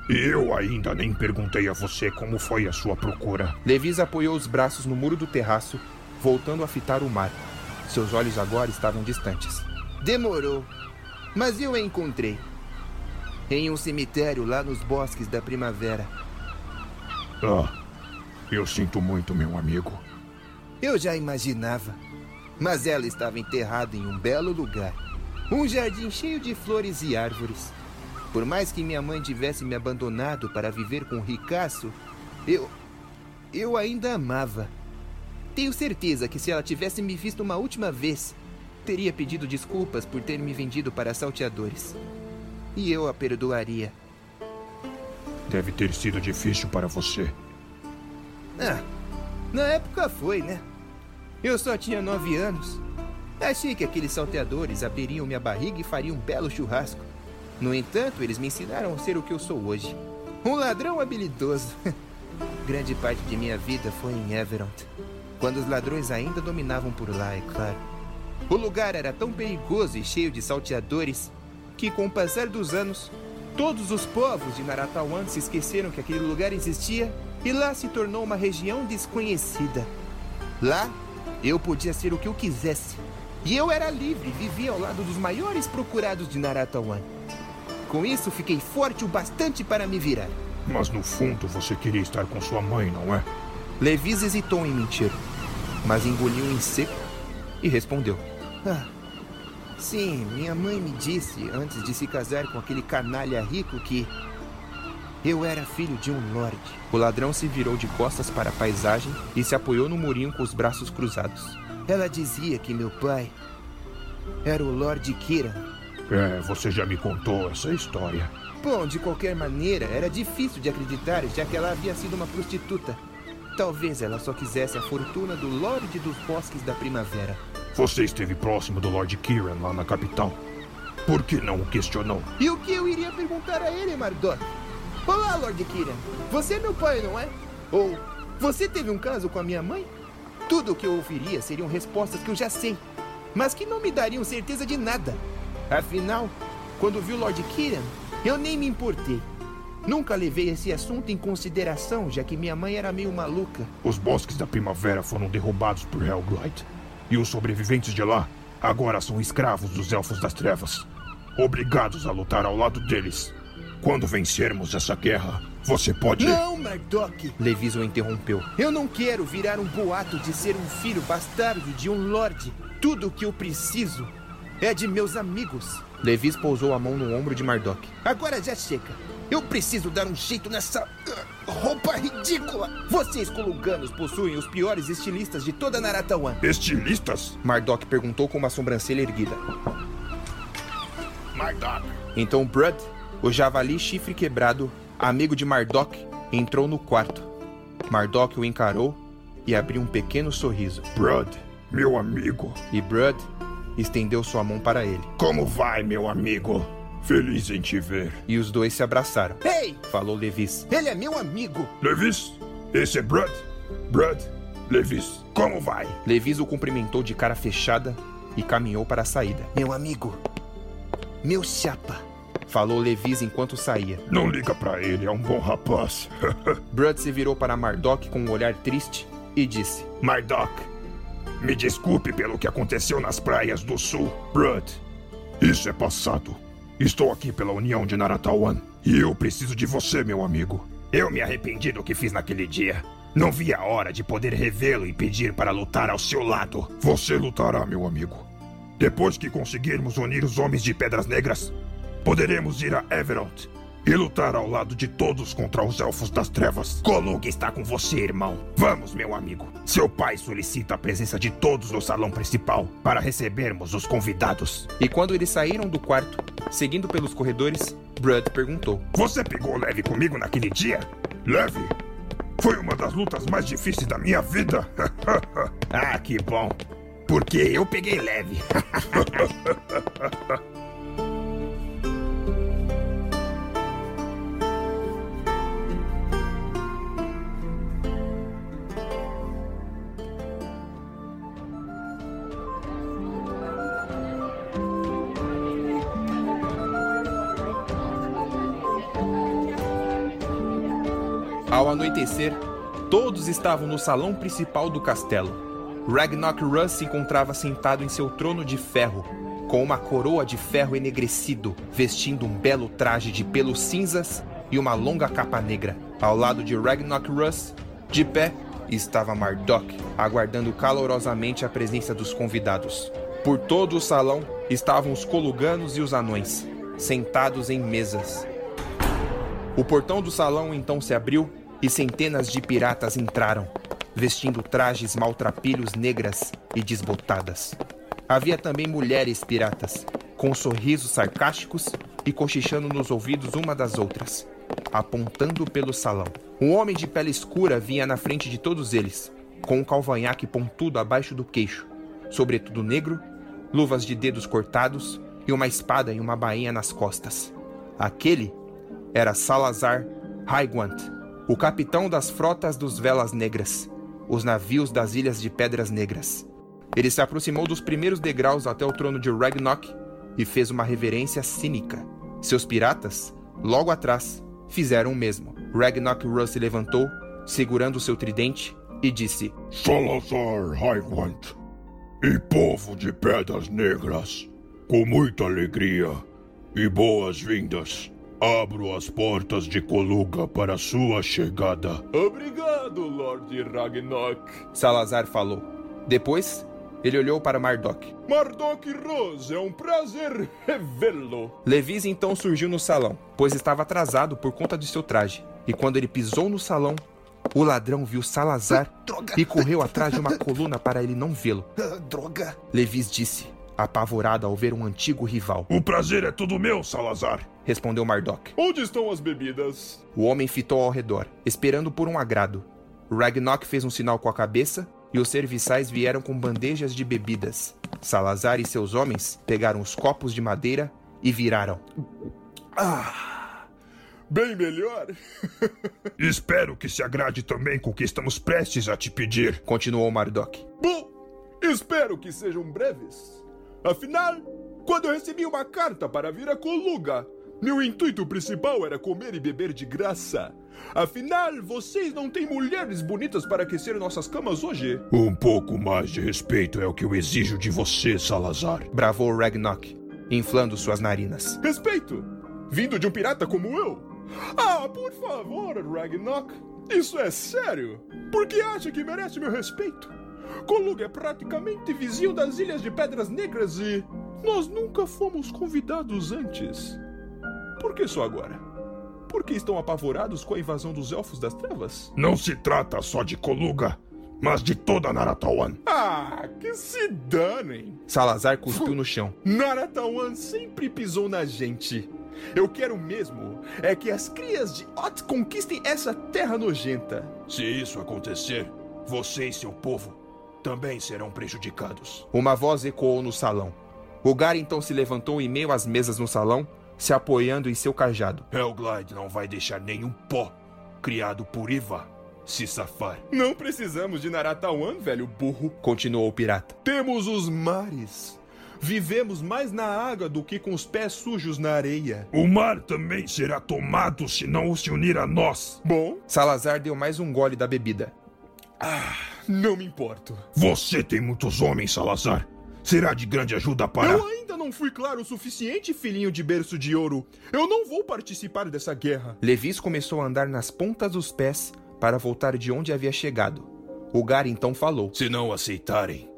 E eu ainda nem perguntei a você como foi a sua procura. Levis apoiou os braços no muro do terraço, voltando a fitar o mar. Seus olhos agora estavam distantes. Demorou, mas eu a encontrei. Em um cemitério lá nos bosques da primavera. Ah, eu sinto muito, meu amigo. Eu já imaginava. Mas ela estava enterrada em um belo lugar. Um jardim cheio de flores e árvores. Por mais que minha mãe tivesse me abandonado para viver com o ricaço, eu. eu ainda amava. Tenho certeza que se ela tivesse me visto uma última vez, teria pedido desculpas por ter me vendido para salteadores. E eu a perdoaria. Deve ter sido difícil para você. Ah, na época foi, né? Eu só tinha nove anos. Achei que aqueles salteadores abririam minha barriga e fariam um belo churrasco. No entanto, eles me ensinaram a ser o que eu sou hoje. Um ladrão habilidoso. Grande parte de minha vida foi em Everont. Quando os ladrões ainda dominavam por lá, é claro. O lugar era tão perigoso e cheio de salteadores que, com o passar dos anos, todos os povos de Naratawan se esqueceram que aquele lugar existia e lá se tornou uma região desconhecida. Lá, eu podia ser o que eu quisesse. E eu era livre, vivia ao lado dos maiores procurados de Naratawan. Com isso, fiquei forte o bastante para me virar. Mas no fundo, você queria estar com sua mãe, não é? Levis hesitou em mentir, mas engoliu em seco e respondeu: Ah, sim, minha mãe me disse, antes de se casar com aquele canalha rico, que eu era filho de um lorde. O ladrão se virou de costas para a paisagem e se apoiou no murinho com os braços cruzados. Ela dizia que meu pai era o Lord Kiran. É, você já me contou essa história. Bom, de qualquer maneira, era difícil de acreditar, já que ela havia sido uma prostituta. Talvez ela só quisesse a fortuna do Lorde dos Bosques da Primavera. Você esteve próximo do Lord Kiran lá na capital. Por que não o questionou? E o que eu iria perguntar a ele, Mardok? Olá, Lord Kiran. Você é meu pai, não é? Ou você teve um caso com a minha mãe? Tudo o que eu ouviria seriam respostas que eu já sei, mas que não me dariam certeza de nada. Afinal, quando vi o Lord Kiran, eu nem me importei. Nunca levei esse assunto em consideração, já que minha mãe era meio maluca. Os bosques da primavera foram derrubados por Helglight. E os sobreviventes de lá agora são escravos dos Elfos das Trevas. Obrigados a lutar ao lado deles. Quando vencermos essa guerra, você pode. Não, Mardok! Levis o interrompeu. Eu não quero virar um boato de ser um filho bastardo de um lorde. Tudo o que eu preciso é de meus amigos. Levis pousou a mão no ombro de Mardok. Agora já chega. Eu preciso dar um jeito nessa uh, roupa ridícula. Vocês coluganos possuem os piores estilistas de toda Naratawan. Estilistas? Mardok perguntou com uma sobrancelha erguida. Mardok. Então Brud, o javali chifre quebrado, amigo de Mardok, entrou no quarto. Mardok o encarou e abriu um pequeno sorriso. Brud, meu amigo. E Brud estendeu sua mão para ele. Como vai, meu amigo? Feliz em te ver. E os dois se abraçaram. Ei! Falou Levis. Ele é meu amigo. Levis, esse é Brud. Brud, Levis, como vai? Levis o cumprimentou de cara fechada e caminhou para a saída. Meu amigo. Meu chapa. Falou Levis enquanto saía. Não liga para ele, é um bom rapaz. Brud se virou para Mardok com um olhar triste e disse: Mardok, me desculpe pelo que aconteceu nas praias do sul. Brud, isso é passado. Estou aqui pela união de Naratawan. E eu preciso de você, meu amigo. Eu me arrependi do que fiz naquele dia. Não vi a hora de poder revê-lo e pedir para lutar ao seu lado. Você lutará, meu amigo. Depois que conseguirmos unir os homens de Pedras Negras, poderemos ir a Everalt e lutar ao lado de todos contra os Elfos das Trevas. Kolug está com você, irmão. Vamos, meu amigo. Seu pai solicita a presença de todos no salão principal para recebermos os convidados. E quando eles saíram do quarto, seguindo pelos corredores, Brud perguntou: Você pegou leve comigo naquele dia? Leve? Foi uma das lutas mais difíceis da minha vida. ah, que bom. Porque eu peguei leve. Ao anoitecer, todos estavam no salão principal do castelo. Ragnarok Russ se encontrava sentado em seu trono de ferro, com uma coroa de ferro enegrecido, vestindo um belo traje de pelos cinzas e uma longa capa negra. Ao lado de Ragnarok Russ, de pé, estava Mardok, aguardando calorosamente a presença dos convidados. Por todo o salão estavam os coluganos e os anões, sentados em mesas. O portão do salão então se abriu e centenas de piratas entraram, vestindo trajes maltrapilhos negras e desbotadas. Havia também mulheres piratas, com sorrisos sarcásticos e cochichando nos ouvidos uma das outras, apontando pelo salão. Um homem de pele escura vinha na frente de todos eles, com um calvanhaque pontudo abaixo do queixo, sobretudo negro, luvas de dedos cortados e uma espada e uma bainha nas costas. Aquele era Salazar Raiguant, o capitão das frotas dos Velas Negras, os navios das Ilhas de Pedras Negras. Ele se aproximou dos primeiros degraus até o trono de Ragnarok e fez uma reverência cínica. Seus piratas, logo atrás, fizeram o mesmo. Ragnarok Russ se levantou, segurando seu tridente, e disse: Salazar Raiguant e povo de Pedras Negras, com muita alegria e boas-vindas. Abro as portas de Coluga para sua chegada. Obrigado, Lord Ragnarok. Salazar falou. Depois, Ele olhou para Mardok. Mardok Rose, é um prazer revê-lo. Levis então surgiu no salão, pois estava atrasado por conta de seu traje. E quando ele pisou no salão, o ladrão viu Salazar Droga. e correu atrás de uma coluna para ele não vê-lo. Droga. Levis disse, apavorado ao ver um antigo rival. O prazer é todo meu, Salazar. Respondeu Mardok. Onde estão as bebidas? O homem fitou ao redor, esperando por um agrado. Ragnok fez um sinal com a cabeça e os serviçais vieram com bandejas de bebidas. Salazar e seus homens pegaram os copos de madeira e viraram. Ah, bem melhor. Espero que se agrade também com o que estamos prestes a te pedir. Continuou Mardok. Bom, espero que sejam breves. Afinal, quando eu recebi uma carta para vir a Coluga, meu intuito principal era comer e beber de graça. Afinal, vocês não têm mulheres bonitas para aquecer nossas camas hoje? Um pouco mais de respeito é o que eu exijo de você, Salazar. Bravou Ragnok, inflando suas narinas. Respeito? Vindo de um pirata como eu? Ah, por favor, Ragnok. Isso é sério? Por que acha que merece meu respeito? Coluga é praticamente vizinho das Ilhas de Pedras Negras e nós nunca fomos convidados antes. Por que só agora? Por que estão apavorados com a invasão dos Elfos das Trevas? Não se trata só de Coluga, mas de toda Naratawan. Ah, que se danem! Salazar cuspiu no chão. Naratawan sempre pisou na gente. Eu quero mesmo é que as crias de Ot conquistem essa terra nojenta. Se isso acontecer, você e seu povo também serão prejudicados. Uma voz ecoou no salão. O Gar então se levantou em meio às mesas no salão, se apoiando em seu cajado. Hellglide não vai deixar nenhum pó criado por Iva se safar. Não precisamos de Naratawan, velho burro. Continuou o pirata. Temos os mares. Vivemos mais na água do que com os pés sujos na areia. O mar também será tomado se não se unir a nós. Bom, Salazar deu mais um gole da bebida. ah, não me importo. Você tem muitos homens, Salazar. Será de grande ajuda para. Eu ainda não fui claro o suficiente, filhinho de berço de ouro. Eu não vou participar dessa guerra. Levis começou a andar nas pontas dos pés para voltar de onde havia chegado. O Gar então falou: Se não aceitarem,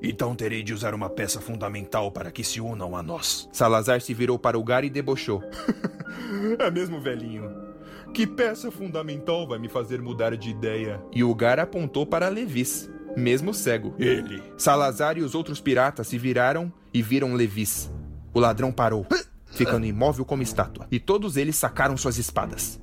então terei de usar uma peça fundamental para que se unam a nós. Salazar se virou para o Gar e debochou. é mesmo, velhinho. Que peça fundamental vai me fazer mudar de ideia? E o Gar apontou para Levis, mesmo cego. Ele. Salazar e os outros piratas se viraram e viram Levis. O ladrão parou, ficando imóvel como estátua. E todos eles sacaram suas espadas.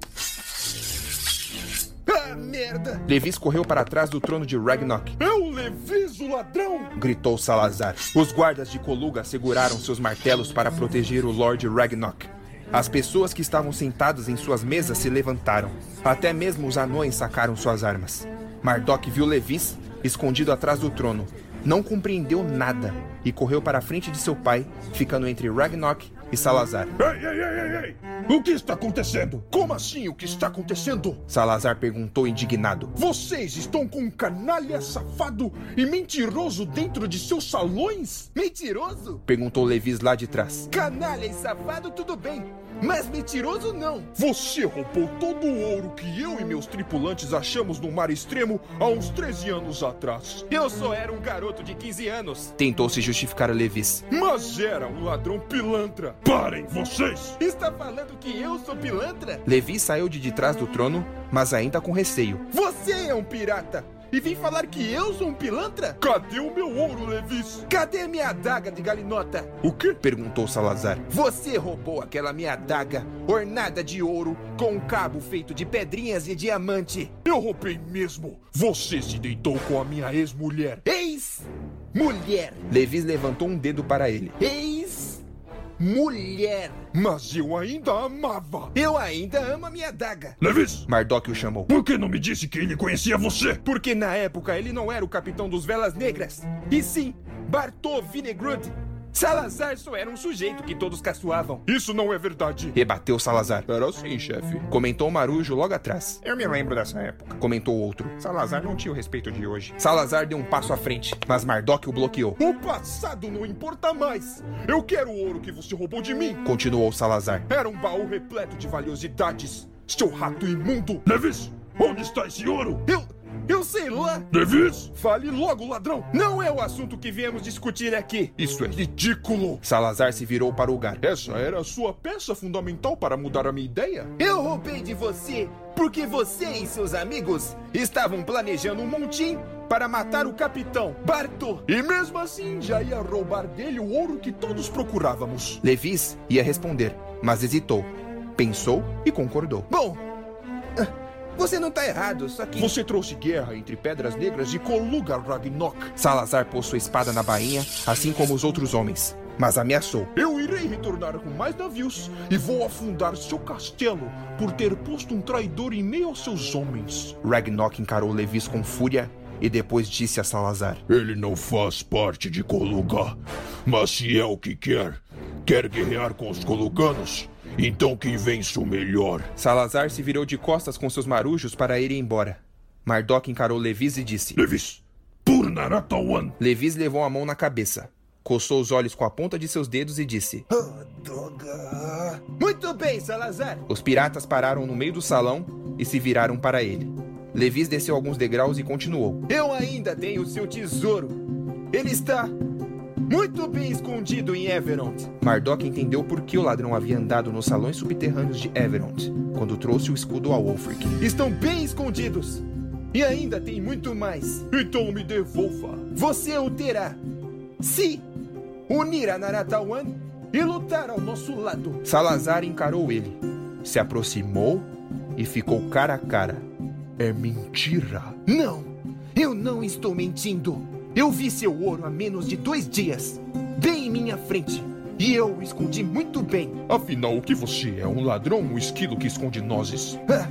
Ah, merda! Levis correu para trás do trono de Ragnok. É o Levis, o ladrão! Gritou Salazar. Os guardas de Coluga seguraram seus martelos para proteger o Lord Ragnok. As pessoas que estavam sentadas em suas mesas se levantaram. Até mesmo os anões sacaram suas armas. Mardok viu Levis escondido atrás do trono. Não compreendeu nada e correu para a frente de seu pai, ficando entre Ragnok e Salazar. Ei, ei, ei, ei, ei! O que está acontecendo? Como assim o que está acontecendo? Salazar perguntou indignado. Vocês estão com um canalha safado e mentiroso dentro de seus salões? Mentiroso? Perguntou Levis lá de trás. Canalha e safado, tudo bem. Mas mentiroso não. Você roubou todo o ouro que eu e meus tripulantes achamos no mar extremo há uns 13 anos atrás. Eu só era um garoto de 15 anos. Tentou se justificar Levis. Mas era um ladrão pilantra. Parem, vocês! Está falando que eu sou pilantra? Levi saiu de detrás do trono, mas ainda com receio. Você é um pirata! E vem falar que eu sou um pilantra? Cadê o meu ouro, Levis? Cadê a minha adaga de galinota? O quê? Perguntou Salazar. Você roubou aquela minha adaga, ornada de ouro, com um cabo feito de pedrinhas e diamante. Eu roubei mesmo. Você se deitou com a minha ex-mulher. Ex-mulher. Levis levantou um dedo para ele. Ex-mulher. Mas eu ainda amava. Eu ainda amo a minha adaga. Levis! Mardok o chamou. Por que não me disse que ele conhecia você? Porque na época ele não era o capitão dos Velas Negras, e sim Bartô Vinegrud. Salazar só era um sujeito que todos caçoavam. Isso não é verdade. Rebateu Salazar. Era sim, chefe. Comentou Marujo logo atrás. Eu me lembro dessa época. Comentou outro. Salazar não tinha o respeito de hoje. Salazar deu um passo à frente, mas Mardok o bloqueou. O passado não importa mais. Eu quero o ouro que você roubou de mim. Continuou Salazar. Era um baú repleto de valiosidades. Seu rato imundo. Levis, onde está esse ouro? Eu. Eu sei lá. Levis? Fale logo, ladrão. Não é o assunto que viemos discutir aqui. Isso é ridículo. Salazar se virou para o Gar. Essa era a sua peça fundamental para mudar a minha ideia? Eu roubei de você porque você e seus amigos estavam planejando um montim para matar o capitão Barto. E mesmo assim já ia roubar dele o ouro que todos procurávamos. Levis ia responder, mas hesitou. Pensou e concordou. Bom, você não tá errado, só que. Você trouxe guerra entre Pedras Negras e Koluga Ragnok. Salazar pôs sua espada na bainha, assim como os outros homens, mas ameaçou. Eu irei retornar com mais navios e vou afundar seu castelo por ter posto um traidor em meio aos seus homens. Ragnok encarou Levis com fúria e depois disse a Salazar: Ele não faz parte de Koluga, mas se é o que quer, quer guerrear com os Koluganos, então quem vence o melhor. Salazar se virou de costas com seus marujos para ir embora. Mardok encarou Levis e disse: Levis, por Naratawan. Levis levou a mão na cabeça, coçou os olhos com a ponta de seus dedos e disse: Oh, droga. Muito bem, Salazar. Os piratas pararam no meio do salão e se viraram para ele. Levis desceu alguns degraus e continuou: Eu ainda tenho o seu tesouro. Ele está muito bem escondido em Everont. Mardok entendeu por que o ladrão havia andado nos salões subterrâneos de Everont quando trouxe o escudo ao Wolfric. Estão bem escondidos. E ainda tem muito mais. Então me devolva. Você o terá. Se unir a Naratawan e lutar ao nosso lado. Salazar encarou ele, se aproximou e ficou cara a cara. É mentira. Não, eu não estou mentindo. Eu vi seu ouro há menos de dois dias, bem em minha frente. E eu o escondi muito bem. Afinal, o que você é? Um ladrão, um esquilo que esconde nozes? Ah,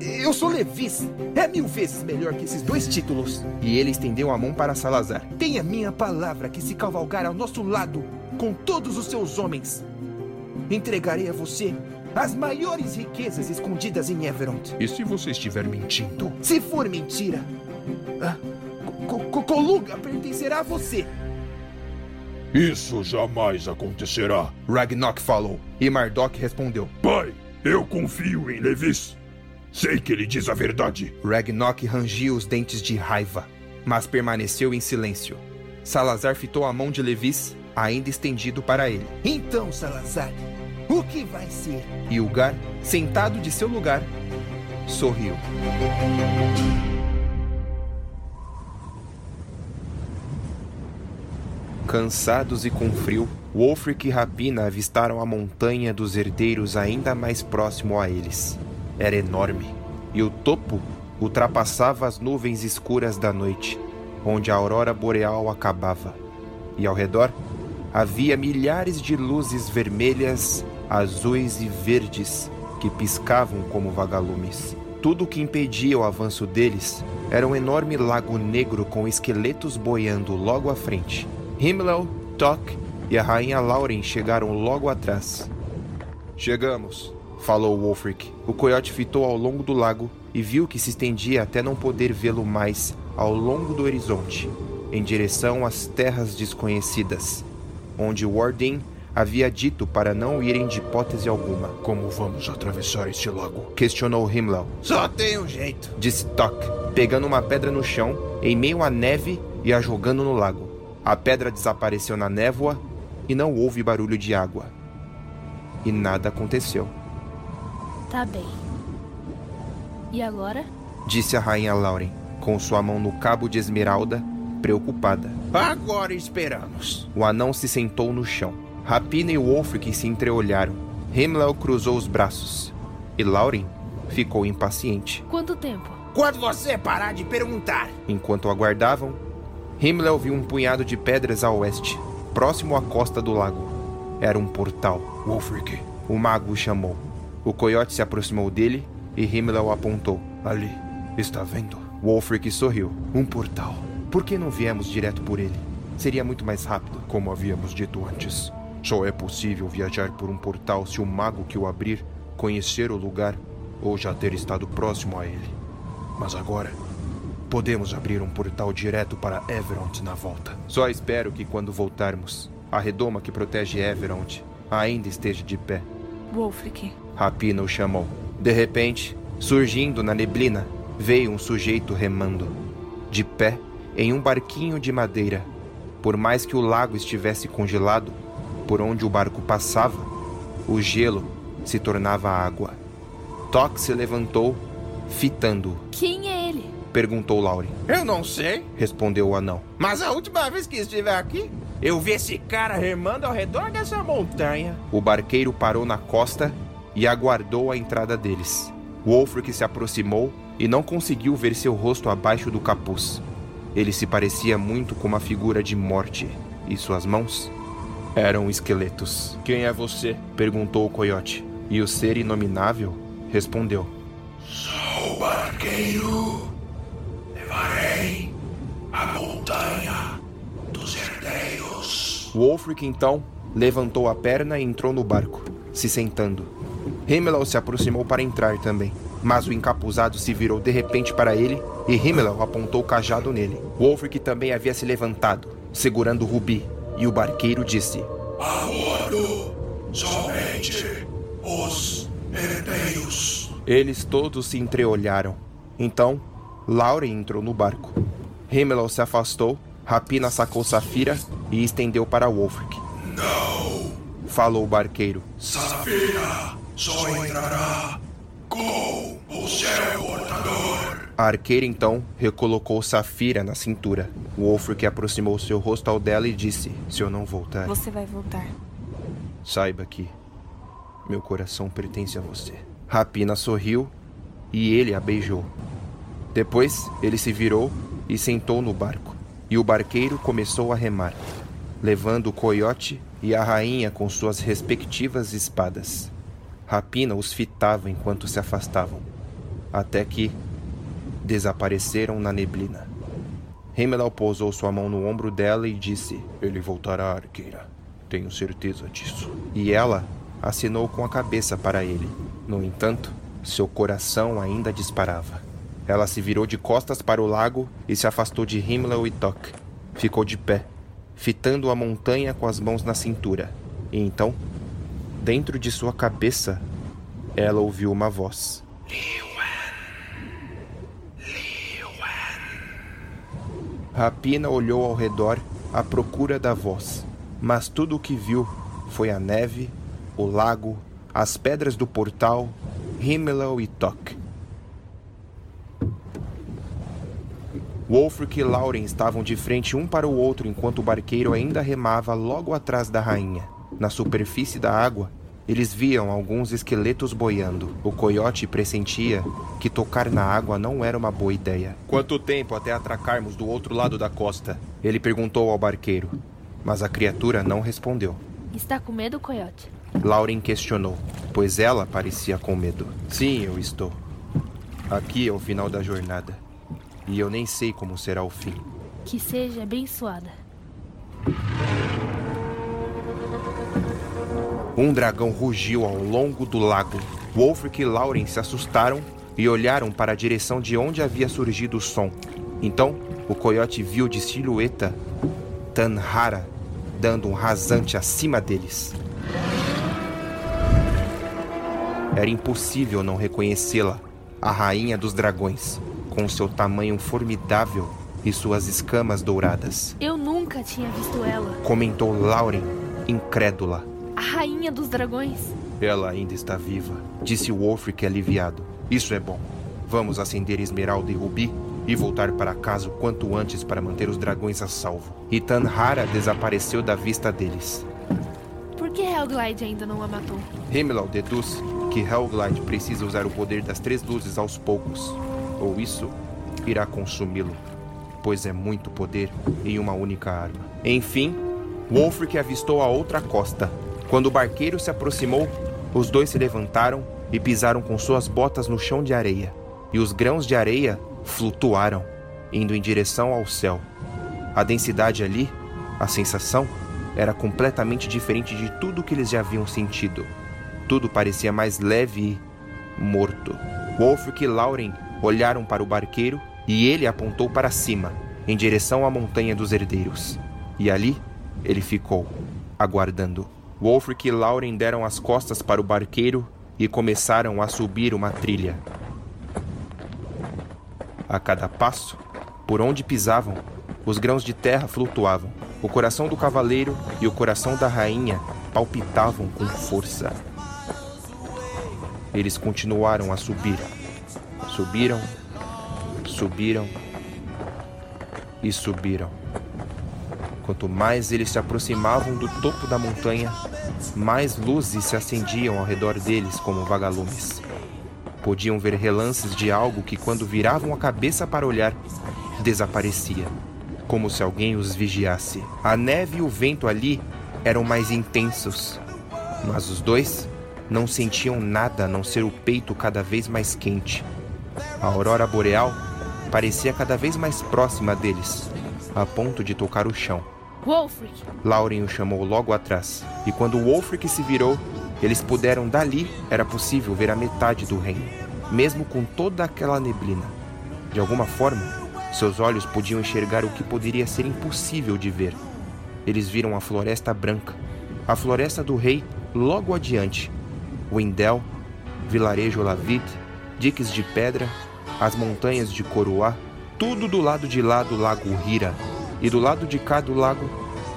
eu sou Levis. É mil vezes melhor que esses dois títulos. E ele estendeu a mão para Salazar. Tenha minha palavra que se cavalgar ao nosso lado, com todos os seus homens, entregarei a você as maiores riquezas escondidas em Everont. E se você estiver mentindo? Se for mentira, ah, Koluga pertencerá a você. Isso jamais acontecerá. Ragnok falou. E Mardok respondeu: Pai, eu confio em Levis. Sei que ele diz a verdade. Ragnok rangiu os dentes de raiva, mas permaneceu em silêncio. Salazar fitou a mão de Levis, ainda estendido para ele. Então, Salazar, o que vai ser? E o Gar, sentado de seu lugar, sorriu. Cansados e com frio, Wolfric e Rapina avistaram a montanha dos herdeiros ainda mais próximo a eles. Era enorme, e o topo ultrapassava as nuvens escuras da noite, onde a aurora boreal acabava. E ao redor havia milhares de luzes vermelhas, azuis e verdes que piscavam como vagalumes. Tudo o que impedia o avanço deles era um enorme lago negro com esqueletos boiando logo à frente. Himmler, Tock e a rainha Lauren chegaram logo atrás. Chegamos, falou Wolfric. O coiote fitou ao longo do lago e viu que se estendia até não poder vê-lo mais ao longo do horizonte, em direção às terras desconhecidas, onde Wardin havia dito para não irem de hipótese alguma. Como vamos atravessar este lago? Questionou Himmler. Só tem um jeito, disse Tock, pegando uma pedra no chão, em meio à neve e a jogando no lago. A pedra desapareceu na névoa e não houve barulho de água. E nada aconteceu. Tá bem. E agora? Disse a rainha Lauren, com sua mão no cabo de esmeralda, preocupada. Agora esperamos. O anão se sentou no chão. Rapina e Wolfric se entreolharam. Himmler cruzou os braços. E Lauren ficou impaciente. Quanto tempo? Quando você parar de perguntar. Enquanto aguardavam, Himmler viu um punhado de pedras a oeste, próximo à costa do lago. Era um portal. Wolfric. O mago o chamou. O coiote se aproximou dele e Himmler apontou. Ali. Está vendo? Wolfric sorriu. Um portal. Por que não viemos direto por ele? Seria muito mais rápido. Como havíamos dito antes, só é possível viajar por um portal se o mago que o abrir conhecer o lugar ou já ter estado próximo a ele. Mas agora, podemos abrir um portal direto para Everont na volta. Só espero que quando voltarmos, a redoma que protege Everont ainda esteja de pé. Wolfric. Rapina o chamou. De repente, surgindo na neblina, veio um sujeito remando, de pé, em um barquinho de madeira. Por mais que o lago estivesse congelado, por onde o barco passava, o gelo se tornava água. Toque se levantou, fitando-o. Quem é ele? Perguntou Lauren. Eu não sei, respondeu o anão. Mas a última vez que estive aqui, eu vi esse cara remando ao redor dessa montanha. O barqueiro parou na costa e aguardou a entrada deles. Wolfric se aproximou e não conseguiu ver seu rosto abaixo do capuz. Ele se parecia muito com uma figura de morte, e suas mãos eram esqueletos. Quem é você? perguntou o coiote. E o ser inominável respondeu: Sou o barqueiro. Levarei a montanha dos herdeiros. Wolfric então levantou a perna e entrou no barco, se sentando. Himmel se aproximou para entrar também, mas o encapuzado se virou de repente para ele e Himmel apontou o cajado nele. Wolfric também havia se levantado, segurando o rubi, e o barqueiro disse: Abordo somente os herdeiros. Eles todos se entreolharam. Então, Lauren entrou no barco. Himmel se afastou, Rapina sacou Safira e estendeu para Wolfric. Não, falou o barqueiro. Safira só entrará com o seu portador. A arqueira então recolocou Safira na cintura. Wolfric aproximou seu rosto ao dela e disse: Se eu não voltar. Você vai voltar. Saiba que meu coração pertence a você. Rapina sorriu e ele a beijou. Depois ele se virou e sentou no barco. E o barqueiro começou a remar, levando o coiote e a rainha com suas respectivas espadas. Rapina os fitava enquanto se afastavam, até que desapareceram na neblina. Heimdall pousou sua mão no ombro dela e disse: Ele voltará, arqueira. Tenho certeza disso. E ela assinou com a cabeça para ele. No entanto, seu coração ainda disparava. Ela se virou de costas para o lago e se afastou de Himmel e Tok. Ficou de pé, fitando a montanha com as mãos na cintura. E então, dentro de sua cabeça, ela ouviu uma voz. Rapina olhou ao redor à procura da voz, mas tudo o que viu foi a neve, o lago, as pedras do portal, Himmel e Tok. Wolfric e Lauren estavam de frente um para o outro enquanto o barqueiro ainda remava logo atrás da rainha. Na superfície da água, eles viam alguns esqueletos boiando. O coiote pressentia que tocar na água não era uma boa ideia. Quanto tempo até atracarmos do outro lado da costa? Ele perguntou ao barqueiro, mas a criatura não respondeu. Está com medo, coiote? Lauren questionou, pois ela parecia com medo. Sim, eu estou. Aqui é o final da jornada. E eu nem sei como será o fim. Que seja abençoada. Um dragão rugiu ao longo do lago. Wolfric e Lauren se assustaram e olharam para a direção de onde havia surgido o som. Então, o coiote viu de silhueta Tanhara dando um rasante acima deles. Era impossível não reconhecê-la, a rainha dos dragões, com seu tamanho formidável e suas escamas douradas. Eu nunca tinha visto ela. Comentou Lauren, incrédula. A rainha dos dragões. Ela ainda está viva, disse Wolfric aliviado. Isso é bom. Vamos acender Esmeralda e Rubi e voltar para casa o quanto antes para manter os dragões a salvo. E Tanhara desapareceu da vista deles. Por que Helglide ainda não a matou? Himmel deduz que Helglide precisa usar o poder das três luzes aos poucos, ou isso irá consumi-lo, pois é muito poder em uma única arma. Enfim, Wolfric avistou a outra costa. Quando o barqueiro se aproximou, os dois se levantaram e pisaram com suas botas no chão de areia, e os grãos de areia flutuaram, indo em direção ao céu. A densidade ali, a sensação, era completamente diferente de tudo que eles já haviam sentido. Tudo parecia mais leve e morto. Wolfric e Lauren olharam para o barqueiro e ele apontou para cima, em direção à Montanha dos Herdeiros. E ali ele ficou, aguardando. Wolfric e Lauren deram as costas para o barqueiro e começaram a subir uma trilha. A cada passo, por onde pisavam, os grãos de terra flutuavam. O coração do cavaleiro e o coração da rainha palpitavam com força. Eles continuaram a subir. Subiram, subiram e subiram. Quanto mais eles se aproximavam do topo da montanha, mais luzes se acendiam ao redor deles como vagalumes. Podiam ver relances de algo que, quando viravam a cabeça para olhar, desaparecia, como se alguém os vigiasse. A neve e o vento ali eram mais intensos, mas os dois não sentiam nada a não ser o peito cada vez mais quente. A aurora boreal parecia cada vez mais próxima deles, a ponto de tocar o chão. Wolfric! Lauren o chamou logo atrás, e quando Wolfric se virou, eles puderam dali, era possível ver a metade do reino, mesmo com toda aquela neblina. De alguma forma, seus olhos podiam enxergar o que poderia ser impossível de ver. Eles viram a floresta branca, a floresta do rei logo adiante, Wendell, vilarejo Lavit, diques de pedra, as montanhas de Coroá, tudo do lado de lá do lago Hira, e do lado de cá do lago,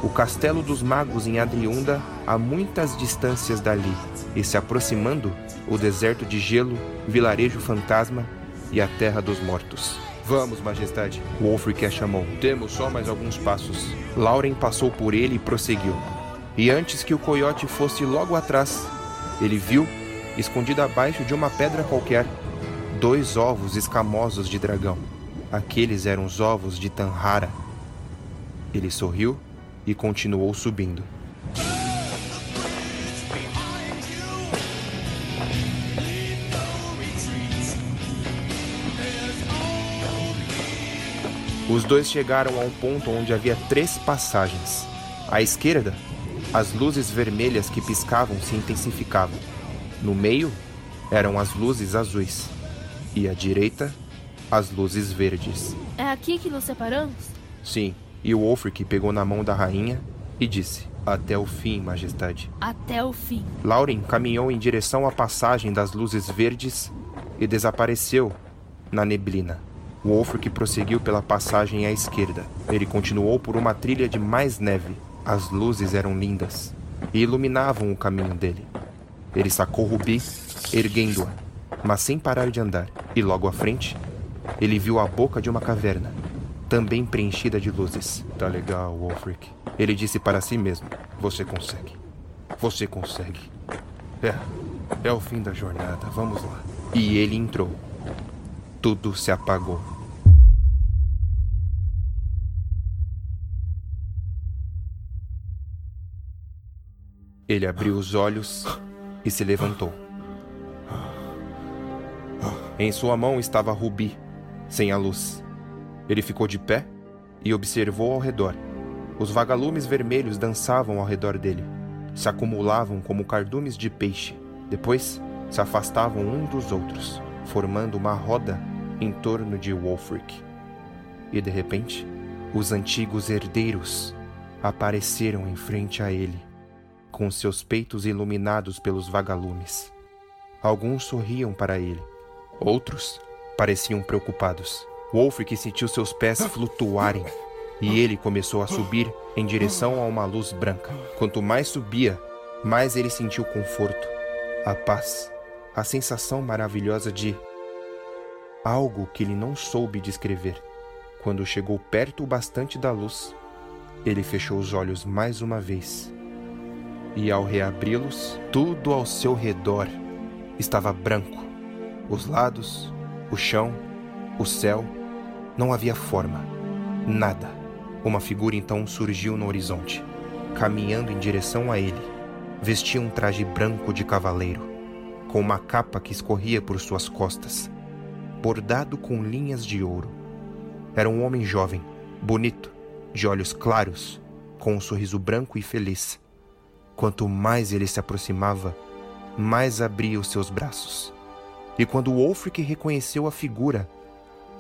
o castelo dos magos em Adriunda, a muitas distâncias dali, e se aproximando, o deserto de gelo, vilarejo fantasma e a terra dos mortos. Vamos, majestade. Wolfric a chamou. Temos só mais alguns passos. Lauren passou por ele e prosseguiu. E antes que o coiote fosse logo atrás, ele viu, escondido abaixo de uma pedra qualquer, dois ovos escamosos de dragão. Aqueles eram os ovos de Tanhara, ele sorriu e continuou subindo. Os dois chegaram a um ponto onde havia três passagens. À esquerda, as luzes vermelhas que piscavam se intensificavam. No meio, eram as luzes azuis. E à direita, as luzes verdes. É aqui que nos separamos? Sim, e o Wolfric pegou na mão da rainha e disse: Até o fim, majestade. Até o fim. Lauren caminhou em direção à passagem das luzes verdes e desapareceu na neblina. Wolfric prosseguiu pela passagem à esquerda. Ele continuou por uma trilha de mais neve. As luzes eram lindas e iluminavam o caminho dele. Ele sacou Rubi, erguendo-a, mas sem parar de andar. E logo à frente, ele viu a boca de uma caverna também preenchida de luzes. Tá legal, Wolfric. Ele disse para si mesmo: Você consegue. Você consegue. É, é o fim da jornada. Vamos lá. E ele entrou. Tudo se apagou. Ele abriu os olhos e se levantou. Em sua mão estava Rubi, sem a luz. Ele ficou de pé e observou ao redor. Os vagalumes vermelhos dançavam ao redor dele. Se acumulavam como cardumes de peixe. Depois, se afastavam um dos outros, formando uma roda em torno de Wolfric. E de repente, os antigos herdeiros apareceram em frente a ele, com seus peitos iluminados pelos vagalumes. Alguns sorriam para ele, outros pareciam preocupados. Wolfric sentiu seus pés flutuarem e ele começou a subir em direção a uma luz branca. Quanto mais subia, mais ele sentiu conforto, a paz, a sensação maravilhosa de algo que ele não soube descrever. Quando chegou perto o bastante da luz, ele fechou os olhos mais uma vez. E ao reabri-los, tudo ao seu redor estava branco. Os lados, o chão, o céu não havia forma, nada. Uma figura então surgiu no horizonte, caminhando em direção a ele. Vestia um traje branco de cavaleiro, com uma capa que escorria por suas costas, bordado com linhas de ouro. Era um homem jovem, bonito, de olhos claros, com um sorriso branco e feliz. Quanto mais ele se aproximava, mais abria os seus braços. E quando Wolfric reconheceu a figura,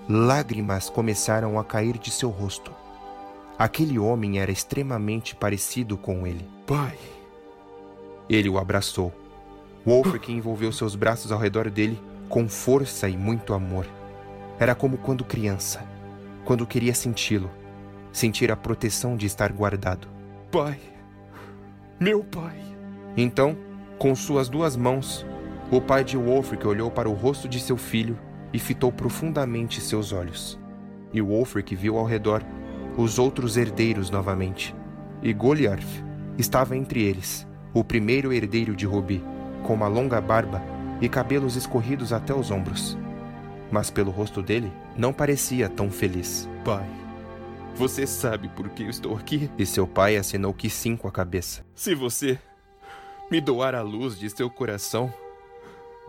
Lágrimas começaram a cair de seu rosto. Aquele homem era extremamente parecido com ele. Pai! Ele o abraçou. Wolfric envolveu seus braços ao redor dele com força e muito amor. Era como quando criança, quando queria senti-lo, sentir a proteção de estar guardado. Pai, meu pai. Então, com suas duas mãos, o pai de Wolfric olhou para o rosto de seu filho e fitou profundamente seus olhos. E Wolfric viu ao redor os outros herdeiros novamente. E Goliarth estava entre eles, o primeiro herdeiro de Rubi, com uma longa barba e cabelos escorridos até os ombros. Mas pelo rosto dele, não parecia tão feliz. Pai, você sabe por que eu estou aqui? E seu pai assinou que sim com a cabeça. Se você me doar a luz de seu coração,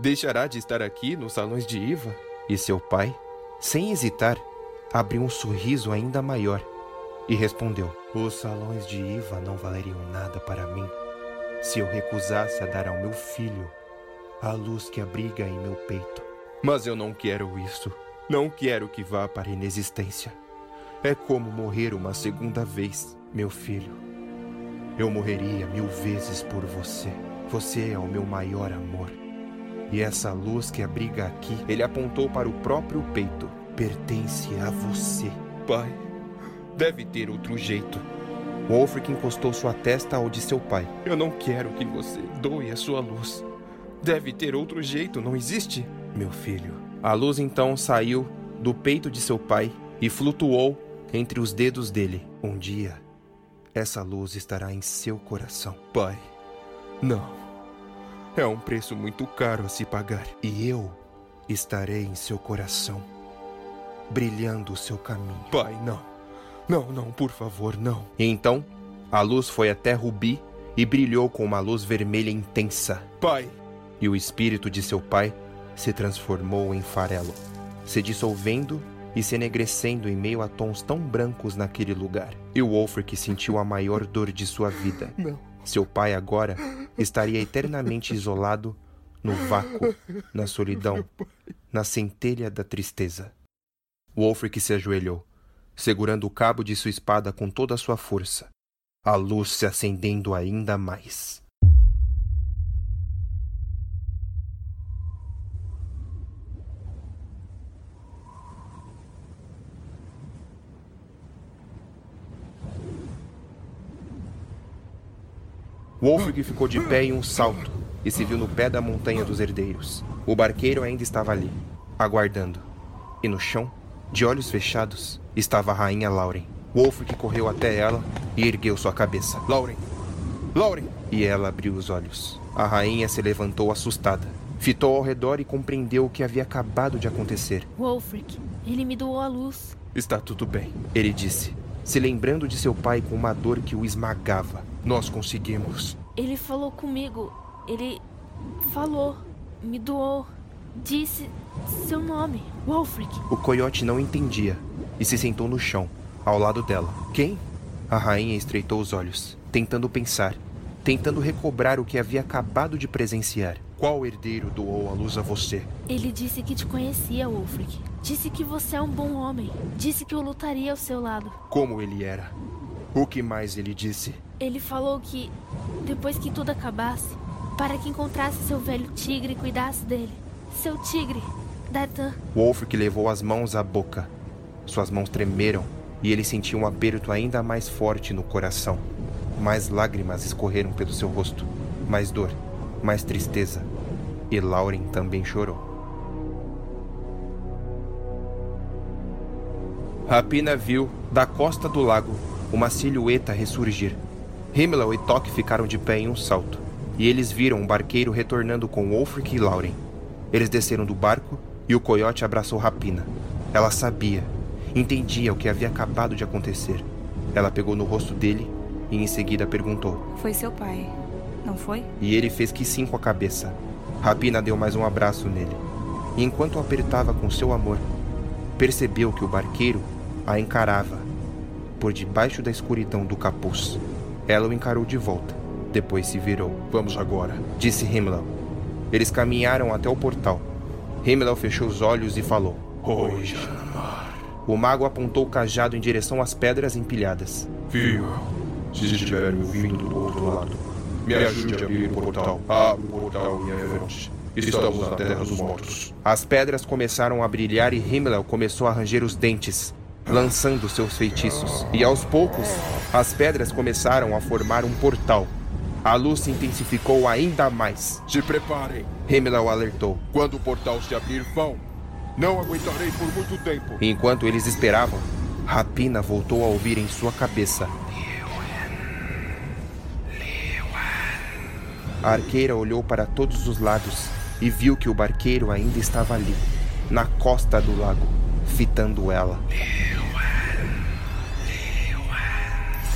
deixará de estar aqui nos salões de Iva? E seu pai, sem hesitar, abriu um sorriso ainda maior e respondeu: Os salões de Iva não valeriam nada para mim se eu recusasse a dar ao meu filho a luz que abriga em meu peito. Mas eu não quero isso. Não quero que vá para a inexistência. É como morrer uma segunda vez, meu filho. Eu morreria mil vezes por você. Você é o meu maior amor. E essa luz que abriga aqui, ele apontou para o próprio peito, pertence a você. Pai, deve ter outro jeito. Wolfric encostou sua testa ao de seu pai. Eu não quero que você doe a sua luz. Deve ter outro jeito, não existe? Meu filho. A luz então saiu do peito de seu pai e flutuou entre os dedos dele. Um dia, essa luz estará em seu coração. Pai, não. É um preço muito caro a se pagar. E eu estarei em seu coração, brilhando o seu caminho. Pai, não. Não, não, por favor, não. E então, a luz foi até Rubi e brilhou com uma luz vermelha intensa. Pai! E o espírito de seu pai se transformou em farelo, se dissolvendo e se enegrecendo em meio a tons tão brancos naquele lugar. E o Wolfric sentiu a maior dor de sua vida. Não. Seu pai agora estaria eternamente isolado no vácuo, na solidão, na centelha da tristeza. Wolfric se ajoelhou, segurando o cabo de sua espada com toda a sua força, a luz se acendendo ainda mais. Wolfric ficou de pé em um salto e se viu no pé da montanha dos herdeiros. O barqueiro ainda estava ali, aguardando. E no chão, de olhos fechados, estava a rainha Lauren. Wolfric correu até ela e ergueu sua cabeça. Lauren! Lauren! E ela abriu os olhos. A rainha se levantou assustada. Fitou ao redor e compreendeu o que havia acabado de acontecer. Wolfric, ele me doou a luz. Está tudo bem, ele disse, se lembrando de seu pai com uma dor que o esmagava. Nós conseguimos. Ele falou comigo. Ele falou, me doou, disse seu nome, Wolfric. O coiote não entendia e se sentou no chão, ao lado dela. Quem? A rainha estreitou os olhos, tentando pensar, tentando recobrar o que havia acabado de presenciar. Qual herdeiro doou a luz a você? Ele disse que te conhecia, Wolfric. Disse que você é um bom homem. Disse que eu lutaria ao seu lado. Como ele era? O que mais ele disse? Ele falou que, depois que tudo acabasse, para que encontrasse seu velho tigre e cuidasse dele. Seu tigre, Datan. Wolfric levou as mãos à boca. Suas mãos tremeram e ele sentiu um aperto ainda mais forte no coração. Mais lágrimas escorreram pelo seu rosto, mais dor, mais tristeza. E Lauren também chorou. Rapina viu, da costa do lago, uma silhueta ressurgir. Himmler e Toque ficaram de pé em um salto, e eles viram um barqueiro retornando com Wolfric e Lauren. Eles desceram do barco e o coiote abraçou Rapina. Ela sabia, entendia o que havia acabado de acontecer. Ela pegou no rosto dele e em seguida perguntou: Foi seu pai, não foi? E ele fez que sim com a cabeça. Rapina deu mais um abraço nele. E enquanto o apertava com seu amor, percebeu que o barqueiro a encarava por debaixo da escuridão do capuz. Ela o encarou de volta. Depois se virou. Vamos agora, disse Himmler. Eles caminharam até o portal. Himmler fechou os olhos e falou: Oi, Janamar. O mago apontou o cajado em direção às pedras empilhadas. Viu? Se estiver me ouvindo do outro lado, me ajude a abrir o portal. Abra o portal em Everett. Estamos na Terra dos Mortos. As pedras começaram a brilhar e Himmler começou a ranger os dentes, lançando seus feitiços. E aos poucos, as pedras começaram a formar um portal. A luz se intensificou ainda mais. Se preparem. Himmler alertou. Quando o portal se abrir, vão. Não aguentarei por muito tempo. Enquanto eles esperavam, Rapina voltou a ouvir em sua cabeça. A arqueira olhou para todos os lados e viu que o barqueiro ainda estava ali, na costa do lago, fitando ela.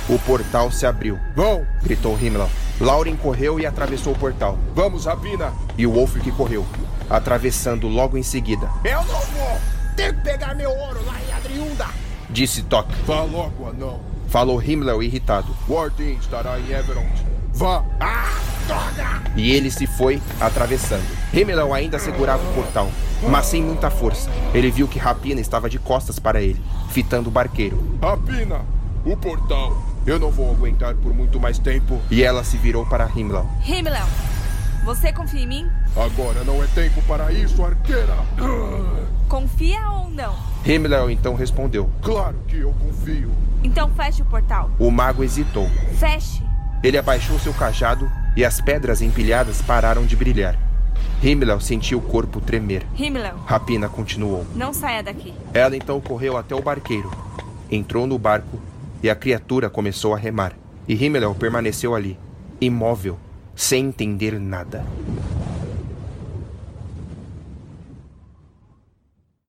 O portal se abriu. Vão! gritou Himmler. Lauren correu e atravessou o portal. Vamos, Rapina! E o Wolfric correu, atravessando logo em seguida. Eu não vou! Tenho que pegar meu ouro lá em Adriunda! Disse Toc. Vá logo, anão. Falou Himmler irritado. Wardin estará em Everond. Vá! Ah, droga! E ele se foi, atravessando. Himmler ainda segurava o portal, mas sem muita força. Ele viu que Rapina estava de costas para ele, fitando o barqueiro. Rapina! O portal! Eu não vou aguentar por muito mais tempo. E ela se virou para Himmler. Himmler, você confia em mim? Agora não é tempo para isso, arqueira! Confia ou não? Himmler então respondeu. Claro que eu confio. Então feche o portal. O mago hesitou. Feche. Ele abaixou seu cajado e as pedras empilhadas pararam de brilhar. Himmler sentiu o corpo tremer. Himmler, Rapina continuou. não saia daqui. Ela então correu até o barqueiro, entrou no barco e a criatura começou a remar. E Himmler permaneceu ali, imóvel, sem entender nada.